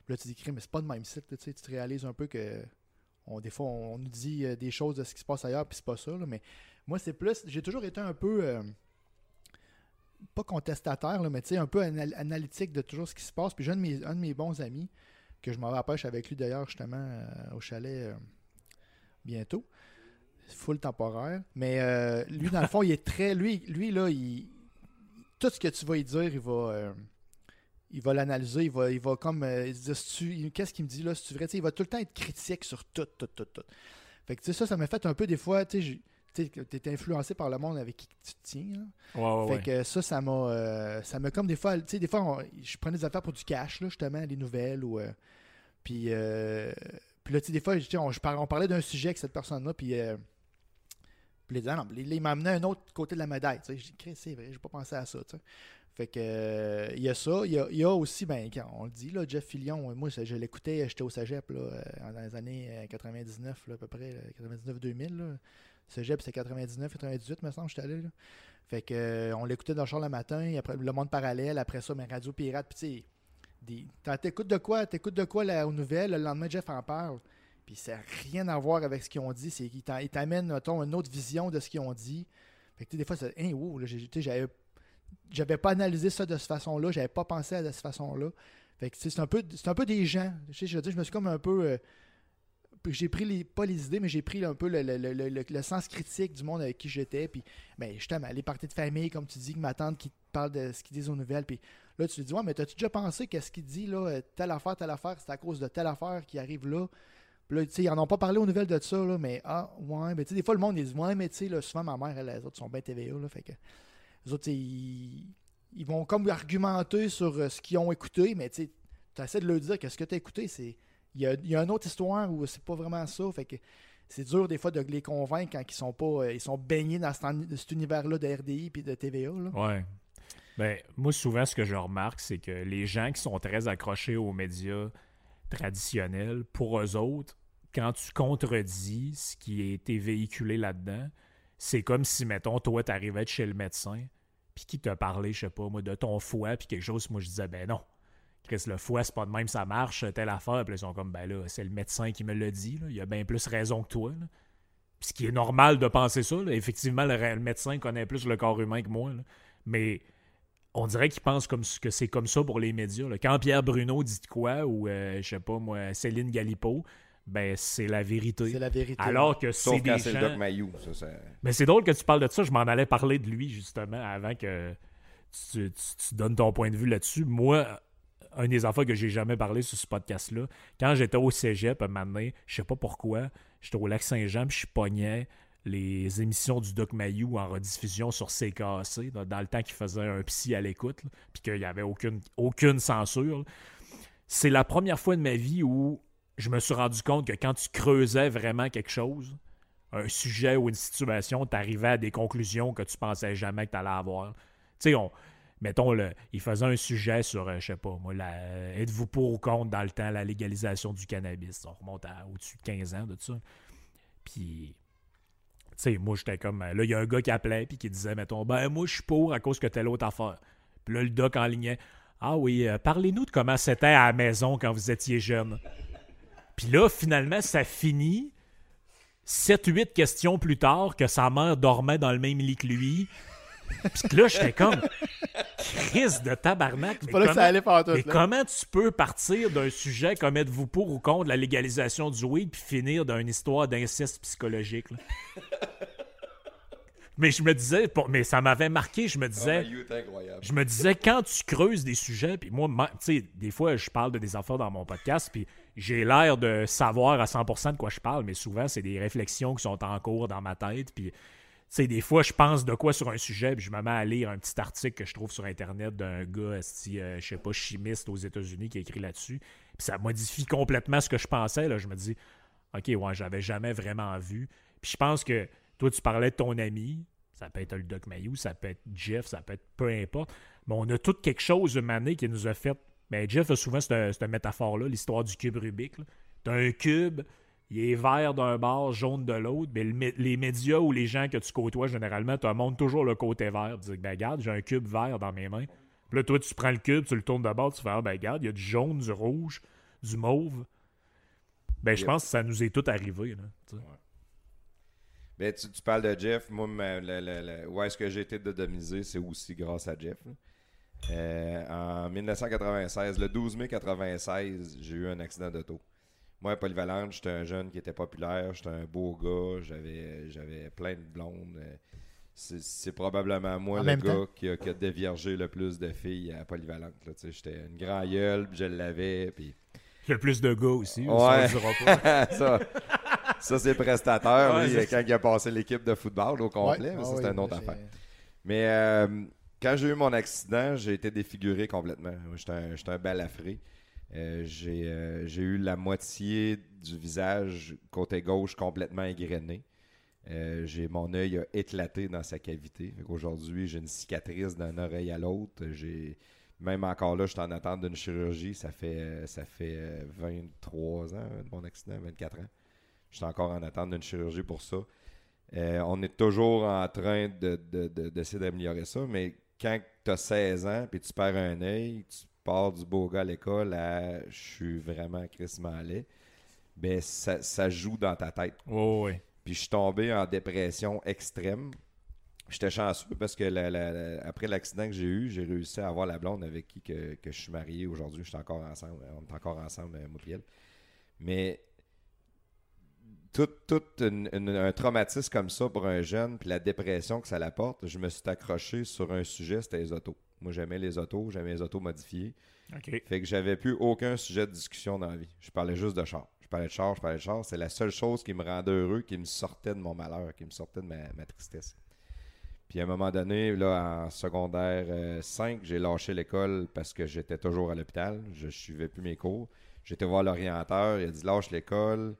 Là, tu dis, mais c'est pas le même site. Tu te réalises un peu que. Des fois, on, nous dit des choses de ce qui se passe ailleurs, puis c'est pas ça. mais moi, c'est plus. J'ai toujours été un peu pas contestataire, là, mais un peu analytique de toujours ce qui se passe. Puis j'ai un, de mes bons amis, que je m'en rapproche avec lui d'ailleurs justement euh, au chalet euh, bientôt. Full temporaire. Mais euh, lui, dans le fond, il est très. Lui, lui là, il, tout ce que tu vas lui dire, il va. il va l'analyser, il va, il va comme qu'est-ce qu'il me dit là, si tu vrai, il va tout le temps être critique sur tout, tout, tout, tout. Fait que ça, ça m'a fait un peu des fois, tu sais, tu es influencé par le monde avec qui tu te tiens. fait que ça, ça m'a euh, ça m'a comme des fois, tu sais, des fois, je prenais des affaires pour du cash, là, justement, des nouvelles ou. Euh, puis, euh, puis là, tu sais, des fois, on, on parlait d'un sujet avec cette personne-là, puis. puis il, non, il m'a amené un autre côté de la médaille. Tu sais, je dis, c'est vrai, j'ai pas pensé à ça. Tu sais. Fait que il y a ça. Il y a, aussi, ben, on le dit, là, Jeff Fillion, moi, je l'écoutais, j'étais au Cégep là, dans les années 99, à peu près, 99-2000. Cégep, c'est 99, 98, me semble, j'étais allé. Là. Fait que, euh, on l'écoutait dans le char le matin, après le monde parallèle, après ça, mais Radio Pirate, puis tu t'écoutes de quoi, t'écoutes de quoi là, aux nouvelles, le lendemain, Jeff en parle. Puis ça n'a rien à voir avec ce qu'ils ont dit, c'est qu'ils t'amènent, une autre vision de ce qu'ils ont dit. Fait que, des fois, c'est, hein, wow, j'avais, j'avais pas analysé ça de cette façon-là, j'avais pas pensé à de cette façon-là. Fait que, c'est un peu, c'est un peu des gens. Je, je, je me suis comme un peu. Euh, j'ai pris pas les idées, mais j'ai pris un peu le, sens critique du monde avec qui j'étais. Puis, ben, justement, les parties de famille, comme tu dis, ma tante qui parle de ce qu'ils disent aux nouvelles. Puis là, tu te dis, ouais, mais t'as-tu déjà pensé qu'est-ce qu'il dit, là, telle affaire, telle affaire, c'est à cause de telle affaire qui arrive là? Puis là, tu sais, ils n'en ont pas parlé aux nouvelles de ça, là, mais ah, ouais, mais tu sais, des fois, le monde, ils dit, ouais, mais tu sais, souvent, ma mère, elle, les autres sont bien TVA, là, fait que les autres, ils, ils vont comme argumenter sur euh, ce qu'ils ont écouté, mais tu essaies de leur dire que ce que tu as écouté, c'est il y a, une autre histoire où c'est pas vraiment ça. Fait que c'est dur des fois de les convaincre quand ils sont pas euh, ils sont baignés dans cet, univers-là de RDI et de TVA. Là. Ouais. Ben, moi, souvent, ce que je remarque, c'est que les gens qui sont très accrochés aux médias traditionnels, pour eux autres, quand tu contredis ce qui a été véhiculé là-dedans, c'est comme si, mettons, toi, tu arrivais chez le médecin, puis qui t'a parlé, je sais pas, moi, de ton foie, puis quelque chose, moi, je disais, ben non. Chris, le foie, c'est pas de même, ça marche, telle affaire. Puis ils sont comme, ben là, c'est le médecin qui me l'a dit, il a bien plus raison que toi. Puis ce qui est normal de penser ça, effectivement, le, médecin connaît plus le corps humain que moi. Mais on dirait qu'il pense comme, que c'est comme ça pour les médias. Quand Pierre Bruno dit quoi, ou euh, je sais pas moi, Céline Galipo, ben c'est la vérité. C'est la vérité. Alors que c'est des c'est le Doc Mayou. Mais c'est drôle que tu parles de ça. Je m'en allais parler de lui, justement, avant que tu, donnes ton point de vue là-dessus. Moi, un des enfants que j'ai jamais parlé sur ce podcast-là, quand j'étais au cégep, à un moment donné, je sais pas pourquoi, j'étais au Lac-Saint-Jean, puis je pognais les émissions du Doc Mayou en rediffusion sur CKC, dans, le temps qu'il faisait un psy à l'écoute, puis qu'il n'y avait aucune, censure. C'est la première fois de ma vie où je me suis rendu compte que quand tu creusais vraiment quelque chose, un sujet ou une situation, tu arrivais à des conclusions que tu pensais jamais que tu allais avoir. Tu sais, mettons, le, il faisait un sujet sur, euh, je sais pas, moi, êtes-vous pour ou contre dans le temps la légalisation du cannabis? On remonte à au-dessus de 15 ans de ça. Puis, sais, moi, j'étais comme, là, il y a un gars qui appelait puis qui disait, mettons, ben, moi, je suis pour à cause que telle autre affaire. Puis là, le doc en lignait, ah oui, euh, parlez-nous de comment c'était à la maison quand vous étiez jeune. Puis là, finalement, ça finit 7-8 questions plus tard que sa mère dormait dans le même lit que lui. Puis là, j'étais comme crise de tabarnak. Mais, comment, ça allait mais comment tu peux partir d'un sujet comme êtes-vous pour ou contre la légalisation du weed puis finir dans une histoire d'inceste psychologique? Mais je me disais, mais ça m'avait marqué, je me disais. je me disais, quand tu creuses des sujets, puis moi, tu sais, des fois, je parle de des affaires dans mon podcast, puis j'ai l'air de savoir à 100% de quoi je parle, mais souvent, c'est des réflexions qui sont en cours dans ma tête, puis. Sais, des fois, je pense de quoi sur un sujet, puis je me mets à lire un petit article que je trouve sur Internet d'un gars, euh, je sais pas, chimiste aux États-Unis qui a écrit là-dessus. Puis ça modifie complètement ce que je pensais. Là. Je me dis, OK, ouais, j'avais jamais vraiment vu. Puis je pense que toi, tu parlais de ton ami. Ça peut être le Doc Mayou, ça peut être Jeff, ça peut être peu importe. Mais on a tout quelque chose, une année, qui nous a fait. Ben, Jeff a souvent cette, métaphore-là, l'histoire du cube Rubik. Tu as un cube, il est vert d'un bord, jaune de l'autre. Mais les médias ou les gens que tu côtoies, généralement, te montrent toujours le côté vert. Tu dis, ben, regarde, j'ai un cube vert dans mes mains. Puis là, toi, tu prends le cube, tu le tournes de bord, tu fais, ah, ben, regarde, il y a du jaune, du rouge, du mauve. Ben, je pense que ça nous est tout arrivé. Là, ben, tu, parles de Jeff. Moi, où est-ce que j'ai été domisé, c'est aussi grâce à Jeff. Euh, en 1996, le 12 mai 1996, j'ai eu un accident d'auto. Moi, à Polyvalente, j'étais un jeune qui était populaire, j'étais un beau gars, j'avais, j'avais plein de blondes. C'est, probablement moi le gars qui a, déviergé le plus de filles à Polyvalente. J'étais une grande gueule, je l'avais. Puis... Le plus de gars aussi. Ouais. ça, ça, c'est prestateur, quand il a passé l'équipe de football au complet. ça, c'est une autre affaire. Mais euh, quand j'ai eu mon accident, j'ai été défiguré complètement. J'étais un, un balafré. Euh, euh, j'ai eu la moitié du visage côté gauche complètement égrené. j'ai mon œil a éclaté dans sa cavité. Aujourd'hui, j'ai une cicatrice d'une oreille à l'autre. Même encore là, je suis en attente d'une chirurgie. Ça fait ça fait 23 ans de mon accident, 24 ans. Je suis encore en attente d'une chirurgie pour ça. Euh, on est toujours en train d'essayer d'améliorer ça, mais quand tu as 16 ans et tu perds un œil, tu pars du beau gars à l'école à je suis vraiment Chris Mallet, ben ça, joue dans ta tête. oui. Puis je suis tombé en dépression extrême. J'étais chanceux parce que après l'accident que j'ai eu, j'ai réussi à avoir la blonde avec qui que, je suis marié aujourd'hui. Je suis encore ensemble. On est encore ensemble, moi et Mais tout, un traumatisme comme ça pour un jeune, puis la dépression que ça l'apporte, je me suis accroché sur un sujet, c'était les autos. Moi, j'aimais les autos, j'aimais les autos modifiées. Fait que j'avais plus aucun sujet de discussion dans la vie. Je parlais juste de char. Je parlais de char, je parlais de char. C'est la seule chose qui me rendait heureux, qui me sortait de mon malheur, qui me sortait de ma, tristesse. Puis à un moment donné, là, en secondaire 5, euh, j'ai lâché l'école parce que j'étais toujours à l'hôpital. Je ne suivais plus mes cours. J'étais voir l'orienteur, il a dit lâche l'école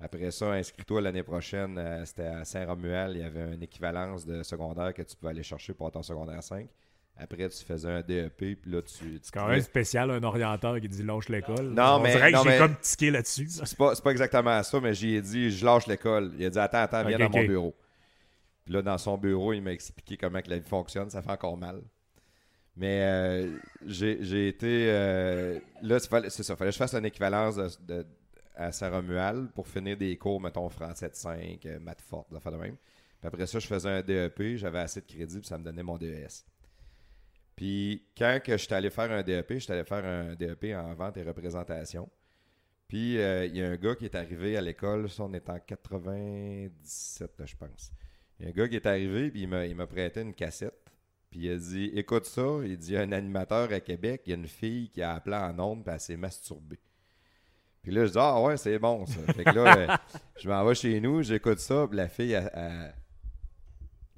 après ça, inscris-toi l'année prochaine. Euh, c'était à Saint-Romuald. Il y avait une équivalence de secondaire que tu pouvais aller chercher pour ton secondaire 5. Après, tu faisais un DEP, puis là, tu... c'est quand même spécial, un orienteur qui dit « lâche l'école ». Non, On mais... dirait que j'ai comme tiqué là-dessus. C'est pas, pas exactement ça, mais j'ai dit « je lâche l'école ». Il a dit « attends, attends, viens dans mon bureau ». Puis là, dans son bureau, il m'a expliqué comment que la vie fonctionne. Ça fait encore mal. Mais euh, j'ai été. Euh, là, c'est ça. Fallait que je fasse une équivalence de, à Saint-Romuald pour finir des cours, mettons, français de 5, euh, maths forte, de même. Puis après ça, je faisais un DEP, j'avais assez de crédit, puis ça me donnait mon DES. Puis quand que j'étais allé faire un DEP, j'étais allé faire un DEP en vente et représentation. Puis il y a un gars qui est arrivé à l'école, ça on est en 97, je pense. Il y a un gars qui est arrivé, puis il m'a prêté une cassette. Puis il a dit Écoute ça, il dit un animateur à Québec, il y a une fille qui a appelé en ondes, puis elle s'est masturbée. Puis là, je dis Ah ouais, c'est bon ça. fait que là, euh, je m'en vais chez nous, j'écoute ça, puis la fille, elle,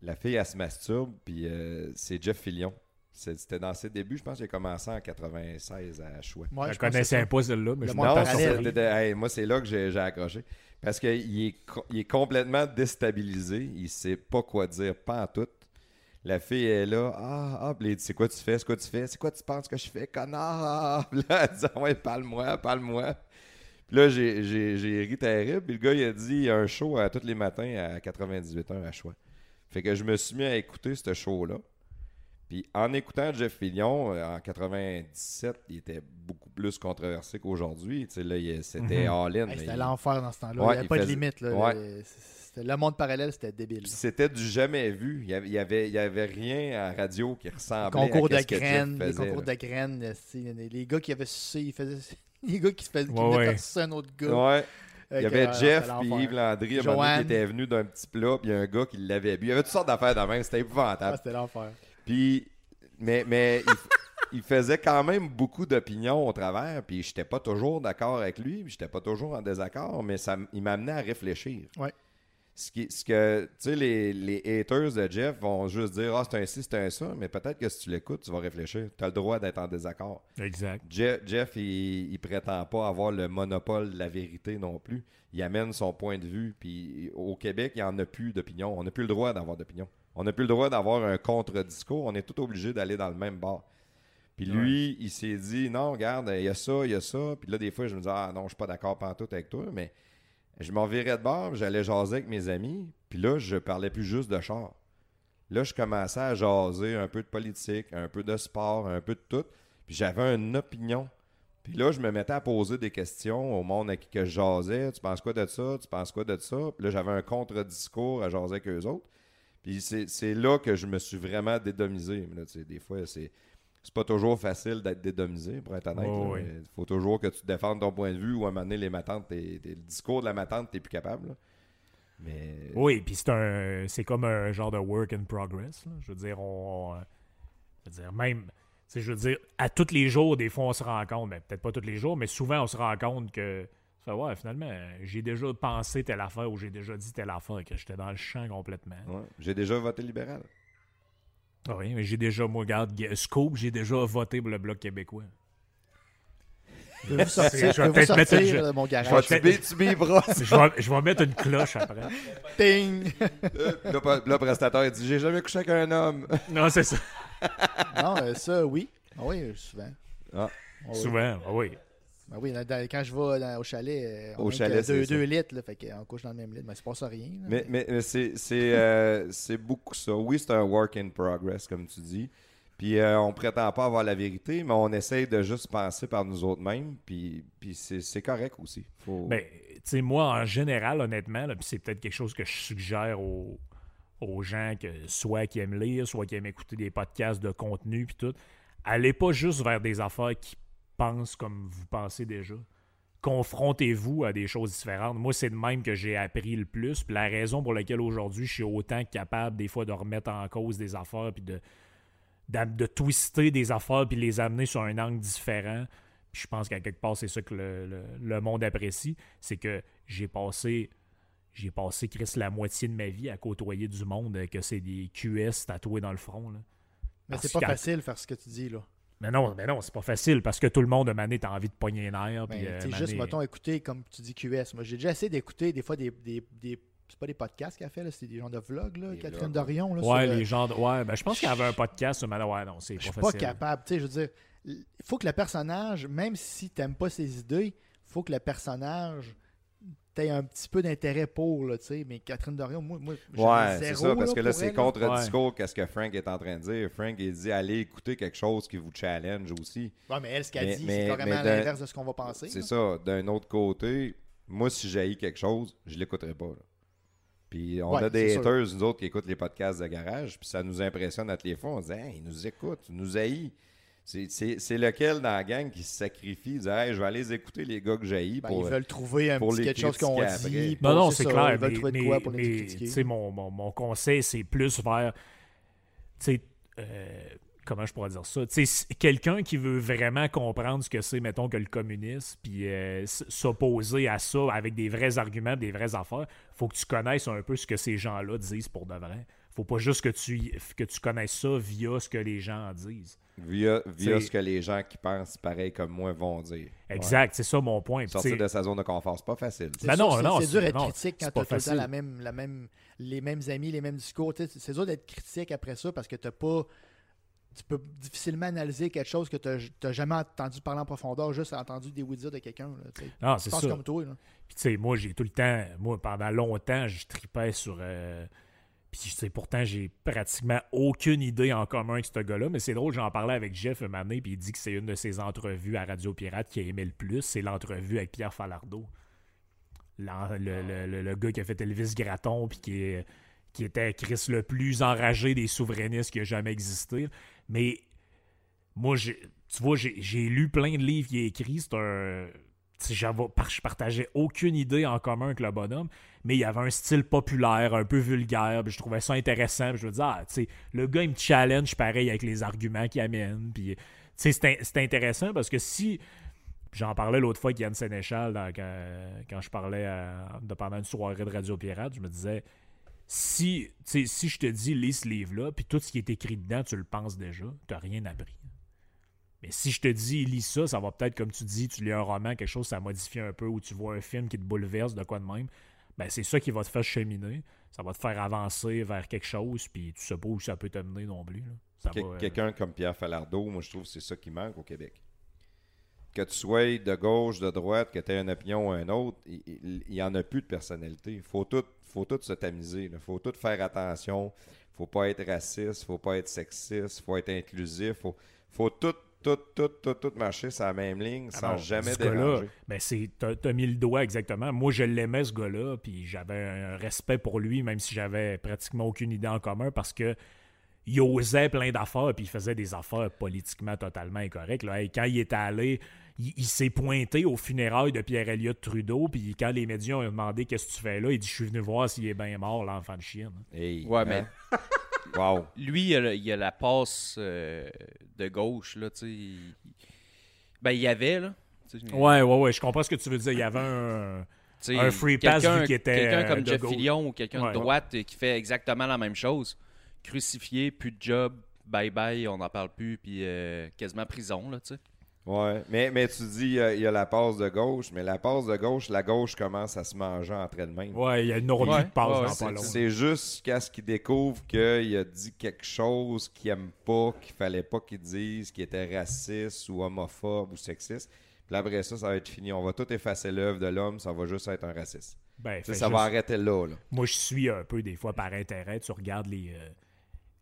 la fille, elle se masturbe, puis euh, c'est Jeff Fillion. C'était dans ses débuts, je pense que j'ai commencé en 96 à Choix. Moi, je connaissais pas celle-là, mais je non, moi, c'est là que j'ai accroché. Parce qu'il est, il est complètement déstabilisé. Il sait pas quoi dire, pas en tout. La fille est là. Ah, ah, puis c'est quoi tu fais? C'est quoi tu fais? C'est quoi tu penses que je fais, connard? Puis là, elle dit, ah ouais, parle-moi, parle-moi. Puis là, j'ai ri terrible. Puis le gars, il a dit, il y a un show à tous les matins à 98 heures à choix. Fait que je me suis mis à écouter ce show-là. Puis en écoutant Jeff Fillion, euh, en 97, il était beaucoup plus controversé qu'aujourd'hui. Tu sais, c'était mhm. all-in. c'était l'enfer dans ce temps-là. il n'y avait pas de limite. Là. Le monde parallèle, c'était débile. C'était du jamais vu. Il n'y avait, avait, il y avait rien à radio qui ressemblait les concours à de graines, Les concours de graines. Les gars qui avaient sucé, ils faisaient... Les gars qui, se faisaient, ouais, qui un autre gars. Ouais. Il y avait Jeff et Yves Landry qui était venu d'un petit plat, puis il y a un gars qui l'avait bu. Il y avait toutes sortes d'affaires dans même, c'était épouvantable. Ah, c'était l'enfer. Puis, mais, mais il, faisait quand même beaucoup d'opinions au travers, puis j'étais pas toujours d'accord avec lui, puis j'étais pas toujours en désaccord, mais ça, il m'amenait à réfléchir. Ouais ce, ce que, tu sais, les, les, haters de Jeff vont juste dire Ah, c'est un ci, c'est un ça, mais peut-être que si tu l'écoutes, tu vas réfléchir. Tu as le droit d'être en désaccord. Exact. Jeff, il, il, prétend pas avoir le monopole de la vérité non plus. Il amène son point de vue. Puis au Québec, il n'y en a plus d'opinion. On n'a plus le droit d'avoir d'opinion. On n'a plus le droit d'avoir un contre-discours. On est tout obligé d'aller dans le même bar. Puis lui, il s'est dit Non, regarde, il y a ça, il y a ça. Puis là, des fois, je me dis Ah non, je suis pas d'accord tout avec toi, mais je m'en virais de bord, j'allais jaser avec mes amis, puis là, je parlais plus juste de char. Là, je commençais à jaser un peu de politique, un peu de sport, un peu de tout, puis j'avais une opinion. Puis là, je me mettais à poser des questions au monde avec qui je jasais. Tu penses quoi de ça? Tu penses quoi de ça? Puis là, j'avais un contre-discours à jaser avec eux autres. Puis c'est là que je me suis vraiment dédomisé. des fois, c'est c'est pas toujours facile d'être dédomisé, pour être honnête. Il faut toujours que tu défendes ton point de vue ou à un moment donné, les matantes, le discours de la matante, t'es plus capable. Mais... Oui, puis c'est un c'est comme un genre de work in progress. Je veux dire, on, je veux dire, même, je veux dire, à tous les jours, des fois, on se rend compte, mais ben, peut-être pas tous les jours, mais souvent, on se rend compte que, ça, ouais, finalement, j'ai déjà pensé telle affaire ou j'ai déjà dit telle affaire, que j'étais dans le champ complètement. J'ai déjà voté libéral. Ah oui, mais j'ai déjà, moi, regarde, Scoop, j'ai déjà voté pour le Bloc québécois. Je vais sortir, je vais peut-être mettre une... mon garage. Je vais, tu je, vais, je vais mettre une cloche après. Ting! Le, prestataire, il dit J'ai jamais couché avec un homme. Non, c'est ça. non, euh, ça, oui. Ah oui, souvent. Ah. ah souvent, ah oui. Ben oui, quand je vais au chalet, euh, on a deux, litres, là, fait qu'on couche dans le même lit, mais c'est pas ça rien. mais, mais, euh, c'est beaucoup ça. Oui, c'est un work in progress, comme tu dis. Puis euh, on prétend pas avoir la vérité, mais on essaye de juste penser par nous autres mêmes, puis, puis c'est correct aussi. Faut... Ben, tu sais, moi, en général, honnêtement, puis c'est peut-être quelque chose que je suggère aux, aux gens que soit qui aiment lire, soit qui aiment écouter des podcasts de contenu, puis tout, allez pas juste vers des affaires qui pense comme vous pensez déjà. Confrontez-vous à des choses différentes. Moi, c'est de même que j'ai appris le plus. Puis la raison pour laquelle aujourd'hui je suis autant capable des fois de remettre en cause des affaires puis de, de, twister des affaires puis les amener sur un angle différent. Puis je pense qu'à quelque part, c'est ça que le, monde apprécie. C'est que j'ai passé j'ai passé Chris la moitié de ma vie à côtoyer du monde que c'est des QS tatoués dans le front. Là. Mais c'est pas facile faire ce que tu dis là. Mais non, mais non, c'est pas facile parce que tout le monde a mané, t'as envie de pogner les nerfs. Ben, euh, juste, mettons, écouter, comme tu dis, QS. Moi, j'ai déjà essayé d'écouter des fois des, des, des c'est pas des podcasts qu'elle a fait, c'est des gens de vlogs, là, Catherine Dorion. Là, ouais, les gens de... Ouais, ben, je pense qu'il y avait un podcast, mais ouais, non, c'est pas facile. Je suis pas capable, tu sais, je veux dire, il faut que le personnage, même si t'aimes pas ses idées, il faut que le personnage tu un petit peu d'intérêt pour, là, tu sais. Mais Catherine Dorion, moi, moi Ouais, c'est ça, parce que là, c'est contre-discours qu'est-ce que Frank est en train de dire. Frank, il dit allez écouter quelque chose qui vous challenge aussi. Ouais, mais elle, ce qu'elle dit, c'est carrément à l'inverse de ce qu'on va penser. C'est ça. D'un autre côté, moi, si j'ai quelque chose, je l'écouterai pas. Puis on a des haters, nous autres, qui écoutent les podcasts de garage, puis ça nous impressionne à tous les fois. On se dit, hey, ils nous écoutent, ils nous haïssent. C'est lequel dans la gang qui se sacrifie, dit hey, je vais aller les écouter les gars que j'ai ben, Ils veulent trouver un petit quelque chose qu'on dit. Non, non, c'est clair. Ils veulent trouver de quoi pour les critiquer. Mon, mon, mon, conseil, c'est plus vers. Tu sais, euh, comment je pourrais dire ça? Quelqu'un qui veut vraiment comprendre ce que c'est, mettons, que le communisme, puis euh, s'opposer à ça avec des vrais arguments, des vraies affaires, faut que tu connaisses un peu ce que ces gens-là disent pour de vrai. faut pas juste que tu, que tu connaisses ça via ce que les gens en disent. Via, via ce que les gens qui pensent pareil comme moi vont dire. Exact, c'est ça mon point. Sortir de sa zone de confort, c'est pas facile. Ben non, non, c'est dur d'être critique quand tu as tout le la même, la même, les mêmes amis, les mêmes discours. C'est dur d'être critique après ça parce que tu pas tu peux difficilement analyser quelque chose que tu n'as jamais entendu parler en profondeur, juste entendu des oui de quelqu'un. Non, c'est ça. comme toi. Puis, tu sais, moi, j'ai tout le temps, moi, pendant longtemps, je tripais sur. Euh, puis, pourtant, j'ai pratiquement aucune idée en commun avec ce gars-là. Mais c'est drôle, j'en parlais avec Jeff un année, puis il dit que c'est une de ses entrevues à Radio Pirate qui a aimé le plus. C'est l'entrevue avec Pierre Falardeau. Le, gars qui a fait Elvis Graton, puis qui qui était Chris le plus enragé des souverainistes qui a jamais existé. Mais moi, tu vois, j'ai lu plein de livres qu'il a écrits. C'est un. Je partageais aucune idée en commun avec le bonhomme, mais il y avait un style populaire, un peu vulgaire, je trouvais ça intéressant. je me disais, ah, le gars, il me challenge pareil avec les arguments qu'il amène. Puis, c'est intéressant parce que si. J'en parlais l'autre fois avec Yann Sénéchal quand, je parlais de, pendant une soirée de Radio Pirate, je me disais, si, si je te dis lis ce livre-là, puis tout ce qui est écrit dedans, tu le penses déjà, tu n'as rien appris. Mais si je te dis lis ça, ça va peut-être, comme tu dis, tu lis un roman, quelque chose, ça modifie un peu, ou tu vois un film qui te bouleverse, de quoi de même. Ben, c'est ça qui va te faire cheminer. Ça va te faire avancer vers quelque chose, puis tu sais pas où ça peut t'amener non plus. Euh, quelqu'un comme Pierre Falardeau, moi je trouve que c'est ça qui manque au Québec. Que tu sois de gauche, de droite, que tu aies une opinion ou un autre, il n'y en a plus de personnalité. Il faut tout faut tout se tamiser. Il faut tout faire attention. faut pas être raciste, faut pas être sexiste, faut être inclusif. faut, faut tout, tout, tout, tout, tout marcher sur la même ligne ah sans jamais déranger. Ben c'est, t'as, mis le doigt exactement. Moi, je l'aimais, ce gars-là, puis j'avais un respect pour lui, même si j'avais pratiquement aucune idée en commun, parce que il osait plein d'affaires, puis il faisait des affaires politiquement totalement incorrectes. Là. quand il était allé il, s'est pointé au funérailles de Pierre-Éliott Trudeau, puis quand les médias ont demandé qu'est-ce que tu fais là, il dit Je suis venu voir s'il est bien mort, l'enfant de chien. ouais, mais. Wow. Lui, il a, a la passe euh, de gauche, là, tu sais. Ben, il y avait, là. Ouais, ouais, ouais, je comprends ce que tu veux dire. Il y avait un. un free pass qui était. Quelqu'un comme Jeff Fillion ou quelqu'un de droite qui fait exactement la même chose. Crucifié, plus de job, bye bye, on n'en parle plus, puis euh, quasiment prison, là, tu sais. Ouais, mais, mais tu dis il y, a la passe de gauche, mais la passe de gauche, la gauche commence à se manger entre elles-mêmes. Ouais, il y a une autre de passe dans pas C'est juste qu'à ce qu'il découvre qu'il a dit quelque chose qu'il aime pas, qu'il fallait pas qu'il dise, qui était raciste ou homophobe ou sexiste. Puis après ça, ça va être fini. On va tout effacer l'œuvre de l'homme, ça va juste être un raciste. Ben, ça va arrêter là, Moi, je suis un peu des fois par intérêt. Tu regardes les. Euh,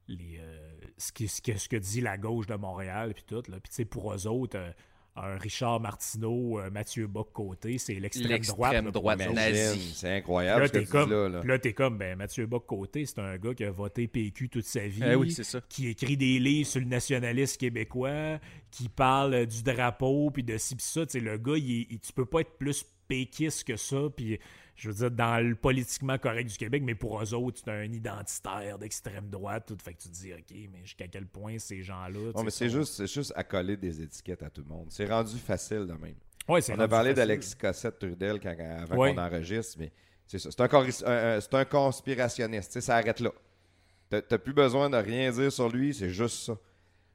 les euh, ce, qui, ce, que, ce, que, dit la gauche de Montréal, puis tout. Là. Puis, pour eux autres, euh, un Richard Martineau, euh, Mathieu Bock-Côté, c'est l'extrême droite. L'extrême droite nazie. C'est incroyable. Là, t'es comme, là, là. es comme ben, Mathieu Bock-Côté, c'est un gars qui a voté PQ toute sa vie. Eh oui, ça. Qui écrit des livres sur le nationalisme québécois, qui parle du drapeau, puis de ci, pis ça. le gars, il, tu peux pas être plus péquiste que ça, puis je veux dire, dans le politiquement correct du Québec, mais pour eux autres, c'est un identitaire d'extrême droite. Tout fait que tu te dis, OK, mais jusqu'à quel point ces gens-là. Non, mais c'est juste, juste à coller des étiquettes à tout le monde. C'est rendu facile de même. Ouais, On a parlé d'Alexis Cossette Trudel quand, avant qu'on enregistre, mais c'est ça. C'est un, un, conspirationniste. ça arrête là. T'as plus besoin de rien dire sur lui, c'est juste ça.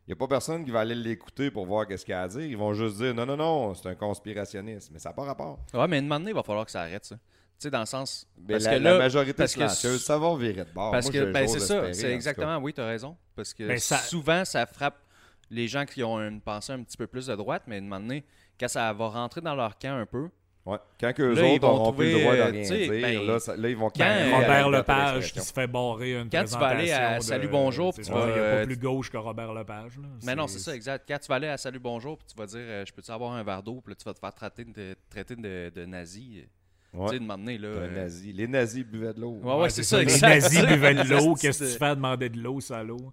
Il n'y a pas personne qui va aller l'écouter pour voir qu'est-ce qu'il a à dire. Ils vont juste dire non, non, non, c'est un conspirationniste. Mais ça n'a pas rapport. Ouais, mais une moment il va falloir que ça arrête, ça. Tu sais, dans le sens. Parce que la majorité parce que, ça va virer de bord. Parce que, ben, c'est ça. C'est exactement, oui, tu as raison. Parce que ben, souvent, ça frappe les gens qui ont une pensée un petit peu plus de droite, mais à un moment donné, quand ça va rentrer dans leur camp un peu, Ouais. Quand eux autres n'auront plus le droit de rien dire, ben, là, ça, là, ils vont quand Robert Lepage qui se fait barrer une Quand tu vas aller à Salut Bonjour, puis tu vas. Il n'y a pas plus gauche que Robert Lepage. Là. Mais non, c'est ça, exact. Quand tu vas aller à Salut Bonjour, puis tu vas dire euh, Je peux-tu avoir un verre d'eau, puis là, tu vas te faire traiter de, traiter de, de nazi. Ouais. Tu sais, demander, là. Euh... Nazi. Les nazis buvaient de l'eau. Ouais, ouais, c'est ça. Les nazis buvaient de l'eau. Qu'est-ce que tu fais à demander de l'eau, salaud?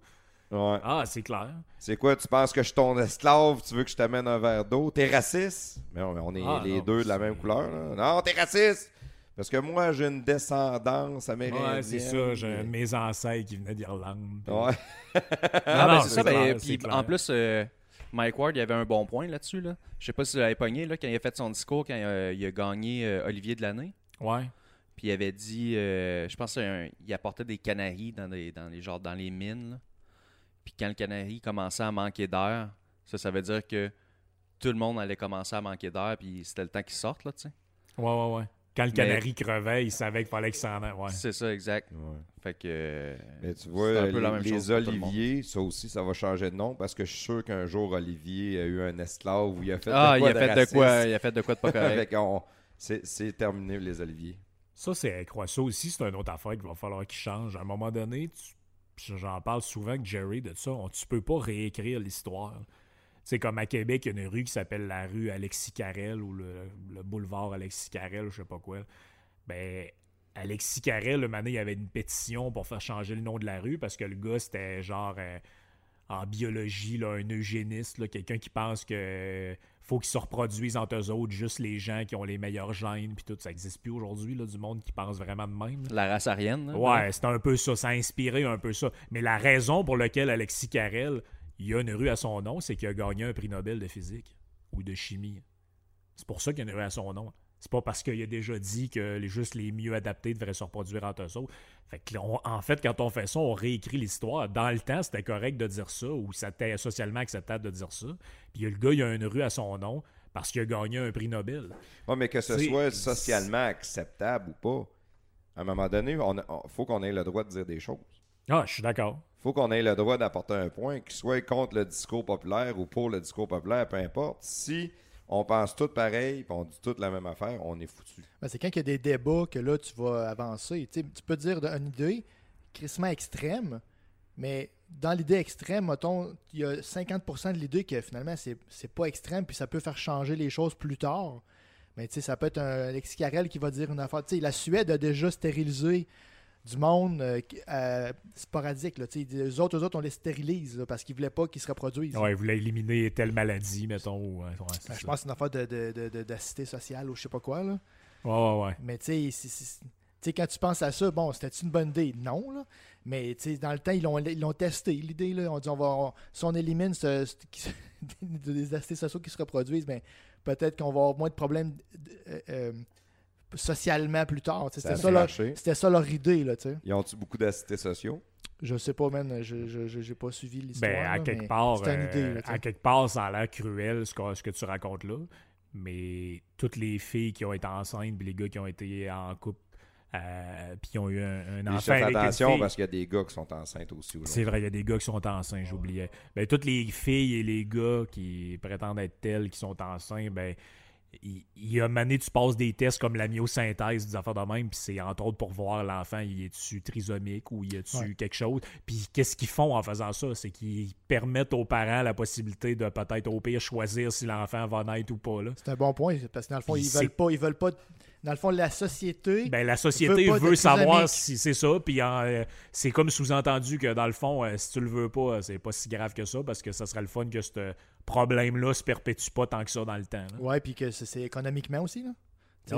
Ouais. Ah, c'est clair. C'est quoi, tu penses que je suis ton esclave, tu veux que je t'amène un verre d'eau? T'es raciste? Mais on, est ah, les deux de la même couleur. Là. Non, t'es raciste! Parce que moi, j'ai une descendance amérindienne. Ouais, c'est ça. J'ai mes ancêtres qui venaient d'Irlande. Ouais. non, non, c'est ça. Ben, puis, en plus, euh, Mike Ward, il avait un bon point là-dessus. Là. Je sais pas si vous l'avez pogné là, quand il a fait son discours, quand il a, il a gagné euh, Olivier de l'année. Ouais. Puis il avait dit, euh, je pense qu'il apportait des canaries dans, les, dans, les, genre, dans les mines. Là. Puis quand le canari commençait à manquer d'air, ça, ça veut dire que tout le monde allait commencer à manquer d'air, puis c'était le temps qu'il sorte, là, tu sais. Ouais, ouais, ouais. Quand le canari crevait, il savait qu'il fallait qu'il s'en aille. Ouais. C'est ça, exact. Fait que. Mais tu vois, un peu les, la même les Olivier, ça aussi, ça va changer de nom parce que je suis sûr qu'un jour, Olivier a eu un esclave où il a fait ah, de quoi il a fait de quoi Il a fait de quoi de pas correct. c'est terminé, les Oliviers. Ça, c'est Ça aussi, c'est une autre affaire qu'il va falloir qu'il change. À un moment donné, tu j'en parle souvent avec Jerry de ça, on, tu peux pas réécrire l'histoire. C'est comme à Québec, il y a une rue qui s'appelle la rue Alexis Carrel ou le, boulevard Alexis Carrel, je sais pas quoi. Ben, Alexis Carrel, le matin, il y avait une pétition pour faire changer le nom de la rue parce que le gars, c'était genre euh, en biologie, là, un eugéniste, quelqu'un qui pense que faut qu'ils se reproduisent entre eux autres, juste les gens qui ont les meilleurs gènes, puis tout. Ça n'existe plus aujourd'hui, du monde qui pense vraiment de même. La race arienne. ouais, c'est un peu ça. Ça a inspiré un peu ça. Mais la raison pour laquelle Alexis Carrel, il y a une rue à son nom, c'est qu'il a gagné un prix Nobel de physique ou de chimie. C'est pour ça qu'il y a une rue à son nom. C'est pas parce qu'il a déjà dit que les, juste les mieux adaptés devraient se reproduire entre eux autres. Fait que en fait, quand on fait ça, on réécrit l'histoire. Dans le temps, c'était correct de dire ça, ou c'était socialement acceptable de dire ça. Puis le gars, il a une rue à son nom parce qu'il a gagné un prix Nobel. Oui, mais que ce soit socialement acceptable ou pas, à un moment donné, il faut qu'on ait le droit de dire des choses. Ah, je suis d'accord. Faut qu'on ait le droit d'apporter un point, qu'il soit contre le discours populaire ou pour le discours populaire, peu importe. Si on pense tout pareil, puis on dit toute la même affaire, on est foutu. Ben, c'est quand il y a des débats que là, tu vas avancer. tu peux dire une idée crissement extrême, mais dans l'idée extrême, mettons, il y a 50% de l'idée que finalement, c'est pas extrême, puis ça peut faire changer les choses plus tard. Mais tu ça peut être un Alexis Carrel qui va dire une affaire. Tu la Suède a déjà stérilisé du monde euh, euh, sporadique. Là, les autres, eux autres, on les stérilise parce qu'ils voulaient pas qu'ils se reproduisent. Ouais, ils voulaient éliminer telle maladie, mettons. Ben, je pense que c'est une affaire de, de, sociale ou je sais pas quoi. Là. Ouais, ouais, ouais. Mais tu sais, quand tu penses à ça, bon, c'était une bonne idée? Non, là. Mais dans le temps, ils l'ont, ils l'ont testé, l'idée. Là. On dit, on va, si on élimine ce, des acides sociaux qui se reproduisent, ben, peut-être qu'on va avoir moins de problèmes euh, socialement plus tard. C'était ça, leur, ça, leur idée. Là, Ils ont-tu beaucoup d'assistés sociaux? Je sais pas, man. Je n'ai pas suivi l'histoire. Ben, à, quelque part, une idée, euh, à quelque part, ça a l'air cruel ce que, ce que tu racontes là. Mais toutes les filles qui ont été enceintes, puis les gars qui ont été en couple, euh, puis qui ont eu un, un enfant. attention parce qu'il y a des gars qui sont enceintes aussi. C'est vrai, il y a des gars qui sont enceintes, j'oubliais. Ben, toutes les filles et les gars qui prétendent être tels qui sont enceintes, ben, il, y a mané, tu passes des tests comme la myosynthèse, des affaires de même, puis c'est entre autres pour voir l'enfant, il est-tu trisomique ou il est-tu quelque chose. Puis qu'est-ce qu'ils font en faisant ça? C'est qu'ils permettent aux parents la possibilité de peut-être au pire choisir si l'enfant va naître ou pas. C'est un bon point, parce que dans le fond, ils veulent pas, ils veulent pas dans le fond, la société. Ben, la société veut, savoir si c'est ça. Puis euh, c'est comme sous-entendu que dans le fond, euh, si tu le veux pas, c'est pas si grave que ça parce que ça serait le fun que ce problème-là se perpétue pas tant que ça dans le temps. Oui, Ouais, puis que c'est économiquement aussi. Là. Ah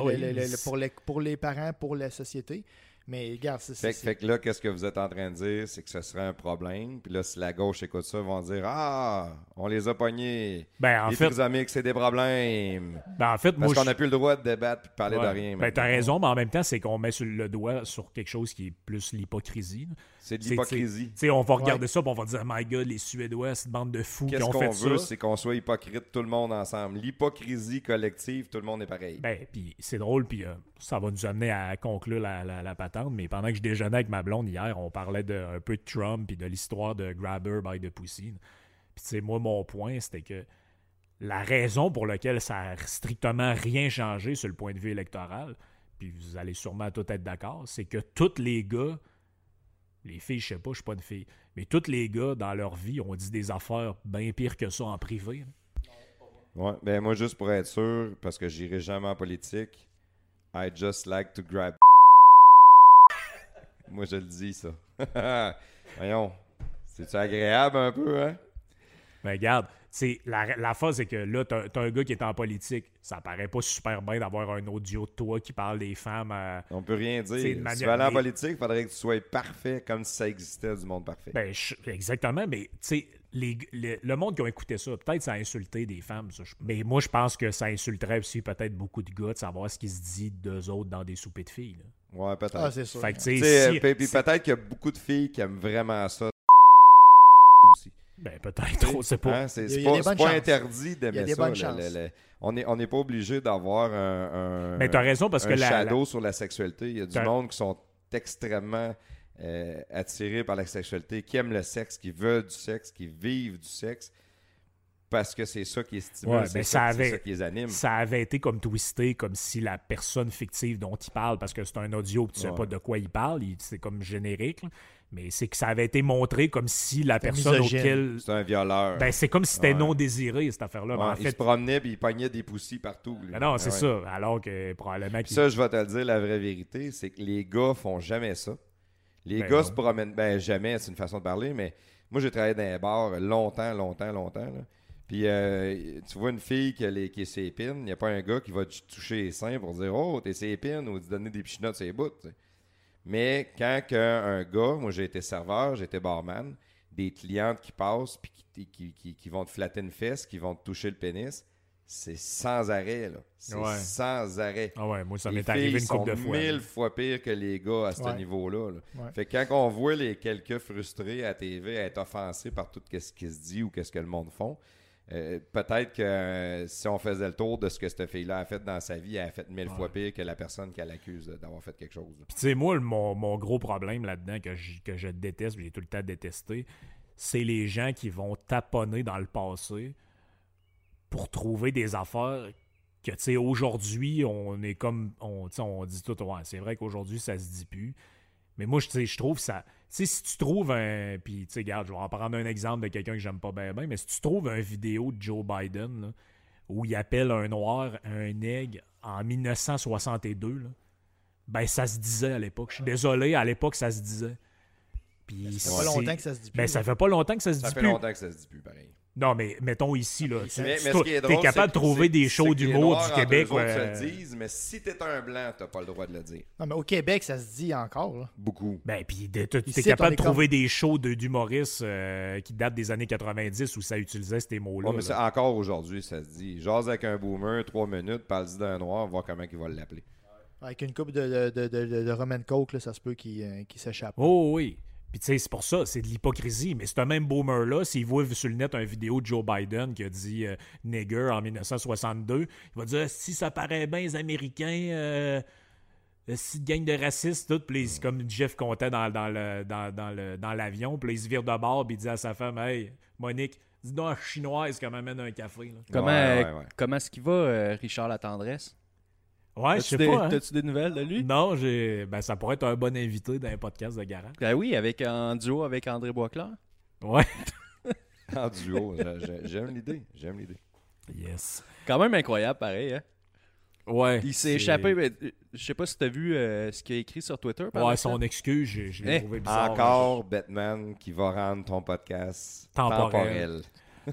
pour, les, pour les parents, pour la société. Mais regarde, c'est fait, fait, que là, qu'est-ce que vous êtes en train de dire? C'est que ce serait un problème. Puis là, si la gauche écoute ça, ils vont dire Ah, on les a pognés. Ben, en les fait. c'est des problèmes. Ben, en fait, Parce qu'on n'a plus le droit de débattre et de parler de rien. Ben, t'as raison, mais en même temps, c'est qu'on met sur le doigt sur quelque chose qui est plus l'hypocrisie. C'est de l'hypocrisie. Tu sais, on va regarder ça et on va dire My God, les Suédois, cette bande de fous qui ont fait ça. Qu'est-ce qu'on veut, c'est qu'on soit hypocrite tout le monde ensemble. L'hypocrisie collective, tout le monde est pareil. Ben, puis c'est drôle, puis euh, ça va nous amener à conclure la, la, patente. Mais pendant que je déjeunais avec ma blonde hier, on parlait de, un peu de Trump et de l'histoire de Grabber by the Pussy. Puis, tu sais, moi, mon point, c'était que la raison pour laquelle ça a strictement rien changé sur le point de vue électoral, puis vous allez sûrement tout être d'accord, c'est que tous les gars, les filles, je sais pas, je suis pas une fille, mais tous les gars dans leur vie ont dit des affaires bien pires que ça en privé. Ouais, ben moi, juste pour être sûr, parce que j'irai jamais en politique, I just like to grab. moi, je le dis, ça. Voyons, c'est-tu agréable un peu, hein? Ben, regarde, la, la phase, c'est que là, t'as as un gars qui est en politique. Ça paraît pas super bien d'avoir un audio de toi qui parle des femmes. Euh, On peut rien dire. Si tu veux aller en politique, il faudrait que tu sois parfait comme si ça existait du monde parfait. Ben, exactement, mais tu sais, le monde qui a écouté ça, peut-être ça a insulté des femmes. mais moi, je pense que ça insulterait aussi peut-être beaucoup de gars de savoir ce qui se dit d'eux autres dans des soupers de filles. Ouais, peut-être. Ah, c'est sûr. Fait peut-être qu'il y a beaucoup de filles qui aiment vraiment ça. Ben, peut-être, c'est pas. Hein, c'est pas, interdit d'aimer ça. on n'est on pas obligé d'avoir un, Mais as raison parce que shadow sur la sexualité. Il y a du monde qui sont extrêmement euh, attirés par la sexualité, qui aiment le sexe, qui veulent du sexe, qui vivent du sexe parce que c'est ça qui est stimule, c'est ça, qui les anime. Ça avait été comme twisté, comme si la personne fictive dont il parle, parce que c'est un audio, tu sais pas de quoi il parle, c'est comme générique, mais c'est que ça avait été montré comme si la personne auquel. C'est un violeur. Ben, c'est comme si c'était non désiré, cette affaire-là. en il fait... se promenait et il pognait des poussis partout. Ben non, c'est ça. Alors que probablement. Ça, je vais te le dire, la vraie vérité, c'est que les gars font jamais ça. Les ben gars se promènent. Ben, jamais, c'est une façon de parler, mais moi, j'ai travaillé dans un bar longtemps, longtemps, longtemps. Puis, euh, tu vois une fille qui, a les, qui est ses épines, il n'y a pas un gars qui va te toucher les seins pour dire Oh, t'es ses épines ou te donner des pichinottes sur les bouts. Mais quand un gars, moi j'ai été serveur, j'ai été barman, des clientes qui passent puis qui, vont te flatter une fesse, qui vont te toucher le pénis, c'est sans arrêt, là. C'est sans arrêt. Ah ouais, moi, ça m'est arrivé une couple de fois. mille fois pire que les gars à ce niveau-là. Fait que quand on voit les quelques frustrés à TV être offensés par tout ce qui se dit ou qu'est-ce que le monde font, euh, peut-être que euh, si on faisait le tour de ce que cette fille-là a fait dans sa vie, elle a fait mille fois pire que la personne qu'elle accuse d'avoir fait quelque chose. tu sais, moi, mon, gros problème là-dedans que je, que je déteste, j'ai tout le temps détesté, c'est les gens qui vont taponner dans le passé pour trouver des affaires que, tu sais, aujourd'hui, on est comme. On, on dit tout, ouais, c'est vrai qu'aujourd'hui, ça se dit plus. Mais moi, je, je trouve ça. Tu sais, si tu trouves un. Puis, tu sais, regarde, je vais en prendre un exemple de quelqu'un que j'aime pas bien, mais si tu trouves une vidéo de Joe Biden où il appelle un noir un nègre en 1962, là, ben ça se disait à l'époque. Je suis désolé, à l'époque, ça se disait. Puis, ça fait pas longtemps que ça se dit ben, plus. Ben, ça fait pas longtemps que ça se dit plus. Ça fait longtemps que ça se dit plus, pareil. Non, mais mettons ici, là. Tu es capable de trouver des shows d'humour du Québec. Ouais. le disent, mais si t'es un blanc, t'as pas le droit de le dire. Non, mais au Québec, ça se dit encore. Là. Beaucoup. Ben, puis t'es capable de trouver des shows d'humoristes euh, qui datent des années 90 où ça utilisait ces mots-là. mais encore aujourd'hui, ça se dit. Jase avec un boomer, trois minutes, parle-y d'un noir, voir comment il va l'appeler. Avec une coupe de, de, de, de, Roman Coke, là, ça se peut qu'il euh, s'échappe. Oh oui. Puis tu sais, c'est pour ça, c'est de l'hypocrisie. Mais c'est un même boomer-là, s'il voit sur le net une vidéo de Joe Biden qui a dit euh, nigger en 1962, il va dire si ça paraît bien les Américains, euh, si gang de racistes, tout, puis comme Jeff comptait dans, dans, le, dans, dans, le, dans l'avion, puis il se vire de bord, puis il dit à sa femme Hey, Monique, dis-donc chinoise qu'elle m'amène un café. Comment, comment est-ce qu'il va, euh, Richard La Tendresse Ouais, je sais pas. Hein. T'as-tu des nouvelles de lui? Non, j'ai. Ben, ça pourrait être un bon invité dans un podcast de garage. Ben oui, avec en duo avec André Boisclair. Ouais. en duo, j'aime l'idée. J'aime l'idée. Yes. Quand même incroyable, pareil, hein? Ouais. Il s'est échappé. Mais, je sais pas si t'as vu euh, ce qu'il a écrit sur Twitter. ouais, son excuse, je l'ai eh, trouvé bizarre. Encore Batman qui va rendre ton podcast temporel.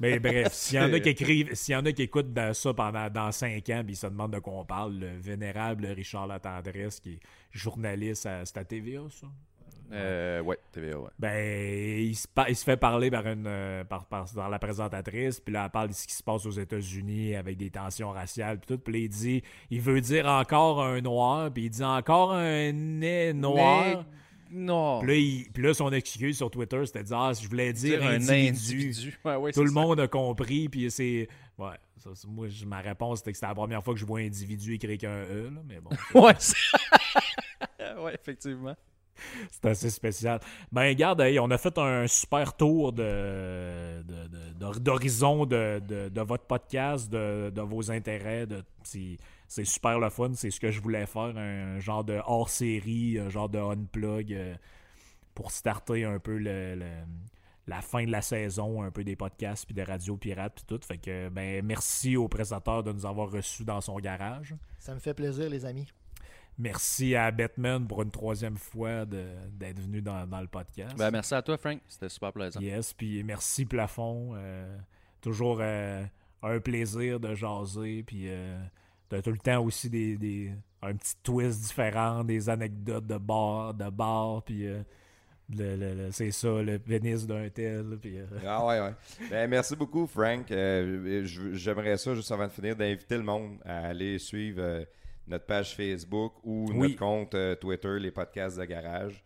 Mais bref, s'il y en a qui écrivent, s'il y en a qui écoutent ça pendant dans cinq ans, puis ils se demandent de quoi on parle, le vénérable Richard Latendresse, qui est journaliste à, c'est à TVA, ça? Euh, ouais, TVA, ouais. Ben, il se, il se fait parler par une, euh, par, par, dans la présentatrice, puis là, elle parle de ce qui se passe aux États-Unis avec des tensions raciales, puis tout, puis là, il dit, il veut dire encore un noir, puis il dit encore un nez noir. Non. Puis là, son excuse sur Twitter, c'était de dire ah, je voulais dire, un individu. Tout le monde a compris. Puis c'est. Ouais. moi, ma réponse, c'était que c'était la première fois que je vois un individu écrire qu'un E. Là, mais bon. ouais, ouais, effectivement. c'est assez spécial. Ben, regarde, on a fait un super tour de, d'horizon de, de, votre podcast, de, vos intérêts. C'est, super le fun. C'est ce que je voulais faire, un, genre de hors-série, un genre de unplug euh, pour starter un peu le, la fin de la saison, un peu des podcasts, puis des radios pirates, puis tout. Fait que, ben, merci au présentateur de nous avoir reçus dans son garage. Ça me fait plaisir, les amis. Merci à Batman pour une troisième fois d'être venu dans, le podcast. Ben, merci à toi, Frank. C'était super plaisant. Yes, puis merci Plafond. Euh, toujours euh, un plaisir de jaser. Puis euh, t'as tout le temps aussi des, un petit twist différent, des anecdotes de bar, de bar, puis c'est ça, le pénis d'un tel. Ah ouais, ouais. Ben, merci beaucoup, Frank. J'aimerais ça, juste avant de finir, d'inviter le monde à aller suivre notre page Facebook ou notre compte euh, Twitter, les podcasts de garage.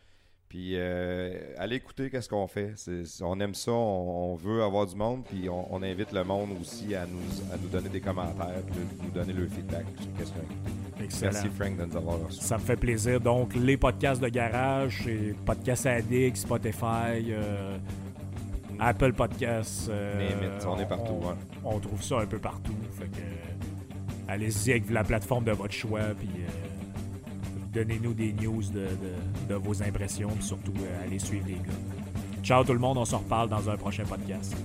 Puis euh, allez écouter qu'est-ce qu'on fait. on aime ça, on, veut avoir du monde, puis on, invite le monde aussi à nous, à nous donner des commentaires, puis nous donner leur feedback qu'est-ce Merci Frank de nous avoir reçus. Ça me fait plaisir. Donc les podcasts de garage, c'est Podcast Addict, Spotify, euh, Apple Podcasts. on est partout. On, trouve ça un peu partout. Fait que, allez-y avec la plateforme de votre choix, puis euh, donnez-nous des news de, vos impressions, puis surtout, euh, allez suivre les gars. Ciao tout le monde, on se reparle dans un prochain podcast.